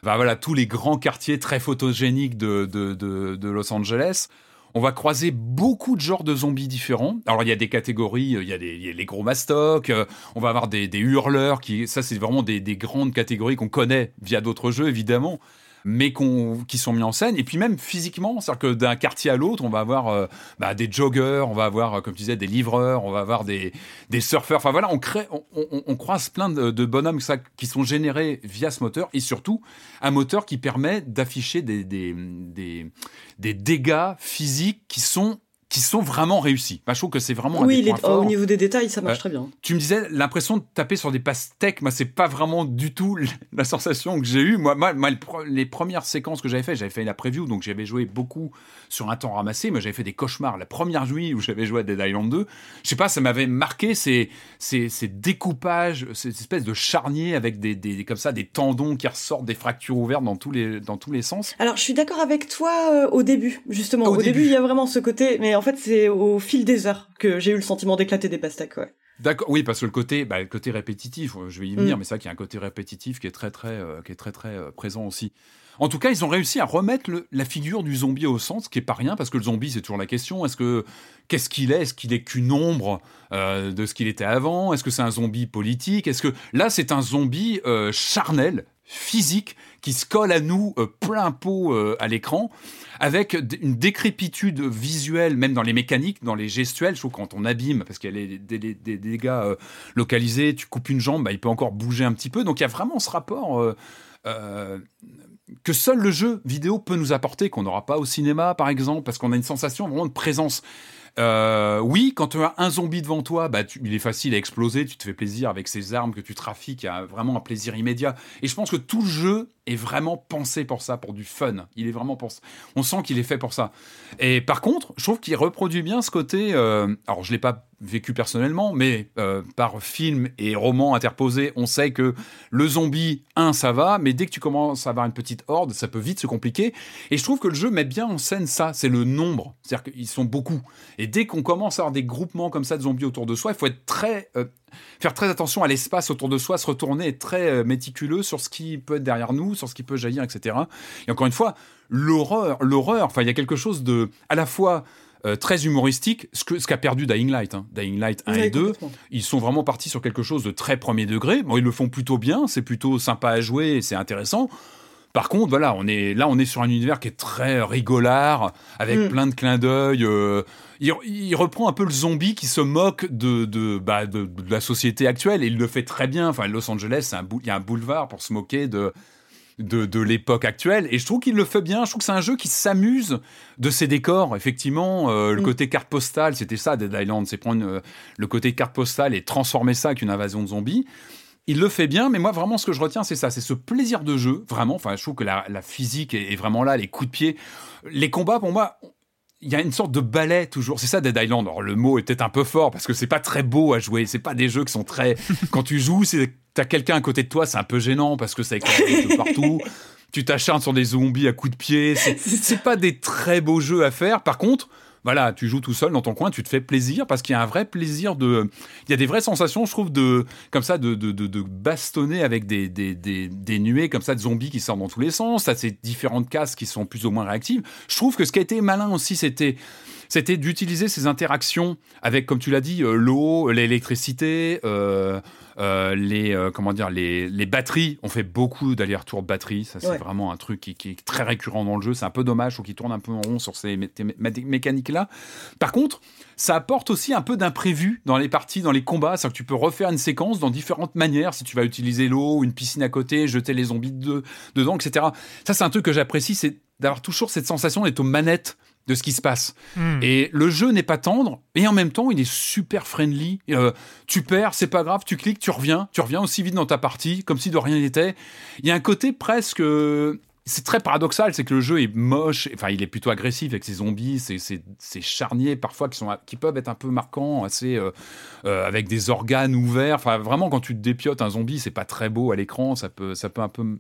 voilà, tous les grands quartiers très photogéniques de, de, Los Angeles. On va croiser beaucoup de genres de zombies différents. Alors il y a des catégories, il y a, les gros mastocs, euh, on va avoir des, hurleurs, qui, ça c'est vraiment des grandes catégories qu'on connaît via d'autres jeux évidemment mais qui sont mis en scène. Et puis même physiquement, c'est-à-dire que d'un quartier à l'autre, on va avoir euh, bah, des joggers, on va avoir, euh, comme tu disais, des livreurs, on va avoir des, des surfeurs. Enfin voilà, on, crée, on, croise plein de, bonhommes ça, qui sont générés via ce moteur et surtout un moteur qui permet d'afficher des, des, des dégâts physiques qui sont qui sont vraiment réussis. je trouve que c'est vraiment oui, un des au niveau des détails, ça marche euh, très bien. Tu me disais l'impression de taper sur des pastèques, moi c'est pas vraiment du tout la sensation que j'ai eue. Moi, les premières séquences que j'avais fait, j'avais fait la preview, donc j'avais joué beaucoup sur un temps ramassé. Moi, j'avais fait des cauchemars. La première nuit où j'avais joué à Dead Island 2, je sais pas, ça m'avait marqué ces, ces, ces, découpages, ces espèces de charniers avec des, des, comme ça des tendons qui ressortent, des fractures ouvertes dans tous les dans tous les sens. Alors, je suis d'accord avec toi euh, au début, justement. Au, début, il y a vraiment ce côté, mais en fait, c'est au fil des heures que j'ai eu le sentiment d'éclater des pastèques, ouais. D'accord, oui, parce que le côté, bah, le côté répétitif, je vais y venir, mm. mais qu'il y a un côté répétitif qui est très très, euh, qui est très très euh, présent aussi. En tout cas, ils ont réussi à remettre la figure du zombie au centre, ce qui est pas rien, parce que le zombie, c'est toujours la question. Est-ce que qu'est-ce qu'il est? Est-ce qu'il est qu'une ombre euh, de ce qu'il était avant? Est-ce que c'est un zombie politique? Est-ce que là, c'est un zombie charnel, physique, qui se colle à nous plein pot à l'écran avec une décrépitude visuelle, même dans les mécaniques, dans les gestuels. Je trouve quand on abîme, parce qu'il y a des, dégâts euh, localisés, tu coupes une jambe, bah, il peut encore bouger un petit peu. Donc il y a vraiment ce rapport euh, euh, que seul le jeu vidéo peut nous apporter, qu'on n'aura pas au cinéma, par exemple, parce qu'on a une sensation vraiment de présence. Oui, quand tu as un zombie devant toi, bah, il est facile à exploser, tu te fais plaisir avec ces armes que tu trafiques, il y a vraiment un plaisir immédiat. Et je pense que tout le jeu est vraiment pensé pour ça, pour du fun. Il est vraiment pensé. On sent qu'il est fait pour ça. Et par contre, je trouve qu'il reproduit bien ce côté. Euh, alors, je l'ai pas vécu personnellement, mais euh, par film et roman interposés, on sait que le zombie, un, ça va, mais dès que tu commences à avoir une petite horde, ça peut vite se compliquer. Et je trouve que le jeu met bien en scène ça, c'est le nombre. C'est-à-dire qu'ils sont beaucoup. Et dès qu'on commence à avoir des groupements comme ça de zombies autour de soi, il faut être très euh, faire très attention à l'espace autour de soi, se retourner, être très euh, méticuleux sur ce qui peut être derrière nous, sur ce qui peut jaillir, etc. Et encore une fois, l'horreur, l'horreur, enfin, il y a quelque chose de, à la fois, euh, très humoristique, ce qu'a ce perdu Dying Light. Hein. Dying Light 1 et 2, ils sont vraiment partis sur quelque chose de très premier degré. Bon, ils le font plutôt bien, c'est plutôt sympa à jouer, c'est intéressant. Par contre, voilà, on est là, on est sur un univers qui est très rigolard, avec mm. plein de clins d'œil. Euh, il, reprend un peu le zombie qui se moque de de, bah, de, la société actuelle et il le fait très bien. Enfin, Los Angeles, il y a un boulevard pour se moquer de de, de l'époque actuelle et je trouve qu'il le fait bien. Je trouve que c'est un jeu qui s'amuse de ses décors. Effectivement, euh, le mm. côté carte postale, c'était ça Dead Island, c'est prendre euh, le côté carte postale et transformer ça avec une invasion de zombies il le fait bien, mais moi vraiment ce que je retiens c'est ça, c'est ce plaisir de jeu, vraiment. Enfin, je trouve que la, physique est, vraiment là, les coups de pied, les combats pour moi. Il y a une sorte de ballet toujours. C'est ça Dead Island. Alors le mot est peut-être un peu fort parce que c'est pas très beau à jouer. C'est pas des jeux qui sont très. Quand tu joues, c'est t'as quelqu'un à côté de toi, c'est un peu gênant parce que ça éclate de partout. Tu t'acharnes sur des zombies à coups de pied. C'est pas des très beaux jeux à faire. Par contre, voilà, tu joues tout seul dans ton coin, tu te fais plaisir parce qu'il y a un vrai plaisir de. Il y a des vraies sensations, je trouve, de comme ça, de, de, de, bastonner avec des, des, des, des, nuées comme ça de zombies qui sortent dans tous les sens. Ça, ces différentes cases qui sont plus ou moins réactives. Je trouve que ce qui a été malin aussi, c'était c'était d'utiliser ces interactions avec, comme tu l'as dit, euh, l'eau, l'électricité, euh, Euh, les euh, comment dire les, les batteries on fait beaucoup d'allers-retours de batterie ça c'est Ouais. vraiment un truc qui, qui est très récurrent dans le jeu. C'est un peu dommage faut qu'il tourne un peu en rond sur ces mé- mé- mécaniques là par contre ça apporte aussi un peu d'imprévu dans les parties dans les combats. C'est que tu peux refaire une séquence dans différentes manières. Si tu vas utiliser l'eau une piscine à côté jeter les zombies de- dedans etc ça c'est un truc que j'apprécie c'est d'avoir toujours cette sensation d'être aux manettes de ce qui se passe Hmm. et le jeu n'est pas tendre, et en même temps, il est super friendly. Euh, tu perds, c'est pas grave, tu cliques, tu reviens, tu reviens aussi vite dans ta partie, comme si de rien n'était. Il y a un côté presque. C'est très paradoxal, c'est que le jeu est moche, enfin il est plutôt agressif avec ses zombies, ses, ses- ses charniers parfois qui, sont, qui peuvent être un peu marquants, assez euh, euh, avec des organes ouverts. Enfin vraiment quand tu te dépiotes un zombie, c'est pas très beau à l'écran, ça peut, ça peut un peu,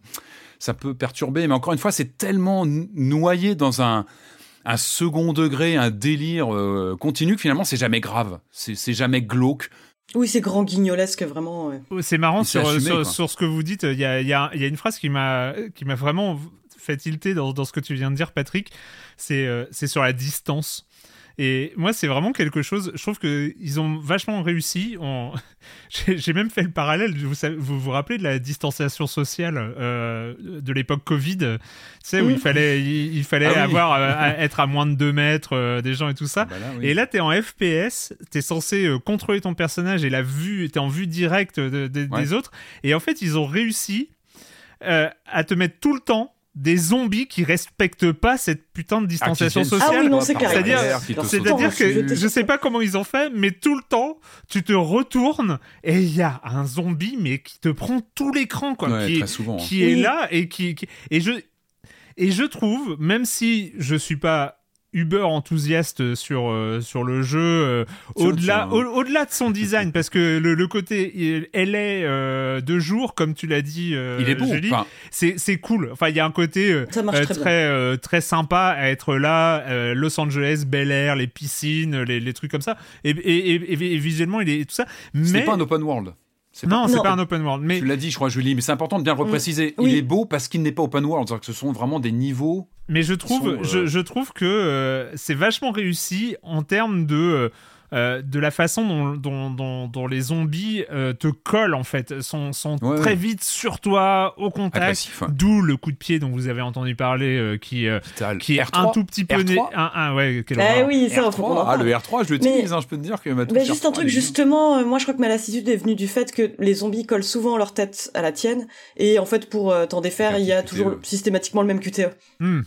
ça peut perturber. Mais encore une fois, c'est tellement noyé dans un un second degré, un délire euh, continu que finalement c'est jamais grave, c'est jamais glauque. Oui, c'est grand guignolesque, vraiment. ouais. Oh, C'est marrant sur, assumé, sur, quoi. sur ce que vous dites. Il y a, il y a- il y a une phrase qui m'a vraiment fait tilter dans, dans ce que tu viens de dire, Patrick. C'est euh, c'est sur la distance. Et moi, c'est vraiment quelque chose. Je trouve que ils ont vachement réussi. J'ai même fait le parallèle. Vous savez- vous, vous rappelez de la distanciation sociale euh, de l'époque Covid Tu sais, où il fallait, il, il fallait Ah oui. avoir euh, être à moins de 2 mètres euh, des gens et tout ça. Bah là, oui. Et là, t'es en FPS, t'es censé euh, contrôler ton personnage et la vue, t'es en vue directe de- de- Ouais. des autres. Et en fait, ils ont réussi à te mettre tout le temps des zombies qui respectent pas cette putain de distanciation Ah, sociale. Ah oui, non, c'est par C'est-à-dire- que je sais pas comment ils ont fait, mais tout le temps, tu te retournes et il y a un zombie, mais qui te prend tout l'écran, quoi. Ouais, qui, très souvent. hein. qui est Oui. là et qui, qui- et je et je trouve même si je suis pas uber enthousiaste sur euh, sur le jeu euh, au-delà au- au-delà de son design parce que le, le côté il- elle est euh, de jour comme tu l'as dit euh, Il est beau. Enfin, c'est c'est cool enfin il y a un côté euh, Ça marche euh, très bien. très euh, très sympa à être là euh, Los Angeles Bel Air les piscines les, les trucs comme ça et, et, et- et- et visuellement il est tout ça mais n'est pas un open world. Non c'est pas un open world mais Tu l'as dit, je crois, Julie, mais c'est important de bien le repréciser. Oui. Il est beau parce qu'il n'est pas open world. C'est-à-dire que ce sont vraiment des niveaux. Mais je trouve, sont, euh, je, je trouve que euh, c'est vachement réussi en termes de, euh, de la façon dont, dont, dont, dont les zombies euh, te collent, en fait. Sont, sont Ouais, très ouais. vite sur toi, au contact. D'où le coup de pied dont vous avez entendu parler, euh, qui, euh, qui est R3. un tout petit peu... R3. né- un, un- ouais, quelle Eh horreur. oui, ça, R3, faut qu'on en ah, le R3, je l'utilise, hein, je peux te dire que ma touche Bah, juste un R3, truc, justement, euh, moi je crois que ma lassitude est venue du fait que les zombies collent souvent leur tête à la tienne, et en fait pour euh, t'en défaire, il y a QTE. toujours systématiquement le même QTE. Hmm.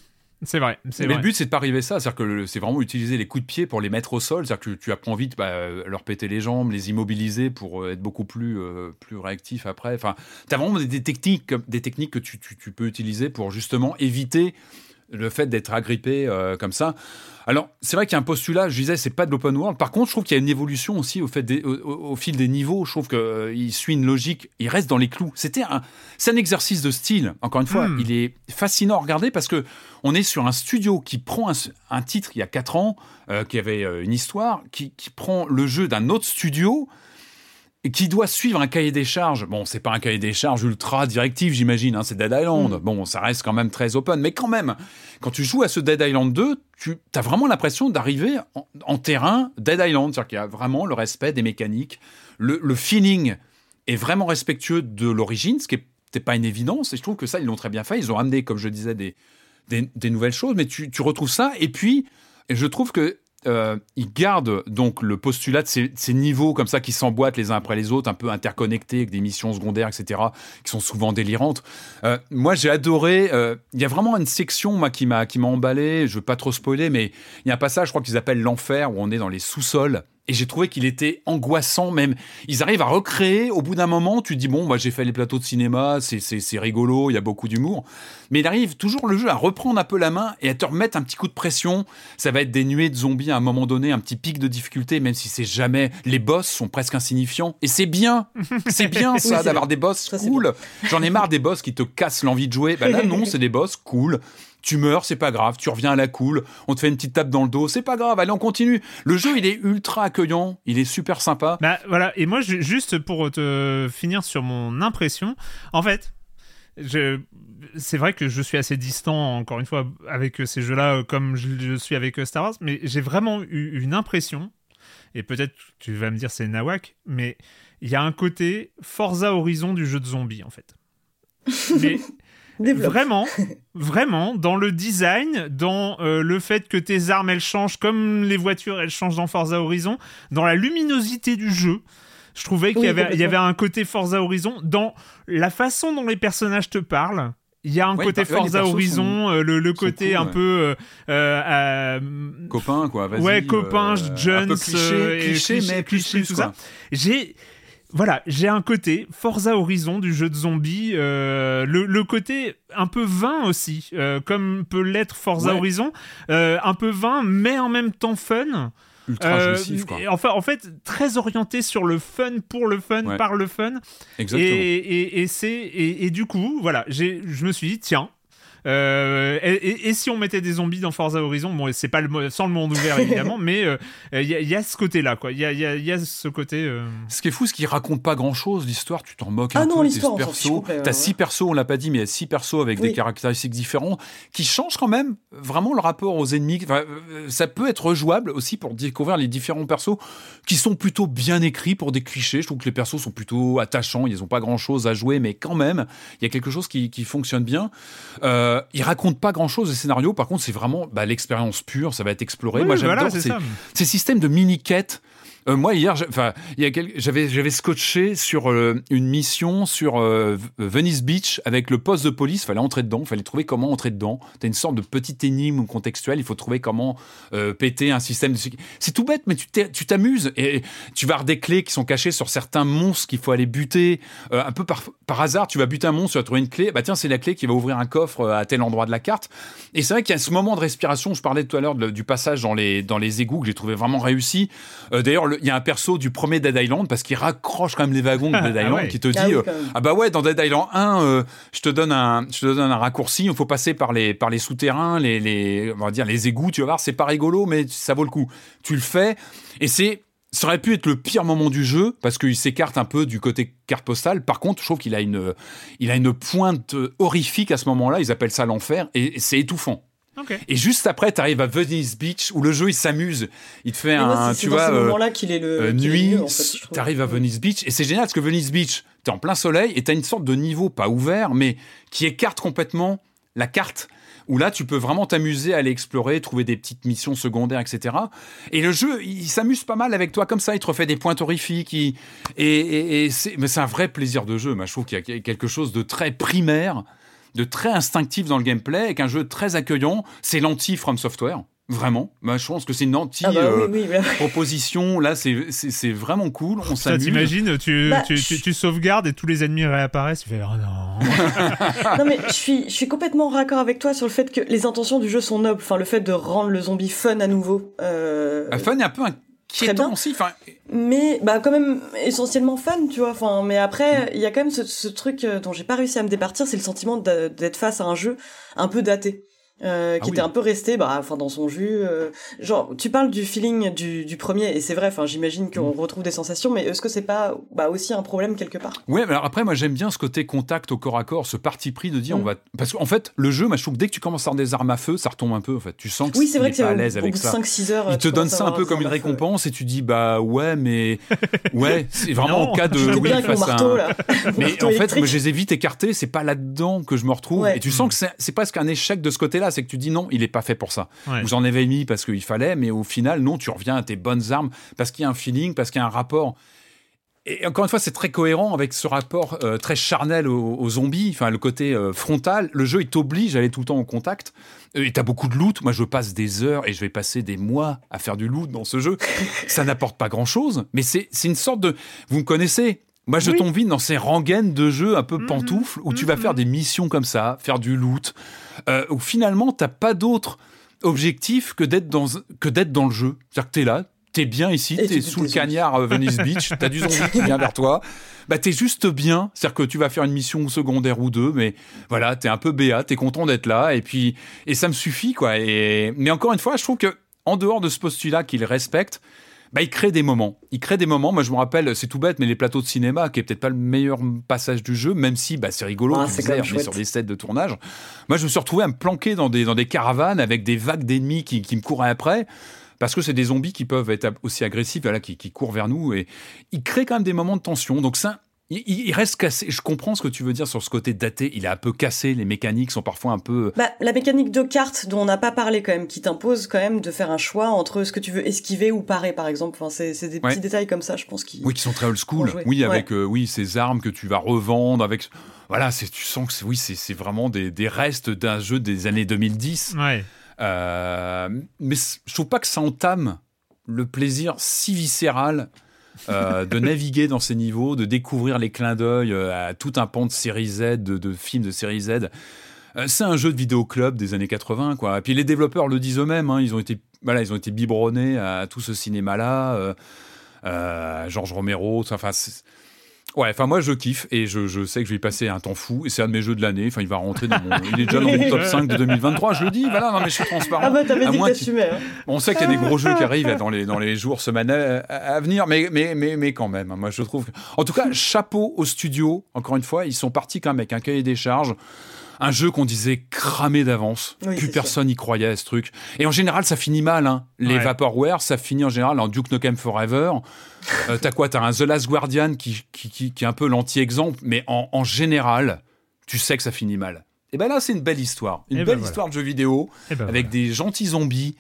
C'est vrai, Mais vrai. le but, c'est de pas arriver à ça. C'est-à-dire que c'est vraiment utiliser les coups de pied pour les mettre au sol. C'est-à-dire que tu apprends vite bah, euh, leur péter les jambes, les immobiliser pour euh, être beaucoup plus, euh, plus réactif après. Enfin, tu as vraiment des, des techniques, des techniques que tu, tu- tu peux utiliser pour justement éviter le fait d'être agrippé euh, comme ça. Alors, c'est vrai qu'il y a un postulat, je disais, c'est pas de l'open world. Par contre, je trouve qu'il y a une évolution aussi au, fait des- au, au- au fil des niveaux. Je trouve qu'il suit une logique, il reste dans les clous. C'était un, c'est un exercice de style. Encore une fois, Hmm. il est fascinant à regarder parce que on est sur un studio qui prend un, un titre il y a 4 ans, euh, qui avait euh, une histoire, qui, qui prend le jeu d'un autre studio qui doit suivre un cahier des charges. Bon, c'est pas un cahier des charges ultra directif, j'imagine, hein, c'est Dead Island. Mm. Bon, ça reste quand même très open, mais quand même, quand tu joues à ce Dead Island 2, tu as vraiment l'impression d'arriver en, en terrain Dead Island, c'est-à-dire qu'il y a vraiment le respect des mécaniques, le, le feeling est vraiment respectueux de l'origine, ce qui n'était pas une évidence, et je trouve que ça, ils l'ont très bien fait. Ils ont amené, comme je disais, des, des, des nouvelles choses, mais tu, tu retrouves ça, et puis, je trouve que euh, ils gardent donc le postulat de ces, de ces niveaux comme ça qui s'emboîtent les uns après les autres, un peu interconnectés avec des missions secondaires, etc., qui sont souvent délirantes. Euh, moi, j'ai adoré. euh, Il y a vraiment une section moi qui m'a qui m'a emballé. Je veux pas trop spoiler, mais il y a un passage, je crois qu'ils appellent l'enfer, où on est dans les sous-sols. Et j'ai trouvé qu'il était angoissant même. Ils arrivent à recréer, au bout d'un moment, tu te dis, bon, moi j'ai fait les plateaux de cinéma, c'est- rigolo, il y a beaucoup d'humour. Mais il arrive toujours le jeu à reprendre un peu la main et à te remettre un petit coup de pression. Ça va être des nuées de zombies à un moment donné, un petit pic de difficulté, même si c'est jamais. Les boss sont presque insignifiants. Et c'est bien. C'est bien ça d'avoir des boss Ça, cool. J'en ai marre des boss qui te cassent l'envie de jouer. Bah là, non, c'est des boss cool. Tu meurs, c'est pas grave. Tu reviens à la cool. On te fait une petite tape dans le dos. C'est pas grave. Allez, on continue. Le jeu, il est ultra accueillant. Il est super sympa. Bah voilà, et moi ju- juste pour te finir sur mon impression, en fait, je... c'est vrai que je suis assez distant, encore une fois, avec ces jeux-là, euh, comme je, je suis avec euh, Star Wars, mais j'ai vraiment eu une impression, et peut-être tu vas me dire c'est Nawak, mais il y a un côté Forza Horizon du jeu de zombies en fait. Mais vraiment, vraiment, dans le design, dans euh, le fait que tes armes elles changent comme les voitures elles changent dans Forza Horizon, dans la luminosité du jeu. Je trouvais qu'il y, avait, il y avait un côté Forza Horizon dans la façon dont les personnages te parlent. Il y a un côté Forza Horizon, euh, le, le côté un peu euh, euh, copain quoi. Ouais, copain, Jones, cliché, cliché, mais plus, tout ça. J'ai voilà, j'ai un côté Forza Horizon du jeu de zombies, le, le, côté un peu vain aussi, comme peut l'être Forza Horizon, un peu vain, mais en même temps fun ultra euh, quoi. Enfin, en fait, très orienté sur le fun pour le fun, par le fun. Exactement. Et, et, c'est, et, du coup, voilà, je me suis dit, tiens, euh, et, si on mettait des zombies dans Forza Horizon, bon, c'est pas le, sans le monde ouvert évidemment, mais il euh, y, a ce côté-là, quoi. Il y a, y a, ce côté. Euh, ce qui est fou, c'est qu'il raconte pas grand-chose. L'histoire, tu t'en moques ah un non, peu. l'histoire, persos. T'as six persos, on l'a pas dit, mais il y a six persos avec des caractéristiques différentes qui changent quand même vraiment le rapport aux ennemis. Enfin, ça peut être jouable aussi pour découvrir les différents persos qui sont plutôt bien écrits pour des clichés. Je trouve que les persos sont plutôt attachants. Ils ont pas grand-chose à jouer, mais quand même, il y a quelque chose qui, qui fonctionne bien. Euh, il raconte pas grand chose, les scénarios. Par contre, c'est vraiment bah, l'expérience pure, ça va être exploré. Moi, j'adore ces, ces, systèmes de mini-quêtes euh, moi hier, j'avais scotché sur euh, une mission sur euh, Venice Beach avec le poste de police. Fallait entrer dedans. Fallait trouver comment entrer dedans. T'as une sorte de petite énigme contextuelle. Il faut trouver comment péter un système. De... C'est tout bête, mais tu t'amuses et tu vas avoir des clés qui sont cachées sur certains monstres qu'il faut aller buter. un peu par, par hasard, tu vas buter un monstre, tu vas trouver une clé. Bah tiens, c'est la clé qui va ouvrir un coffre à tel endroit de la carte. Et c'est vrai qu'il y a ce moment de respiration. Je parlais tout à l'heure du passage dans les dans les égouts que j'ai trouvé vraiment réussi. D'ailleurs, il y a un perso du premier Dead Island parce qu'il raccroche quand même les wagons de Dead ah Island qui te dit ah, euh, ah, bah ouais dans Dead Island 1 euh, je te donne un je te donne un raccourci il faut passer par les par les souterrains les les on va dire les égouts tu vas voir c'est pas rigolo mais ça vaut le coup tu le fais et c'est ça aurait pu être le pire moment du jeu parce qu'il s'écarte un peu du côté carte postale. Par contre, je trouve qu'il a une, il a une pointe horrifique à ce moment-là. Ils appellent ça l'enfer et c'est étouffant. Et juste après, tu arrives à Venice Beach où le jeu il s'amuse. Il te fait un, tu vois, euh, là qu'il est le euh, nuit. tu arrives à Venice Beach et c'est génial parce que Venice Beach, tu es en plein soleil et tu as une sorte de niveau pas ouvert mais qui écarte complètement la carte où là tu peux vraiment t'amuser à aller explorer, trouver des petites missions secondaires, etc. Et le jeu, il s'amuse pas mal avec toi comme ça, il te refait des points horrifiques, et, et, c'est, mais c'est un vrai plaisir de jeu. Moi, je trouve qu'il y a quelque chose de très primaire de très instinctif dans le gameplay, avec un jeu très accueillant. C'est l'anti From Software. Vraiment, bah, je pense que c'est une anti-proposition. Ah bah Là, c'est vraiment cool. On s'amuse. T'imagines, tu, bah, tu, tu, tu, sauvegardes et tous les ennemis réapparaissent. Tu fais oh non. non mais je suis, je suis complètement raccord avec toi sur le fait que les intentions du jeu sont nobles. Enfin, le fait de rendre le zombie fun à nouveau. Euh... fun est un peu un bien. aussi. Enfin... Mais bah quand même essentiellement fun, tu vois. Enfin, mais après, il y a quand même ce, ce truc euh, dont j'ai pas réussi à me départir, c'est le sentiment d'être face à un jeu un peu daté. Euh, qui ah était un peu resté bah enfin dans son jus euh, genre tu parles du feeling du, du premier et c'est vrai enfin j'imagine qu'on mm. retrouve des sensations mais est-ce que c'est pas bah, aussi un problème quelque part? Ouais mais alors après moi j'aime bien ce côté contact au corps à corps ce parti pris de dire on mm. va parce qu'en fait le jeu moi je trouve que dès que tu commences à avoir des armes à feu ça retombe un peu en fait. Tu sens que oui c'est vrai que pas à l'aise avec ça. 5 6 heures il te donne ça un peu comme une récompense et tu dis bah ouais mais ouais c'est vraiment en cas de oui, face à un... mais en fait moi je les ai vite écartés c'est pas là-dedans que je me retrouve et tu sens que c'est presque un échec de ce c'est que tu dis non il pas fait pour ça. Vous en avez mis parce qu'il fallait, mais au final, non, tu reviens à tes bonnes armes parce qu'il y a un feeling, parce qu'il y a un rapport. Et encore une fois, c'est très cohérent avec ce rapport euh, très charnel aux, zombies, enfin le côté euh, frontal. Le jeu, il t'oblige à aller tout le temps en contact. Euh, et t'as beaucoup de loot. Moi, je passe des heures et je vais passer des mois à faire du loot dans ce jeu. ça n'apporte pas grand-chose, mais c'est une sorte de... Vous me connaissez moi, je tombe vite dans ces rengaines de jeux un peu mhm. pantoufles où tu vas faire mhm. des missions comme ça, faire du loot, euh, où finalement, t'as pas d'autre objectif que d'être dans, que d'être dans le jeu. C'est-à-dire que t'es là, t'es bien ici, t'es sous le cagnard euh, Venice Beach, t'as du zombie qui vient vers toi. Bah, t'es juste bien. C'est-à-dire que tu vas faire une mission secondaire ou deux, mais voilà, t'es un peu béat, t'es content d'être là, et puis, et ça me suffit, quoi. Et, mais encore une fois, je trouve que, en dehors de ce postulat qu'il respecte, bah, il crée des moments. Il crée des moments. Moi, je me rappelle, c'est tout bête, mais les plateaux de cinéma, qui est peut-être pas le meilleur passage du jeu, même si bah, c'est rigolo, ah, on sur des sets de tournage. Moi, je me suis retrouvé à me planquer dans des, dans des caravanes avec des vagues d'ennemis qui, qui me couraient après parce que c'est des zombies qui peuvent être aussi agressifs, voilà, qui, qui courent vers nous et ils créent quand même des moments de tension. Donc ça, il, reste cassé. Je comprends ce que tu veux dire sur ce côté daté. Il est un peu cassé. Les mécaniques sont parfois un peu. Bah, la mécanique de carte dont on n'a pas parlé quand même, qui t'impose quand même de faire un choix entre ce que tu veux esquiver ou parer, par exemple. Enfin, c'est des petits détails comme ça, je pense. Qui... Oui, qui sont très old school. Oui, avec euh, oui ces armes que tu vas revendre avec. Voilà, c'est tu sens que oui, c'est vraiment des, des restes d'un jeu des années 2010. Ouais. Euh, mais je trouve pas que ça entame le plaisir si viscéral euh, de naviguer dans ces niveaux, de découvrir les clins d'œil euh, à tout un pan de série Z, de, films de série Z. Euh, c'est un jeu de vidéo club des années 80, quoi. Et puis les développeurs le disent eux-mêmes, hein, ils ont été, voilà, ils ont été biberonnés à tout ce cinéma-là. Georges Romero, enfin, Ouais, enfin moi je kiffe et je, je, sais que je vais y passer un temps fou et c'est un de mes jeux de l'année. Enfin il va rentrer dans mon, il est déjà dans mon top 5 de 2023. Je le dis, voilà, non mais je suis transparent. Ah bah t'avais dit que hein. On sait qu'il y a des gros jeux qui arrivent dans les dans les jours, semaines à, venir, mais mais mais mais quand même. Moi je trouve. En tout cas, chapeau au studio. Encore une fois, ils sont partis quand même avec un cahier des charges un jeu qu'on disait cramé d'avance. Plus personne n'y croyait à ce truc. Et en général, ça finit mal. Hein. Les Vaporware, ça finit en général en Duke Nukem Forever. Euh, t'as quoi? T'as un The Last Guardian qui, qui, est un peu l'anti-exemple, mais en, général, tu sais que ça finit mal. Et ben là, c'est une belle histoire. Une belle histoire de jeu vidéo ben avec des gentils zombies.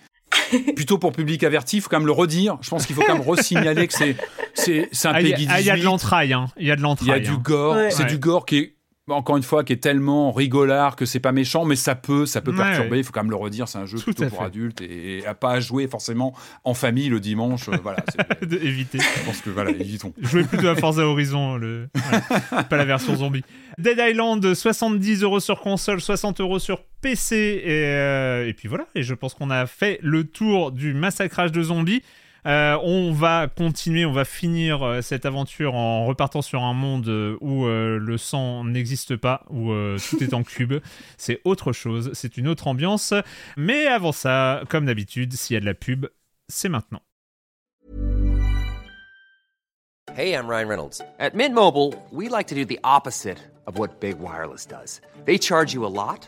Plutôt pour public averti, il faut quand même le redire. Je pense qu'il faut quand même resignaler que c'est c'est un ah, Peggy 18. Ah, il y a de l'entraille, hein. Il y a de l'entraille. Il y a du hein. gore. C'est du gore qui est encore une fois, qui est tellement rigolard que c'est pas méchant, mais ça peut, ça peut perturber. Il faut quand même le redire, c'est un jeu plutôt pour adultes et, à pas à jouer forcément en famille le dimanche. Euh, voilà, éviter. Je pense que voilà, évitons. Jouer plutôt à Forza Horizon, le... pas la version zombie. Dead Island, 70 euros sur console, 60 euros sur PC et, euh, et puis voilà. Et je pense qu'on a fait le tour du massacrage de zombies. Euh, on va continuer, on va finir euh, cette aventure en repartant sur un monde euh, où le sang n'existe pas, où tout est en cube. C'est autre chose, c'est une autre ambiance. Mais avant ça, comme d'habitude, s'il y a de la pub, c'est maintenant. Hey, I'm Ryan Reynolds. At Mint Mobile, we like to do the opposite of what Big Wireless does. They charge you a lot.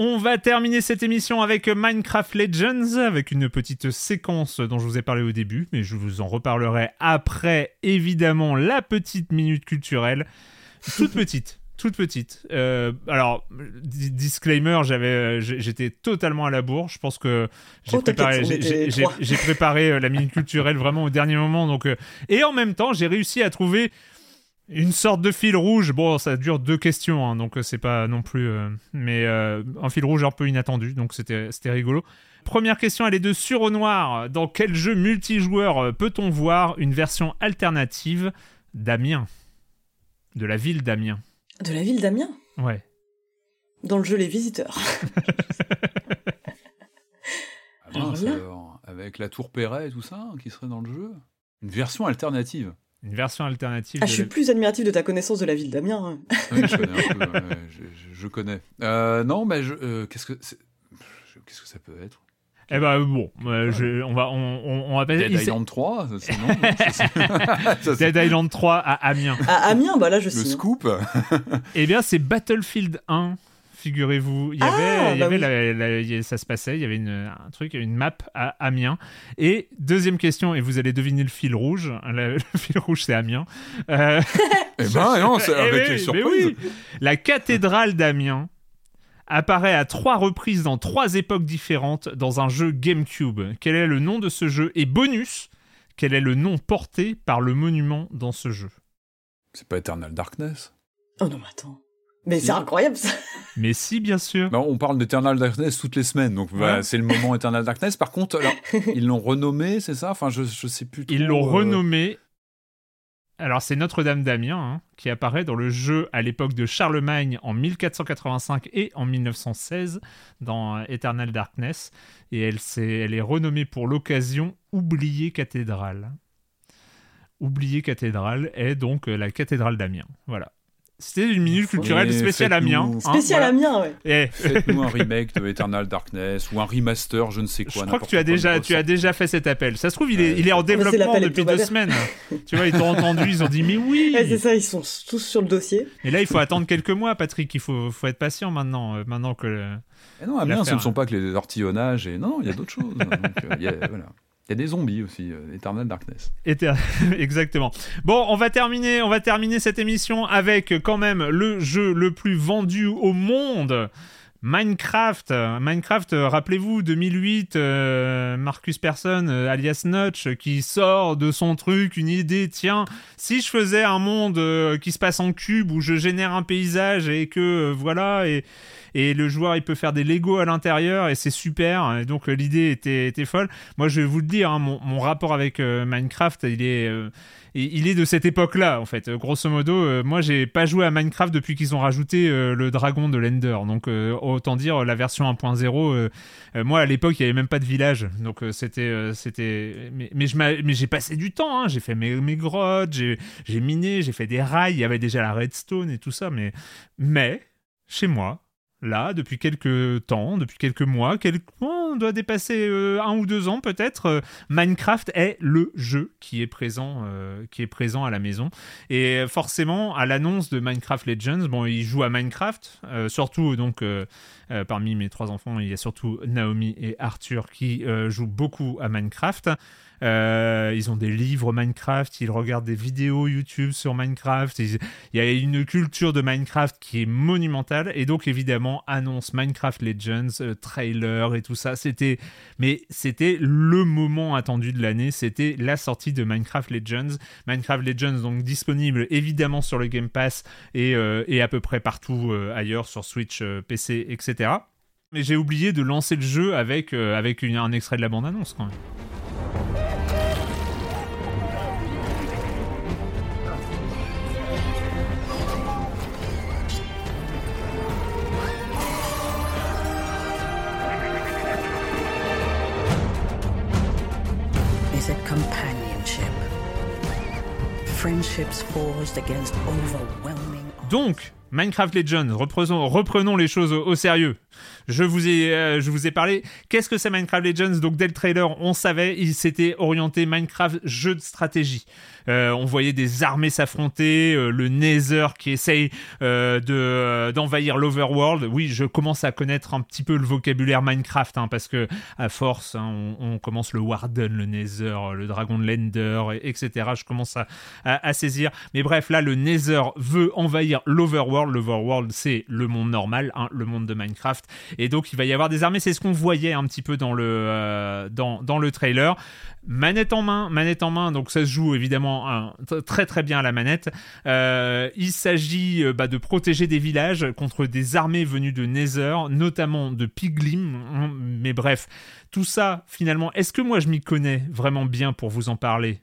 On va terminer cette émission avec Minecraft Legends, avec une petite séquence dont je vous ai parlé au début, mais je vous en reparlerai après, évidemment, la petite minute culturelle. Toute petite. toute petite. Euh, alors, disclaimer, j'avais, j'étais totalement à la bourre. Je pense que j'ai oh, préparé, j'ai préparé euh, la minute culturelle vraiment au dernier moment. Donc, euh, et en même temps, j'ai réussi à trouver une sorte de fil rouge. Bon, ça dure deux questions, hein, donc euh, c'est pas non plus. Euh, mais euh, un fil rouge un peu inattendu, donc c'était rigolo. Première question, elle est de sur au noir. Dans quel jeu multijoueur peut-on voir une version alternative d'Amiens? De la ville d'Amiens De la ville d'Amiens? Ouais. Dans le jeu Les Visiteurs. ah alors, avec la tour Perret et tout ça, hein, qui serait dans le jeu? Une version alternative une version alternative. Ah, je suis plus admiratif de ta connaissance de la ville d'Amiens. Hein. Oui, je connais un peu. je, connais. Euh, non, mais euh, qu'est-ce que qu'est-ce que ça peut être? Eh ben bon, euh, on va on, on, va Dead Island 3, c'est non Dead Island 3 à Amiens. À Amiens, bah là je suis. Le scoop. eh bien, c'est Battlefield 1 figurez-vous. Il y avait, il y ah, avait bah ça se passait, il y avait une, un truc, une map à Amiens. Et deuxième question, et vous allez deviner le fil rouge. Le, fil rouge, c'est Amiens. Euh, eh ben non, c'est avec eh surprise. La cathédrale d'Amiens apparaît à trois reprises dans trois époques différentes dans un jeu GameCube. Quel est le nom de ce jeu? Et bonus, quel est le nom porté par le monument dans ce jeu? C'est pas Eternal Darkness? Oh non, mais attends. Mais c'est incroyable ça. Mais si, bien sûr. on parle d'Eternal Darkness toutes les semaines, donc bah, c'est le moment Eternal Darkness. Par contre, ils l'ont renommé, c'est ça? Enfin, je, je sais plus. Trop, ils l'ont euh, renommé. Alors, c'est Notre-Dame d'Amiens hein, qui apparaît dans le jeu à l'époque de Charlemagne en 1485 et en 1916 dans euh, Eternal Darkness. Et elle, est, elle est renommée pour l'occasion Oubliée cathédrale. oubliée cathédrale est donc la cathédrale d'Amiens. Voilà. C'était une minute culturelle spéciale Amiens. hein, Spécial. Amiens, ouais. Faites-nous un remake de Eternal Darkness ou un remaster, je ne sais quoi. je crois que tu as déjà, tu as déjà fait cet appel. Ça se trouve, il est, Ouais. il est en c'est développement depuis deux semaines. tu vois, ils t'ont entendu, ils ont dit mais oui. Ouais, c'est ça, ils sont tous sur le dossier. Et là, il faut attendre quelques mois, Patrick. Il faut, faut être patient maintenant, euh, maintenant que. le- non, Amiens, ce ne sont pas que les ortillonnages et non, non, il y a d'autres choses. Donc, euh, il y a, voilà. Il y a des zombies aussi, euh, Eternal Darkness. Exactement. Bon, on va terminer, on va terminer cette émission avec quand même le jeu le plus vendu au monde. Minecraft, Minecraft, euh, rappelez-vous, 2008, euh, Marcus Persson, euh, alias Notch, qui sort de son truc une idée, tiens, si je faisais un monde euh, qui se passe en cube, où je génère un paysage et que, euh, voilà, et, et le joueur, il peut faire des Lego à l'intérieur, et c'est super, donc l'idée était, folle. Moi, je vais vous le dire, hein, mon, rapport avec euh, Minecraft, il est, euh, il est de cette époque-là, en fait. Euh, Grosso modo, euh, moi, j'ai pas joué à Minecraft depuis qu'ils ont rajouté le dragon de l'Ender. Donc, autant dire, la version 1.0, euh, euh, moi, à l'époque, il y avait même pas de village. Donc, c'était. c'était... Mais, j'ai passé du temps, hein. j'ai fait mes, mes grottes, j'ai miné, j'ai fait des rails, il y avait déjà la redstone et tout ça. Mais, mais chez moi, là, depuis quelques temps, depuis quelques mois, quelques... on doit dépasser euh, un ou deux ans peut-être, euh, Minecraft est le jeu qui est présent, euh, qui à la maison. Et forcément, à l'annonce de Minecraft Legends, bon, ils jouent à Minecraft, surtout donc parmi mes trois enfants, il y a surtout Naomi et Arthur qui jouent beaucoup à Minecraft. Euh, ils ont des livres Minecraft, ils regardent des vidéos YouTube sur Minecraft. Il y a une culture de Minecraft qui est monumentale et donc évidemment annonce Minecraft Legends, euh, trailer et tout ça. C'était, mais c'était le moment attendu de l'année. C'était la sortie de Minecraft Legends. Minecraft Legends donc disponible évidemment sur le Game Pass et, euh, à peu près partout ailleurs sur Switch, PC, etc. Mais j'ai oublié de lancer le jeu avec, avec un extrait de la bande-annonce quand même. Donc, Minecraft Legends, reprenons, les choses au sérieux. Je vous ai, euh, je vous ai parlé. Qu'est-ce que c'est Minecraft Legends? Donc, dès le trailer, on savait, il s'était orienté Minecraft jeu de stratégie. Euh, on voyait des armées s'affronter, euh, le Nether qui essaye de d'envahir l'Overworld. Oui, je commence à connaître un petit peu le vocabulaire Minecraft, hein, parce que à force, hein, on, commence le Warden, le Nether, le Dragon de l'Ender, et- etc. Je commence à saisir. Mais bref, là, le Nether veut envahir l'Overworld. L'Overworld, c'est le monde normal, hein, le monde de Minecraft. Et donc, il va y avoir des armées. C'est ce qu'on voyait un petit peu dans le, euh, trailer. Manette en main, manette en main. Donc, ça se joue évidemment très très bien à la manette. Euh, il s'agit euh, bah, de protéger des villages contre des armées venues de Nether, notamment de Piglin. hein. Mais bref, tout ça, finalement, est-ce que moi je m'y connais vraiment bien pour vous en parler?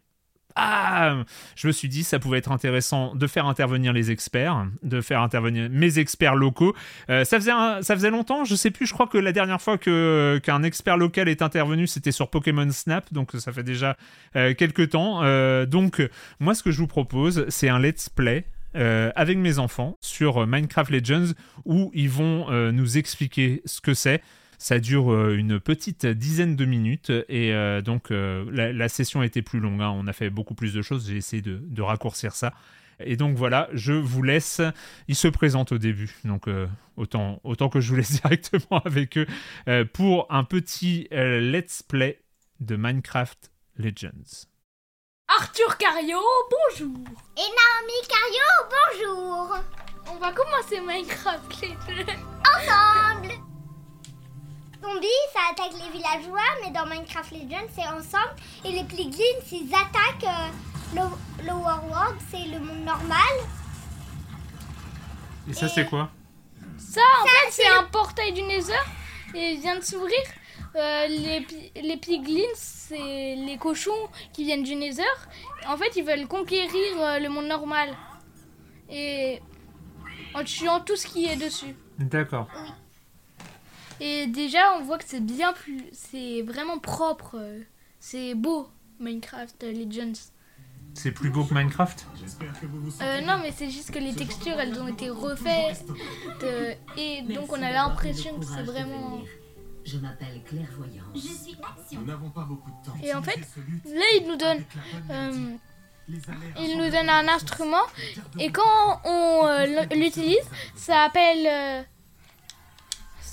Ah, je me suis dit ça pouvait être intéressant de faire intervenir les experts, de faire intervenir mes experts locaux. Euh, ça faisait ça faisait longtemps, je sais plus, je crois que la dernière fois qu'un expert local est intervenu, c'était sur Pokémon Snap, donc ça fait déjà euh, quelques temps. Euh, donc moi ce que je vous propose, c'est un let's play euh, avec mes enfants sur Minecraft Legends où ils vont nous expliquer ce que c'est. Ça dure euh, une petite dizaine de minutes et euh, donc euh, la, la session a été plus longue. hein. On a fait beaucoup plus de choses. J'ai essayé de, de raccourcir ça. Et donc voilà, je vous laisse. Ils se présentent au début, donc euh, autant, autant que je vous laisse directement avec eux euh, pour un petit euh, let's play de Minecraft Legends. Arthur Cario, bonjour Et Naomi Cario, bonjour On va commencer Minecraft Legends. Ensemble Zombie, ça attaque les villageois, mais dans Minecraft Legends, c'est ensemble. Et les Piglins, ils attaquent euh, le- l'Overworld, c'est le monde normal. Et ça, c'est quoi Ça, en fait, c'est un portail du Nether et il vient de s'ouvrir. Euh, les, les piglins, c'est les cochons qui viennent du Nether. En fait, ils veulent conquérir euh, le monde normal. Et en tuant tout ce qui est dessus. D'accord. Et déjà, on voit que c'est bien plus. C'est vraiment propre. euh, C'est beau, Minecraft Legends. C'est plus beau que Minecraft? Euh, non, mais c'est juste que les textures, elles ont été refaites. euh, et donc, on a l'impression que c'est vraiment. Je m'appelle Clairvoyance. Je suis Action. Nous n'avons pas beaucoup de temps. Et en fait, là, il nous donne. euh, il nous donne un instrument. Et quand on euh, l'utilise, ça appelle.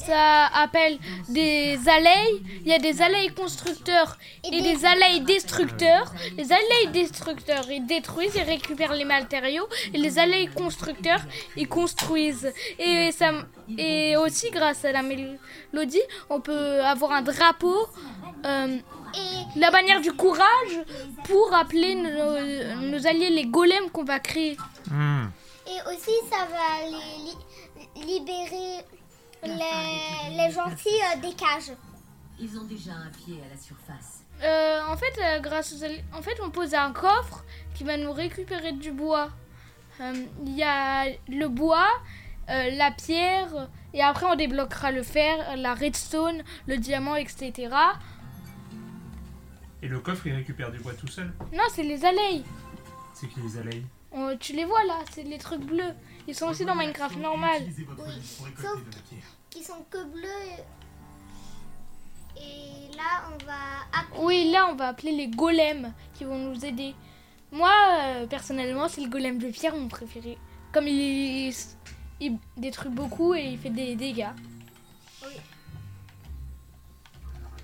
Ça appelle des abeilles. Il y a des abeilles constructeurs et des abeilles destructeurs. Les abeilles destructeurs, ils détruisent, ils récupèrent les matériaux. Et les abeilles constructeurs, ils construisent. Et, ça, et aussi, grâce à la mélodie, on peut avoir un drapeau. euh, la bannière du courage pour appeler nos, nos alliés les golems qu'on va créer. Hmm. Et aussi, ça va les li- libérer les, les gentils euh, des cages. Ils ont déjà un pied à la surface. Euh, en fait, euh, grâce aux en fait, on pose un coffre qui va nous récupérer du bois. Euh, Il y a le bois, euh, la pierre, et après on débloquera le fer, la redstone, le diamant, etc. Et le coffre, il récupère du bois tout seul? Non, c'est les abeilles. C'est qui les abeilles? On- tu les vois là, c'est les trucs bleus. Ils sont aussi dans Minecraft normal. Sauf qu'ils sont que bleus. Et, et là, on va appeler. Oui, là, on va appeler les golems qui vont nous aider. Moi, euh, personnellement, c'est le golem de pierre mon préféré. Comme il, il détruit beaucoup et il fait des dégâts. Oui.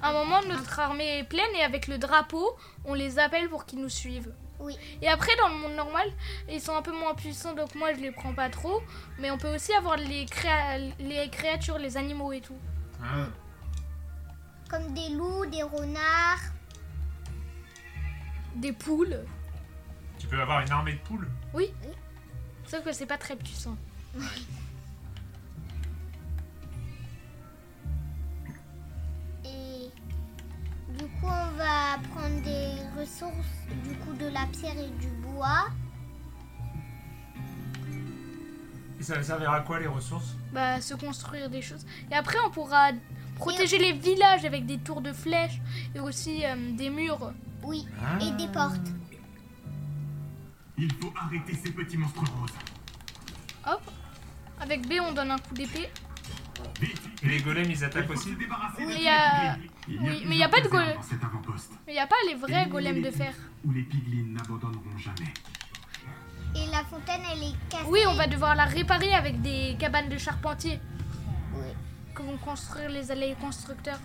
À un moment, notre armée est pleine et avec le drapeau, on les appelle pour qu'ils nous suivent. Oui. Et après, dans le monde normal, ils sont un peu moins puissants, donc moi, je les prends pas trop. Mais on peut aussi avoir les, créa- les créatures, les animaux et tout. Ah. Comme des loups, des renards. Des poules. Tu peux avoir une armée de poules? Oui. Sauf que c'est pas très puissant. Du coup, on va prendre des ressources, du coup, de la pierre et du bois. Et ça va servir à quoi les ressources? Bah, se construire des choses. Et après, on pourra protéger les villages avec des tours de flèches et aussi euh, des murs. Oui, Ah. et des portes. Il faut arrêter ces petits monstres roses. Hop. Avec B, on donne un coup d'épée. Et les golems, ils attaquent aussi Mais il y a... Il y a Oui, mais il n'y a pas de plusieurs golem. dans cet avant-poste. Mais il n'y a pas les vrais golems de fer. Où les piglins n'abandonneront jamais. Et la fontaine, elle est cassée. Oui, on va devoir la réparer avec des cabanes de charpentier Oui. que vont construire les allées constructeurs.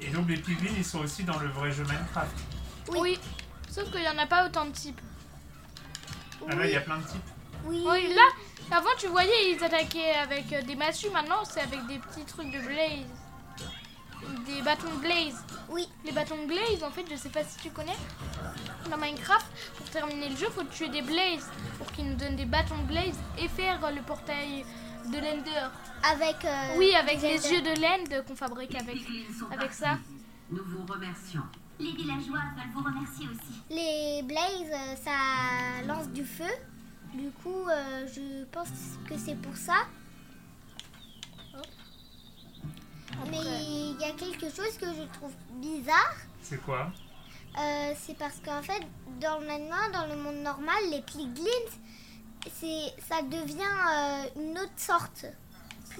Et donc les piglins, ils sont aussi dans le vrai jeu Minecraft. Oui. Sauf qu'il n'y en a pas autant de types. Ah là, il y a plein de types. Oui. Oui, là, avant tu voyais, ils attaquaient avec euh, des massues. Maintenant, c'est avec des petits trucs de blaze. Des bâtons de blaze. Oui. Les bâtons de blaze, en fait, je sais pas si tu connais. Dans Minecraft, pour terminer le jeu, faut tuer des blazes pour qu'ils nous donnent des bâtons de blaze et faire euh, le portail de l'Ender. Avec. euh, Oui, avec les yeux de l'End qu'on fabrique avec, avec ça. Nous vous remercions. Les villageois veulent vous remercier aussi. Les blazes, ça lance du feu. Du coup, euh, je pense que c'est pour ça. Mais il y a quelque chose que je trouve bizarre. C'est quoi? Euh, c'est parce qu'en fait, dans maintenant, dans le monde normal, les piglins, c'est, ça devient euh, une autre sorte.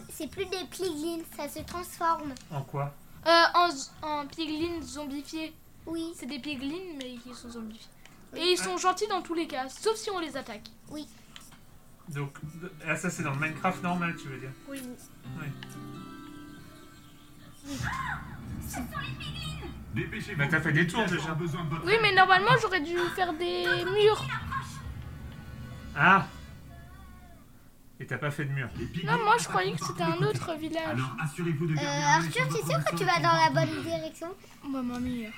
C'est plus des piglins, ça se transforme. En quoi? Euh, en, z- en piglins zombifiés. Oui. C'est des piglins, mais qui sont zombifiés. Et ils sont gentils dans tous les cas, sauf si on les attaque. Oui. Donc, ah, ça c'est dans le Minecraft normal, tu veux dire Oui. Oui. Dépêchez-vous. Bah t'as fait des tours déjà. auront besoin de votre Oui, mais normalement, j'aurais dû faire des murs. Ah Et t'as pas fait de mur. Les piglins Non, moi, je croyais que c'était un autre village. Alors assurez-vous de Euh, garder un œil Arthur, sur tu votre es sûr que tu vas dans la bonne direction? Maman mia.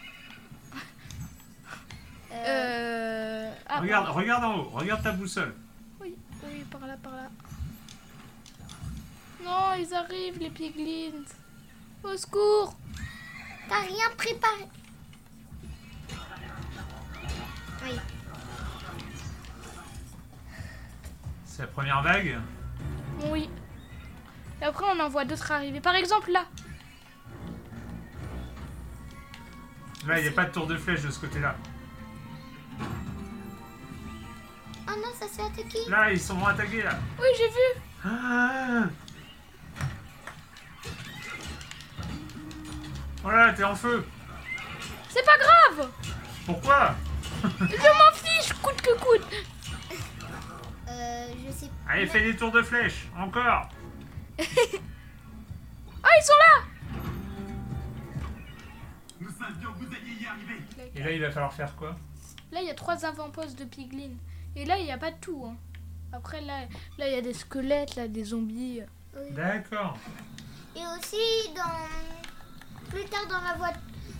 Euh, ah, Regarde, regarde en haut, regarde ta boussole. Oui, oui, par là, par là. Non, ils arrivent, les piglins. Au secours T'as rien préparé Oui. C'est la première vague? Oui. Et après, on en voit d'autres arriver. Par exemple, là. Là, il n'y a pas de tour de flèche de ce côté-là. Oh non, ça se fait attaquer. Là, ils sont attaqués là. Oui, j'ai vu. Ah. Voilà, t'es en feu. C'est pas grave. Pourquoi? Je m'en fiche, coûte que coûte. Euh, je sais Allez, fais des tours de flèche. Encore. Ah, ils sont là. Nous savions que vous alliez y arriver. Et là, il va falloir faire quoi? Là, il y a trois avant-postes de piglin. Et là, il n'y a pas de tout. hein. Après, là, là, il y a des squelettes, là, des zombies. D'accord. Et aussi, dans... plus tard dans la voie-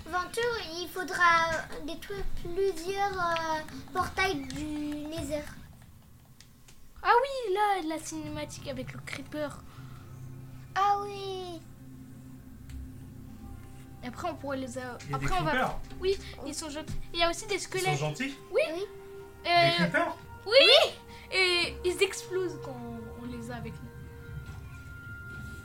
aventure, il faudra détruire plusieurs euh, portails du Nether. Ah oui, là, la cinématique avec le creeper. Ah oui Et après, on pourrait les. a- Il y a des Après, on va. creepers Oui, ils sont gentils. Il y a aussi des Ils squelettes. sont gentils Oui. Oui. Euh, Les creepers oui. Et ils explosent quand on les a avec nous.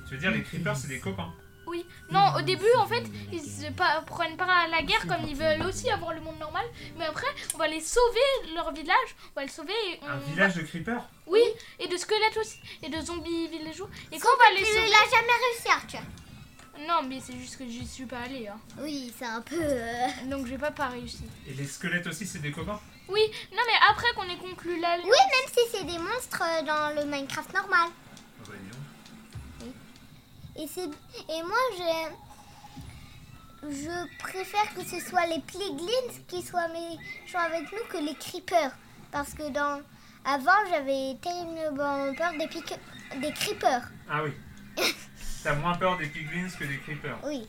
Tu veux dire, les creepers, c'est des copains Oui. Non, au début, en fait, ils se pas, prennent pas à la guerre comme ils veulent aussi avoir le monde normal. Mais après, on va les sauver, leur village. On va les sauver. Et on Un va- village de creepers Oui, et de squelettes aussi. Et de zombies villageois. Et quand on va les tu sauver. l'as jamais réussi, Arthur. Non, mais c'est juste que j'y suis pas allée. Hein. Oui, c'est un peu... euh, Donc j'ai pas pas réussi. Et les squelettes aussi, c'est des copains? Oui, non, mais après qu'on ait conclu la. Oui, même si c'est des monstres euh, dans le Minecraft normal. Ah bah, dis donc. Et, c'est... Et moi, je... Je préfère que ce soit les piglins qui soient méchants avec nous que les creepers. Parce que dans... Avant, j'avais terriblement peur des, pique- des creepers. Ah oui. T'as moins peur des piglins que des creepers. Oui.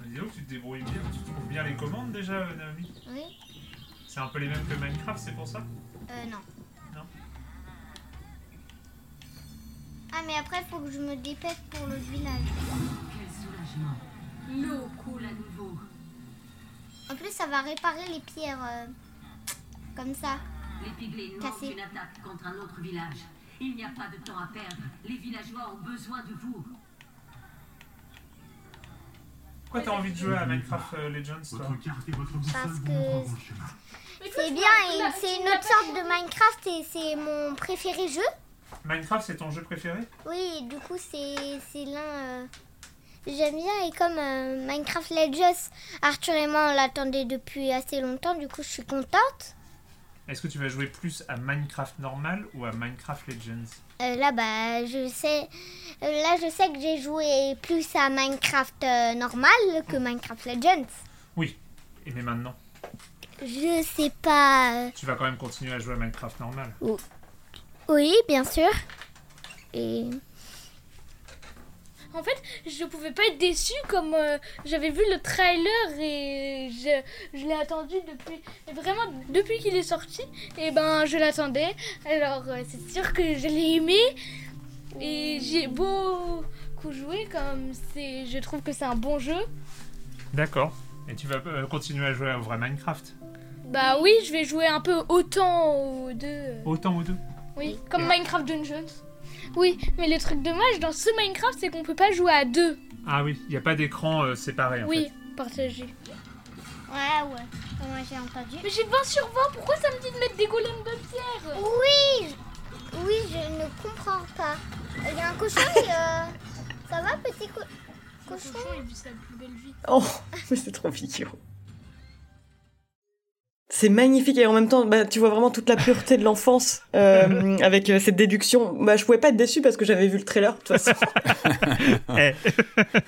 Mais dis donc, tu te débrouilles bien. Tu trouves bien les commandes déjà, euh, Naomi Oui. C'est un peu les mêmes que Minecraft, c'est pour ça? Euh, non. Non? Ah, mais après, il faut que je me dépêche pour le village. Quel soulagement. L'eau coule à nouveau. En plus, ça va réparer les pierres euh, comme ça. Les piglins Cassé. lancent une attaque contre un autre village. Il n'y a pas de temps à perdre. Les villageois ont besoin de vous. Pourquoi t'as envie de jouer à Minecraft euh, Legends, toi Votre carte et votre boussole Parce que c'est bien et c'est une autre sorte de Minecraft et c'est mon préféré jeu. Minecraft, c'est ton jeu préféré Oui, du coup, c'est c'est l'un. euh, J'aime bien et comme euh, Minecraft Legends, Arthur et moi on l'attendait depuis assez longtemps, du coup je suis contente. Est-ce que tu vas jouer plus à Minecraft normal ou à Minecraft Legends Euh, là, bah, je sais. euh, là, je sais que j'ai joué plus à Minecraft euh, normal que Minecraft Legends. Oui. Et mais maintenant Je sais pas. Tu vas quand même continuer à jouer à Minecraft normal. Oui, bien sûr. Et. En fait, je pouvais pas être déçue comme euh, j'avais vu le trailer et je, je l'ai attendu depuis vraiment depuis qu'il est sorti et ben je l'attendais. Alors euh, c'est sûr que je l'ai aimé et j'ai beaucoup joué comme c'est je trouve que c'est un bon jeu. D'accord. Et tu vas euh, continuer à jouer au vrai Minecraft? Bah oui, je vais jouer un peu autant aux deux. Autant ou deux? Oui, comme Minecraft Dungeons. Oui, mais le truc dommage dans ce Minecraft, c'est qu'on peut pas jouer à deux. Ah oui, il n'y a pas d'écran euh, séparé en Oui, fait. partagé. Ouais, ouais. Moi j'ai entendu. Mais j'ai 20 sur 20, pourquoi ça me dit de mettre des golems de pierre? Oui je- Oui, je ne comprends pas. Il y a un cochon et. euh, Ça va, petit co- Le cochon cochon, il vit sa plus belle vie. Oh, mais c'est trop mignon. C'est magnifique et en même temps, bah, tu vois vraiment toute la pureté de l'enfance euh, avec euh, cette déduction. Bah, je pouvais pas être déçu parce que j'avais vu le trailer de toute façon. Eh.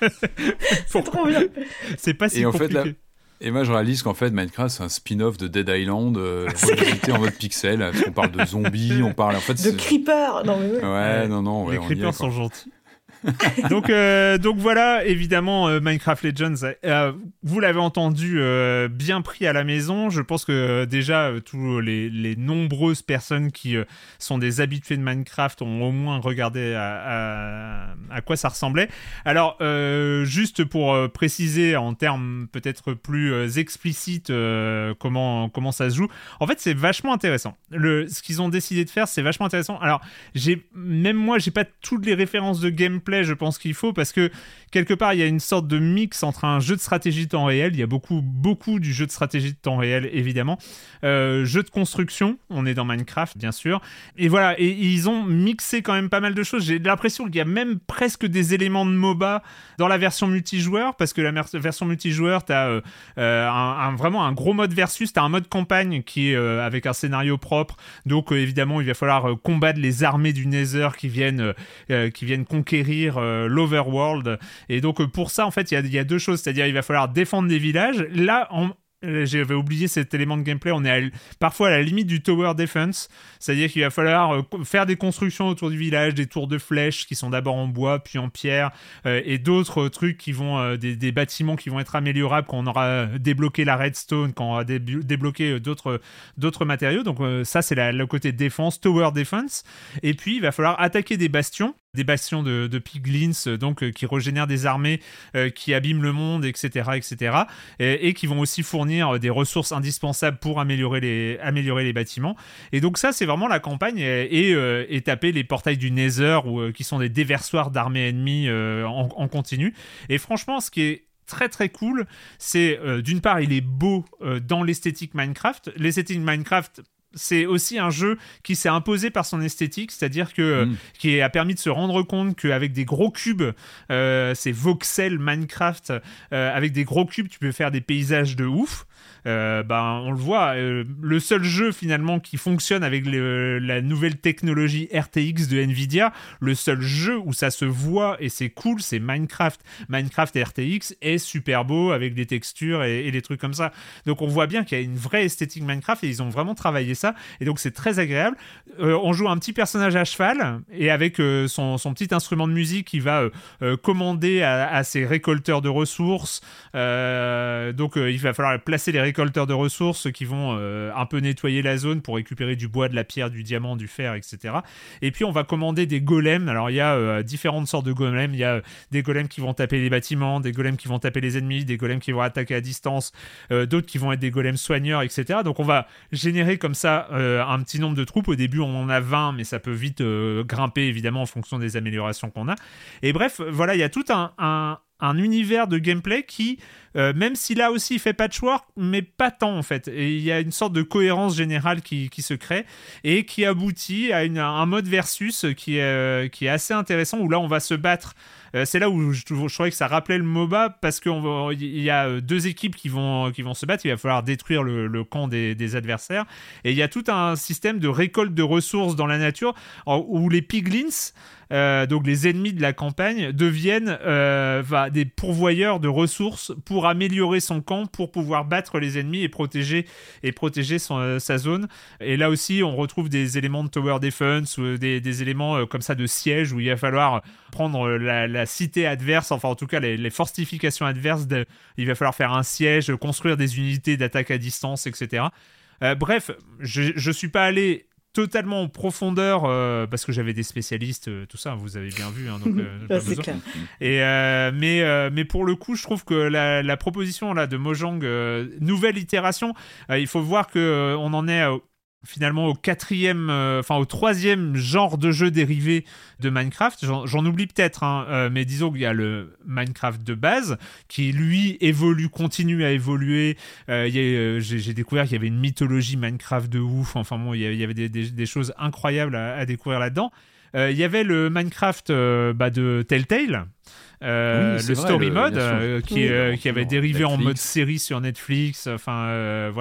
c'est trop bien. C'est pas si Et en fait, compliqué. là, et moi, je réalise qu'en fait, Minecraft, c'est un spin-off de Dead Island, euh, en mode pixel. Parce qu'on parle de zombies, on parle en fait. De c'est- creeper. Non mais ouais. Ouais, non, non, ouais, les creepers sont gentils. donc, euh, donc voilà, évidemment, euh, Minecraft Legends, euh, vous l'avez entendu, euh, bien pris à la maison. Je pense que euh, déjà, euh, tous les, les nombreuses personnes qui euh, sont des habitués de Minecraft ont au moins regardé à, à- à quoi ça ressemblait. Alors, euh, juste pour euh, préciser en termes peut-être plus euh, explicites euh, comment, comment ça se joue, en fait, c'est vachement intéressant. Le, ce qu'ils ont décidé de faire, c'est vachement intéressant. Alors, même moi, j'ai pas toutes les références de gameplay je pense qu'il faut parce que quelque part, il y a une sorte de mix entre un jeu de stratégie de temps réel. Il y a beaucoup, beaucoup du jeu de stratégie de temps réel, évidemment. Euh, jeu de construction, on est dans Minecraft, bien sûr. Et voilà, et ils ont mixé quand même pas mal de choses. J'ai l'impression qu'il y a même presque des éléments de MOBA dans la version multijoueur parce que la version multijoueur, tu as un, un- vraiment un gros mode versus, tu as un mode campagne qui est euh, avec un scénario propre. Donc, euh, évidemment, il va falloir euh, combattre les armées du Nether qui viennent, euh, euh, qui viennent conquérir euh, l'Overworld. Et donc, euh, pour ça, en fait, il y a, deux choses. C'est-à-dire, il va falloir défendre des villages. Là, en, euh, j'avais oublié cet élément de gameplay. On est parfois à la limite du tower defense, c'est-à-dire qu'il va falloir faire des constructions autour du village, des tours de flèches qui sont d'abord en bois puis en pierre, et d'autres trucs qui vont des, bâtiments qui vont être améliorables quand on aura débloqué la redstone, quand on aura débloqué d'autres d'autres matériaux. Donc ça c'est le côté défense, tower defense. Et puis il va falloir attaquer des bastions des bastions de, piglins euh, donc euh, qui régénèrent des armées euh, qui abîment le monde etc etc et, qui vont aussi fournir des ressources indispensables pour améliorer les bâtiments. Et donc ça c'est vraiment la campagne et, taper les portails du Nether ou qui sont des déversoirs d'armées ennemies en, continu. Et franchement ce qui est très très cool c'est d'une part il est beau dans l'esthétique Minecraft. L'esthétique Minecraft c'est aussi un jeu qui s'est imposé par son esthétique, c'est-à-dire que euh, qui a permis de se rendre compte qu'avec des gros cubes, euh, ces voxels Minecraft, euh, avec des gros cubes, tu peux faire des paysages de ouf. Euh, ben, on le voit, euh, le seul jeu finalement qui fonctionne avec la nouvelle technologie RTX de Nvidia, le seul jeu où ça se voit et c'est cool, c'est Minecraft. Minecraft RTX est super beau avec des textures et, et des trucs comme ça. Donc on voit bien qu'il y a une vraie esthétique Minecraft et ils ont vraiment travaillé ça. Et donc c'est très agréable. Euh, on joue un petit personnage à cheval et avec son, son petit instrument de musique qui va commander à, à ses récolteurs de ressources. Donc il va falloir placer les récolteurs de ressources qui vont euh, un peu nettoyer la zone pour récupérer du bois, de la pierre, du diamant, du fer, etc. Et puis on va commander des golems. Alors il y a euh, différentes sortes de golems. Il y a euh, des golems qui vont taper les bâtiments, des golems qui vont taper les ennemis, des golems qui vont attaquer à distance, d'autres qui vont être des golems soigneurs, etc. Donc on va générer comme ça un petit nombre de troupes. Au début on en a 20, mais ça peut vite grimper évidemment en fonction des améliorations qu'on a. Et bref, voilà, il y a tout un, un univers de gameplay qui, euh, même si là aussi il fait patchwork, mais pas tant en fait. Il y a une sorte de cohérence générale qui, se crée et qui aboutit à, un mode versus qui est, euh, qui est assez intéressant où là on va se battre. Euh, c'est là où je, je trouvais que ça rappelait le MOBA parce qu'il y a deux équipes qui vont, se battre. Il va falloir détruire le, camp des, adversaires. Et il y a tout un système de récolte de ressources dans la nature où les piglins, euh, donc les ennemis de la campagne, deviennent euh, des pourvoyeurs de ressources pour améliorer son camp, pour pouvoir battre les ennemis et protéger, euh, sa zone. Et là aussi, on retrouve des éléments de tower defense ou des, éléments comme ça de siège où il va falloir prendre la, cité adverse, enfin en tout cas les, fortifications adverses. il va falloir faire un siège, construire des unités d'attaque à distance, etc. Bref, je, je suis pas allé totalement en profondeur euh, parce que j'avais des spécialistes, euh, tout ça, vous avez bien vu. hein, donc, euh, pas c'est besoin. clair. Et mais mais pour le coup, je trouve que la, la proposition là de Mojang, nouvelle itération, il faut voir que on en est finalement au quatrième, euh, enfin au troisième genre de jeu dérivé de Minecraft. J'en oublie peut-être, hein, euh, mais disons qu'il y a le Minecraft de base qui lui évolue, continue à évoluer. Euh, euh, J'ai découvert qu'il y avait une mythologie Minecraft de ouf. Enfin bon, il y a- il y avait des, des- des choses incroyables à, à découvrir là-dedans. Euh, Il y avait le Minecraft euh, bah, de Telltale. Euh, Oui, le vrai, story le- mode euh, qui, Oui, euh, bon, qui avait dérivé en Netflix. mode série sur Netflix enfin euh,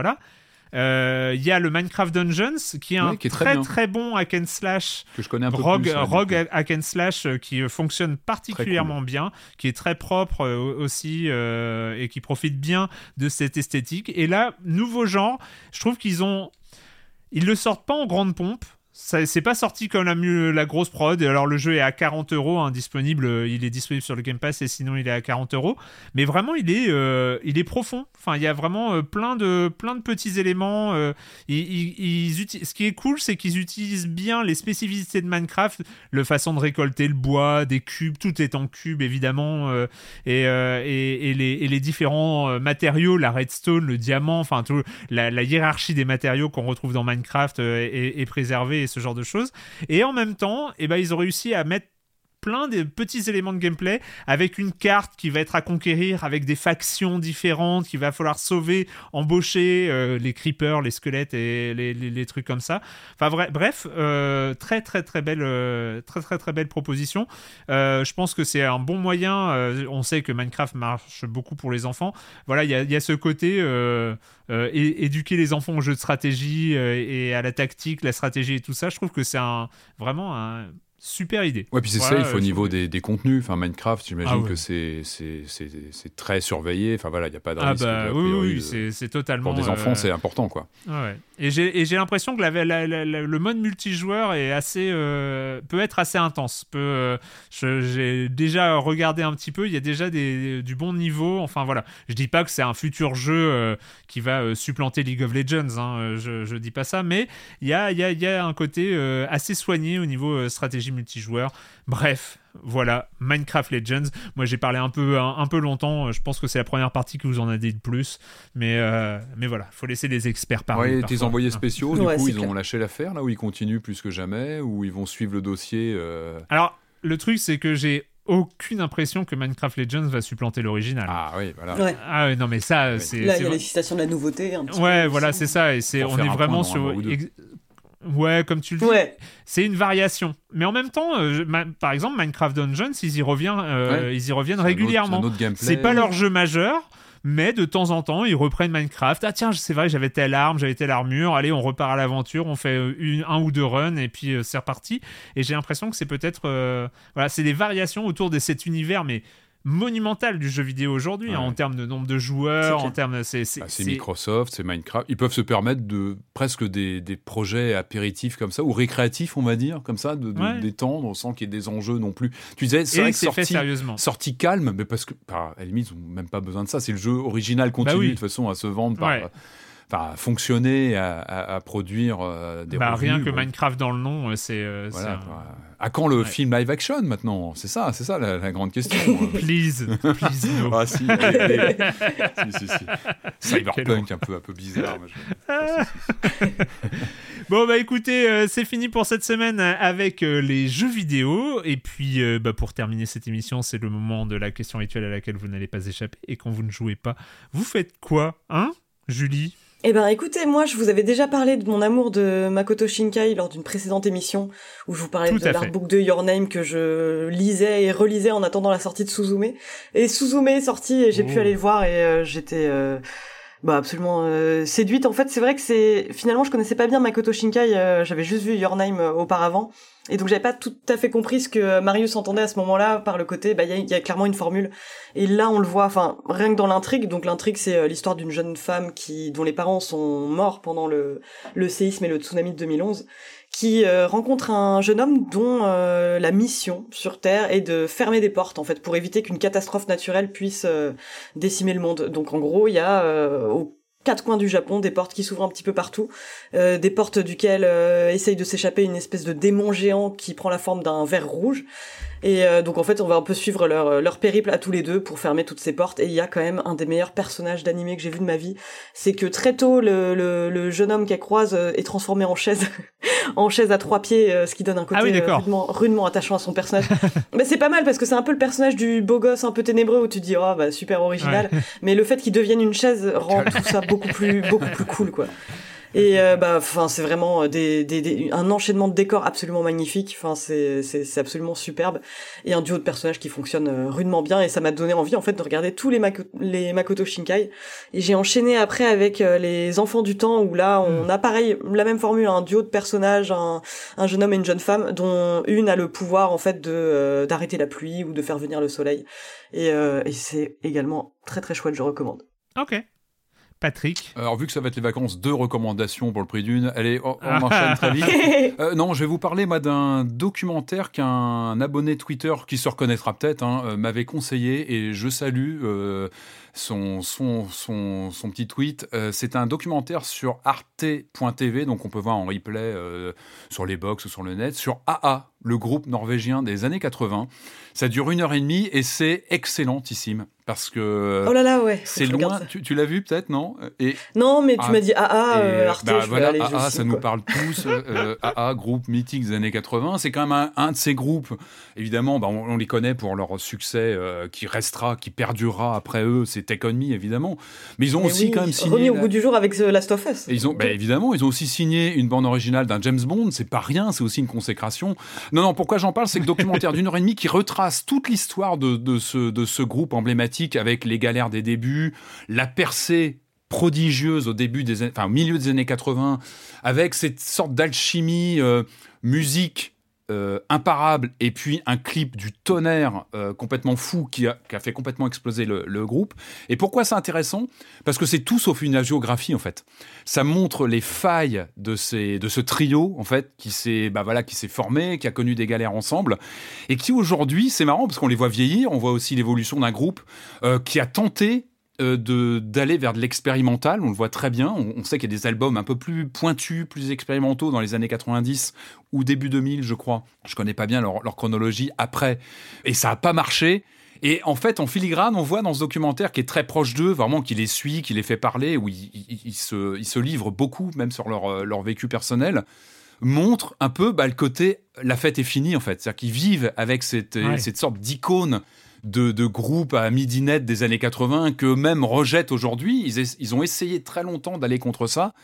Euh, il y a le Minecraft Dungeons qui est un Ouais, qui est très très bon hack and slash Que je connais un peu rogue, plus, ouais, du rogue hack and slash euh, qui euh, fonctionne particulièrement bien qui est très propre aussi euh, et qui profite bien de cette esthétique. Et là nouveau genre je trouve qu'ils ont ils le sortent pas en grande pompe. C'est pas sorti comme la, la grosse prod. Alors le jeu est à 40 euros, hein, disponible. euh, Il est disponible sur le Game Pass et sinon il est à 40 euros. Mais vraiment, il est, euh, il est profond. Enfin, il y a vraiment euh, plein de, plein de petits éléments. Ce qui est cool, c'est qu'ils utilisent bien les spécificités de Minecraft, le façon de récolter le bois, des cubes, tout est en cube évidemment, et, les, et les différents matériaux, la redstone, le diamant, enfin tout, la, la hiérarchie des matériaux qu'on retrouve dans Minecraft est, préservée ce genre de choses. Et en même temps, eh ben, ils ont réussi à mettre plein de petits éléments de gameplay avec une carte qui va être à conquérir, avec des factions différentes qu'il va falloir sauver, embaucher, euh, les creepers, les squelettes et les, trucs comme ça. Enfin bref, euh, très très très belle, euh, très très très belle proposition. Je pense que c'est un bon moyen. on sait que Minecraft marche beaucoup pour les enfants. Voilà, il y a, ce côté éduquer les enfants au jeu de stratégie et à la tactique, la stratégie et tout ça. Je trouve que c'est un, vraiment un super idée. Ouais, puis c'est Voilà, ça, il faut euh, au niveau des, des contenus. Enfin, Minecraft, j'imagine Ah ouais. que c'est c'est- c'est- c'est très surveillé. Enfin, voilà, il n'y a pas de Ah risque. bah a oui, oui, de- c'est- totalement, Pour des enfants, euh, c'est important, quoi. Ouais. Et j'ai l'impression que le mode multijoueur est assez euh, peut être assez intense. Euh, j'ai déjà regardé un petit peu. Il y a déjà du bon niveau. Enfin voilà. Je dis pas que c'est un futur jeu euh, qui va euh, supplanter League of Legends. hein, je, je dis pas ça. Mais il y a, un côté assez soigné au niveau stratégie multijoueur. Bref, voilà, Minecraft Legends. Moi, j'ai parlé un peu, un, un peu longtemps. Je pense que c'est la première partie que vous en a dit le plus. Mais, euh, mais voilà, faut laisser les experts parler. Ouais, tes envoyés spéciaux, du Ouais, coup, ils clair. ont lâché l'affaire, là, où ils continuent plus que jamais, ou ils vont suivre le dossier. euh, Alors, le truc, c'est que j'ai aucune impression que Minecraft Legends va supplanter l'original. Ah oui, voilà. Ouais. Ah non, mais ça, c'est. Là, il y a l'excitation de la nouveauté. un petit Ouais, peu voilà, c'est ça. Et c'est, on est vraiment sur. Ouais, comme tu le dis. Ouais. C'est une variation. Mais en même temps, euh, ma- par exemple, Minecraft Dungeons, ils y, reviennent, euh, Ouais. ils y reviennent régulièrement. C'est pas leur jeu majeur. Mais de temps en temps, ils reprennent Minecraft. Ah tiens, c'est vrai, j'avais telle arme, j'avais telle armure. Allez, on repart à l'aventure, on fait euh, une, un ou deux runs et puis euh, c'est reparti. Et j'ai l'impression que c'est peut-être, euh, voilà, c'est des variations autour de cet univers, mais monumental du jeu vidéo aujourd'hui hein, en termes de nombre de joueurs, en termes, c'est c'est- bah, c'est Microsoft, c'est Minecraft. Ils peuvent se permettre de presque des, des projets apéritifs comme ça, ou récréatifs, on va dire, comme ça, de, Ouais. détendre sans qu'il y ait des enjeux non plus. Tu disais, c'est vrai que fait sorti, sérieusement. sorti calme, mais parce que, bah, à la limite, ils n'ont même pas besoin de ça. C'est le jeu original continue Bah oui. de toute façon à se vendre par. Ouais. Enfin, à fonctionner, à, à- à produire euh, des bah, revenus. rien que. Minecraft dans le nom, euh, c'est. euh, Voilà, un-. À quand le Ouais. film live action maintenant? C'est ça, c'est ça la, la grande question. Please, please, no. ah si, allez, allez. si, si, si. Quel Cyberpunk un peu, un peu bizarre. je- Bon bah écoutez, euh, c'est fini pour cette semaine euh, avec euh, les jeux vidéo. Et puis euh, bah, pour terminer cette émission, c'est le moment de la question rituelle à laquelle vous n'allez pas échapper. Et quand vous ne jouez pas, vous faites quoi Hein Julie? Eh ben, écoutez, moi, je vous avais déjà parlé de mon amour de Makoto Shinkai lors d'une précédente émission où je vous parlais Tout de l'artbook de Your Name que je lisais et relisais en attendant la sortie de Suzume. Et Suzume est sorti et j'ai Oh. pu aller le voir et euh, j'étais euh, bah absolument euh, séduite. En fait, c'est vrai que c'est finalement je connaissais pas bien Makoto Shinkai, euh, j'avais juste vu Your Name euh, auparavant. Et donc j'avais pas tout à fait compris ce que Marius entendait à ce moment-là par le côté bah il y y a clairement une formule et là on le voit enfin rien que dans l'intrigue donc l'intrigue c'est euh, l'histoire d'une jeune femme qui dont les parents sont morts pendant le le séisme et le tsunami de 2011 qui euh, rencontre un jeune homme dont euh, la mission sur Terre est de fermer des portes en fait pour éviter qu'une catastrophe naturelle puisse euh, décimer le monde. Donc en gros, il y a aux quatre coins du Japon des portes qui s'ouvrent un petit peu partout, des portes duquel euh, essaye de s'échapper une espèce de démon géant qui prend la forme d'un ver rouge. Et euh, donc en fait, on va un peu suivre leur, leur périple à tous les deux pour fermer toutes ces portes. Et il y a quand même un des meilleurs personnages d'animé que j'ai vu de ma vie, c'est que très tôt, le, le, le jeune homme qu'elle croise euh, est transformé en chaise, en chaise à trois pieds, euh, ce qui donne un côté Ah oui, euh, rudement, rudement attachant à son personnage. Mais c'est pas mal parce que c'est un peu le personnage du beau gosse un peu ténébreux où tu te dis oh bah super original. Ouais. Mais le fait qu'il devienne une chaise rend tout ça beaucoup plus beaucoup plus cool quoi. Et euh, bah, enfin, c'est vraiment euh, des, des, des- un enchaînement de décors absolument magnifique. Enfin, c'est c'est c'est absolument superbe et un duo de personnages qui fonctionne euh, rudement bien. Et ça m'a donné envie en fait de regarder tous les Mako- les Makoto Shinkai. Et j'ai enchaîné après avec euh, les Enfants du Temps où là on a pareil la même formule, un duo de personnages, un, un jeune homme et une jeune femme dont une a le pouvoir en fait de euh, d'arrêter la pluie ou de faire venir le soleil. Et, euh, et c'est également très très chouette. Je recommande. Ok. Patrick Alors, vu que ça va être les vacances, deux recommandations pour le prix d'une. Allez, on, on enchaîne très vite. Euh, non, je vais vous parler moi d'un documentaire qu'un abonné Twitter qui se reconnaîtra peut-être hein, euh, m'avait conseillé et je salue euh, son, son, son, son petit tweet. Euh, c'est un documentaire sur arte.tv, donc on peut voir en replay euh, sur les box ou sur le net, sur AA. le groupe norvégien des années 80. Ça dure une heure et demie et c'est excellentissime parce que Oh là là, ouais. c'est loin. Tu, tu l'as vu peut-être, non? Et Non, mais tu Ah, m'as dit AA, et, euh, Arte, bah, je vais voilà, aller, je AA, signe, ça nous parle tous. euh, AA, groupe mythique des années 80. C'est quand même un, un de ces groupes. Évidemment, bah, on, on les connaît pour leur succès euh, qui restera, qui perdurera après eux. C'est Take On Me, évidemment. Mais ils ont Mais aussi oui, quand même signé. Remis au la- goût du jour avec The Last of Us. et ils ont, bah, évidemment, ils ont aussi signé une bande originale d'un James Bond. C'est pas rien, c'est aussi une consécration. Non, non, pourquoi j'en parle? C'est le documentaire d'une heure et demie qui retrace toute l'histoire de, de ce, de ce groupe emblématique avec les galères des débuts, la percée prodigieuse au début des enfin, au milieu des années 80, avec cette sorte d'alchimie euh, musique euh, imparable et puis un clip du tonnerre euh, complètement fou qui a, fait complètement exploser le, groupe. Et pourquoi c'est intéressant? Parce que c'est tout sauf une agiographie en fait. Ça montre les failles de, ces, de ce trio en fait qui s'est bah voilà, qui s'est formé, qui a connu des galères ensemble et qui aujourd'hui, c'est marrant parce qu'on les voit vieillir, on voit aussi l'évolution d'un groupe euh, qui a tenté de d'aller vers de l'expérimental, on le voit très bien. On, on sait qu'il y a des albums un peu plus pointus, plus expérimentaux dans les années 90 ou début 2000, je crois. Je connais pas bien leur, leur chronologie après, et ça a pas marché. Et en fait, en filigrane, on voit dans ce documentaire qui est très proche d'eux, vraiment qui les suit, qui les fait parler, où ils, ils- ils se, ils se livrent beaucoup, même sur leur, euh, leur vécu personnel, montre un peu bah, le côté la fête est finie en fait. C'est-à-dire qu'ils vivent avec cette, euh, Ouais. cette sorte d'icône de, de groupe à midi net des années 80 qu'eux-mêmes rejettent aujourd'hui. Ils, ils ont essayé très longtemps d'aller contre ça.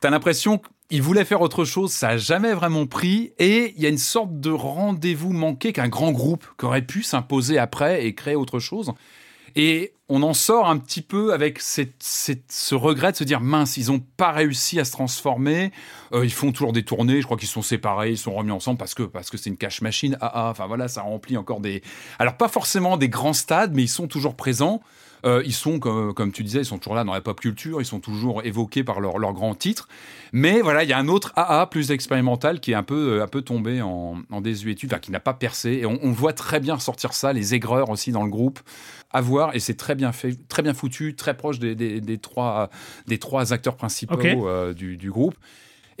T'as l'impression qu'ils voulaient faire autre chose, ça a jamais vraiment pris, et il y a une sorte de rendez-vous manqué qu'un grand groupe aurait pu s'imposer après et créer autre chose. Et on en sort un petit peu avec ce regret de se dire mince, ils n'ont pas réussi à se transformer. Euh, ils font toujours des tournées. Je crois qu'ils sont séparés, ils sont remis ensemble parce que parce que c'est une cash machine. Ah ah. Enfin voilà, ça remplit encore des. Alors pas forcément des grands stades, mais ils sont toujours présents. Euh, ils sont, comme, comme tu disais, ils sont toujours là dans la pop culture, ils sont toujours évoqués par leurs leur grands titres. Mais voilà, il y a un autre AA plus expérimental qui est un peu, euh, un peu tombé en, en désuétude, enfin, qui n'a pas percé. Et on, on voit très bien ressortir ça, les aigreurs aussi dans le groupe, à voir. Et c'est très bien fait, très bien foutu, très proche des, des, des trois, des trois acteurs principaux euh, du, du groupe.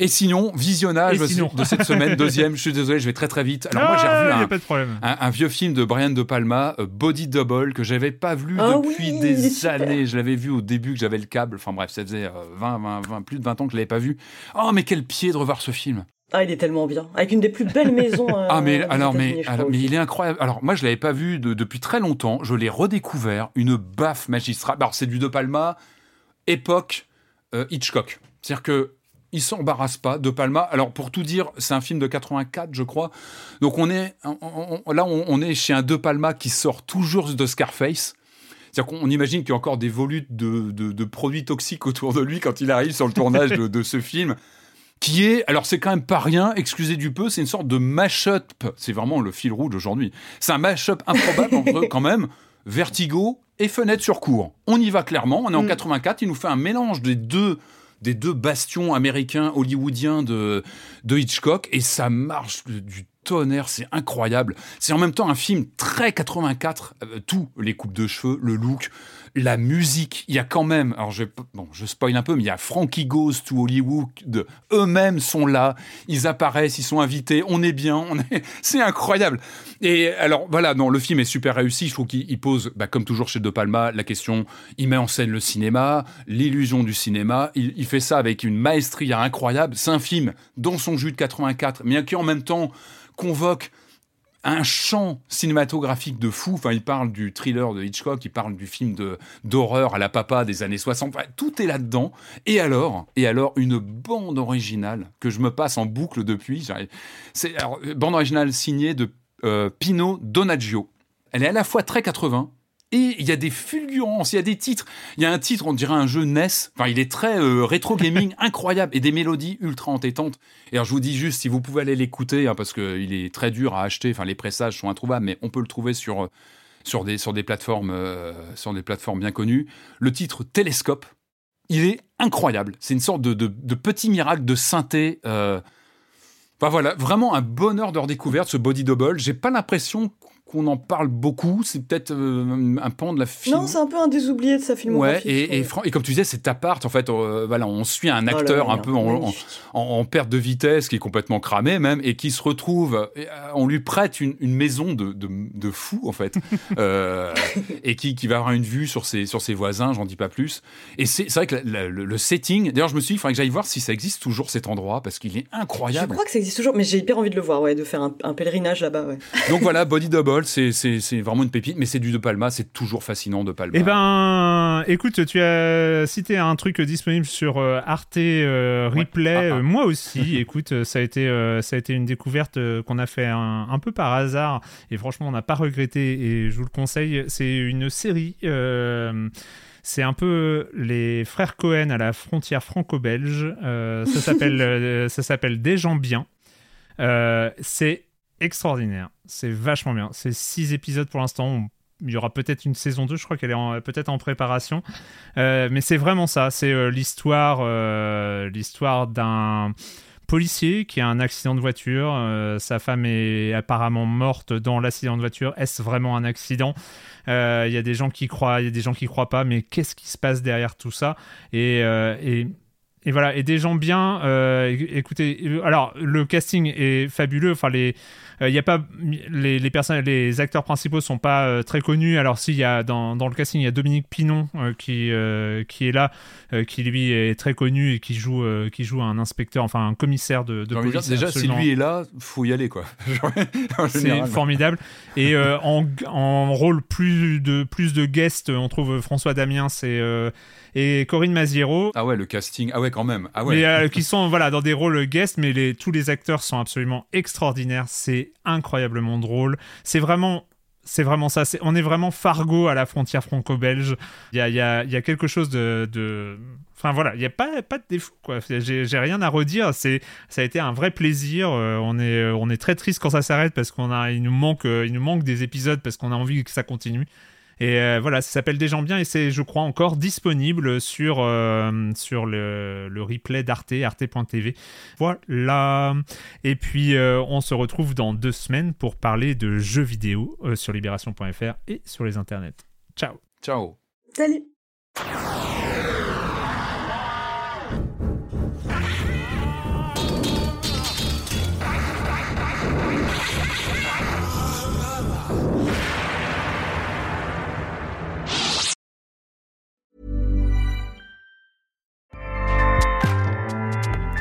Et sinon, visionnage Et sinon. de cette semaine, deuxième. Je suis désolé, je vais très très vite. Alors moi, j'ai revu un, pas de problème. un, un vieux film de Brian De Palma, euh, Body Double, que j'avais pas vu Ah depuis oui, des super. années. Je l'avais vu au début que j'avais le câble. Enfin bref, ça faisait euh, 20, 20, 20, plus de 20 ans que je l'avais pas vu. Oh, mais quel pied de revoir ce film. Ah, il est tellement bien. Avec une des plus belles maisons. euh, Ah mais aux alors mais alors mais il est incroyable. Alors moi je l'avais pas vu de- depuis très longtemps. Je l'ai redécouvert. Une baffe magistrale. Alors c'est du De Palma époque euh, Hitchcock. C'est-à-dire que il s'embarrasse pas De Palma. Alors pour tout dire, c'est un film de 84 je crois. Donc on est on- on- on- là on, on est chez un De Palma qui sort toujours de Scarface. C'est-à-dire qu'on imagine qu'il y a encore des volutes de, de- de produits toxiques autour de lui quand il arrive sur le tournage de, de ce film qui est, alors c'est quand même pas rien, excusez du peu, c'est une sorte de mash-up, c'est vraiment le fil rouge aujourd'hui. C'est un mash-up improbable entre quand même Vertigo et Fenêtre sur cour. On y va clairement, on est en 84, il nous fait un mélange des deux des deux bastions américains hollywoodiens de, de Hitchcock et ça marche du- tonnerre, c'est incroyable. C'est en même temps un film très 84, euh, tout, les coupes de cheveux, le look, la musique, il y a quand même, alors je, bon, je spoil un peu, mais il y a Frankie Goes to Hollywood, eux-mêmes sont là, ils apparaissent, ils sont invités, on est bien, on est, c'est incroyable. Et alors voilà, non, le film est super réussi, je trouve qu'il il pose, bah, comme toujours chez De Palma, la question, il met en scène le cinéma, l'illusion du cinéma, il, il fait ça avec une maestria incroyable, c'est un film dans son jus de 84, mais qui en même temps convoque un champ cinématographique de fou. Enfin, il parle du thriller de Hitchcock, il parle du film d'horreur à la papa des années 60. Enfin, tout est là-dedans. Et alors, et alors, une bande originale que je me passe en boucle depuis. C'est euh, bande originale signée de euh, Pino Donaggio. Elle est à la fois très 80. Et il y a des fulgurances, il y a des titres. Il y a un titre, on dirait un jeu NES. Enfin, il est très euh, rétro gaming, incroyable, et des mélodies ultra entêtantes. Et alors, je vous dis juste, si vous pouvez aller l'écouter, hein, parce qu'il est très dur à acheter. Enfin, les pressages sont introuvables, mais on peut le trouver sur euh, sur des sur des plateformes euh, sur des plateformes bien connues. Le titre Télescope, il est incroyable. C'est une sorte de, de, de petit miracle de synthé. euh, Enfin voilà, vraiment un bonheur de redécouverte ce body double. J'ai pas l'impression qu'on en parle beaucoup. C'est peut-être euh, un pan de la film. Non, c'est un peu un des oubliés de sa Ouais, filmographie. je et, comme tu disais, c'est appart. En fait, euh, voilà, on suit un Oh là acteur un peu en, en, magnifique. en- en perte de vitesse, qui est complètement cramé même, et qui se retrouve. et, euh, on lui prête une, une maison de, de, de fou, en fait, et qui, qui va avoir une vue sur ses, sur ses voisins, j'en dis pas plus. Et c'est vrai que la- la- le, le setting. D'ailleurs, je me suis dit, il faudrait que j'aille voir si ça existe toujours cet endroit, parce qu'il est Je incroyable. crois que ça existe toujours, mais j'ai hyper envie de le voir, ouais, de faire un, un pèlerinage là-bas, ouais. Donc voilà, Body Double, c'est vraiment une pépite, mais c'est du De Palma, c'est toujours fascinant De Palma. Eh ben, écoute, tu as cité un truc disponible sur euh, Arte euh, Replay. Ah, ah. Euh, moi aussi, écoute, ça a été, euh, ça a été une découverte qu'on a fait un, un peu par hasard et franchement, on n'a pas regretté et je vous le conseille. C'est une série. euh, c'est un peu les frères Cohen à la frontière franco-belge. Ça s'appelle, Des gens bien. C'est extraordinaire. C'est vachement bien. C'est six épisodes pour l'instant. Il y aura peut-être une saison 2, je crois qu'elle est peut-être en préparation. Euh, mais c'est vraiment ça. C'est euh, l'histoire, euh, l'histoire d'un policier qui a un accident de voiture. Sa femme est apparemment morte dans l'accident de voiture. Est-ce vraiment un accident? Il y a des gens qui croient, il y a des gens qui croient pas. Mais qu'est-ce qui se passe derrière tout ça? Et, et et voilà, et des gens bien. éc- écoutez, alors le casting est fabuleux. Enfin, les, il y a pas les les personnes, les acteurs principaux sont pas euh, très connus. Alors s'il y a dans, dans le casting, il y a Dominique Pinon euh, qui euh, qui est là, euh, qui lui est très connu et qui joue euh, qui joue un inspecteur, enfin un commissaire de, de police. déjà, absolument- si lui est là, faut y aller, quoi. C'est formidable. Et euh, en, en rôle plus de, plus de guests, on trouve François Damiens et, euh, et Corinne Maziero. Ah ouais, le casting. Ah ouais, quand même. Ah ouais. Mais euh, qui sont voilà dans des rôles guests, mais les, tous les acteurs sont absolument extraordinaires. C'est incroyablement drôle. C'est vraiment. C'est vraiment ça. On est vraiment Fargo à la frontière franco-belge. Il y a, il y, a, il y a quelque chose de. de- Enfin voilà, il n'y a pas, pas de défaut. quoi. J'ai rien à redire. Ça a été un vrai plaisir. Euh, on, est, on est très triste quand ça s'arrête parce qu'on a, il nous manque, euh, il nous manque des épisodes parce qu'on a envie que ça continue. Et euh, voilà, ça s'appelle Des gens bien et c'est, je crois, encore disponible sur, euh, sur le, le replay d'Arte, arte.tv. Voilà. Et puis, euh, on se retrouve dans deux semaines pour parler de jeux vidéo euh, sur libération.fr et sur les internets. Ciao. Ciao. Salut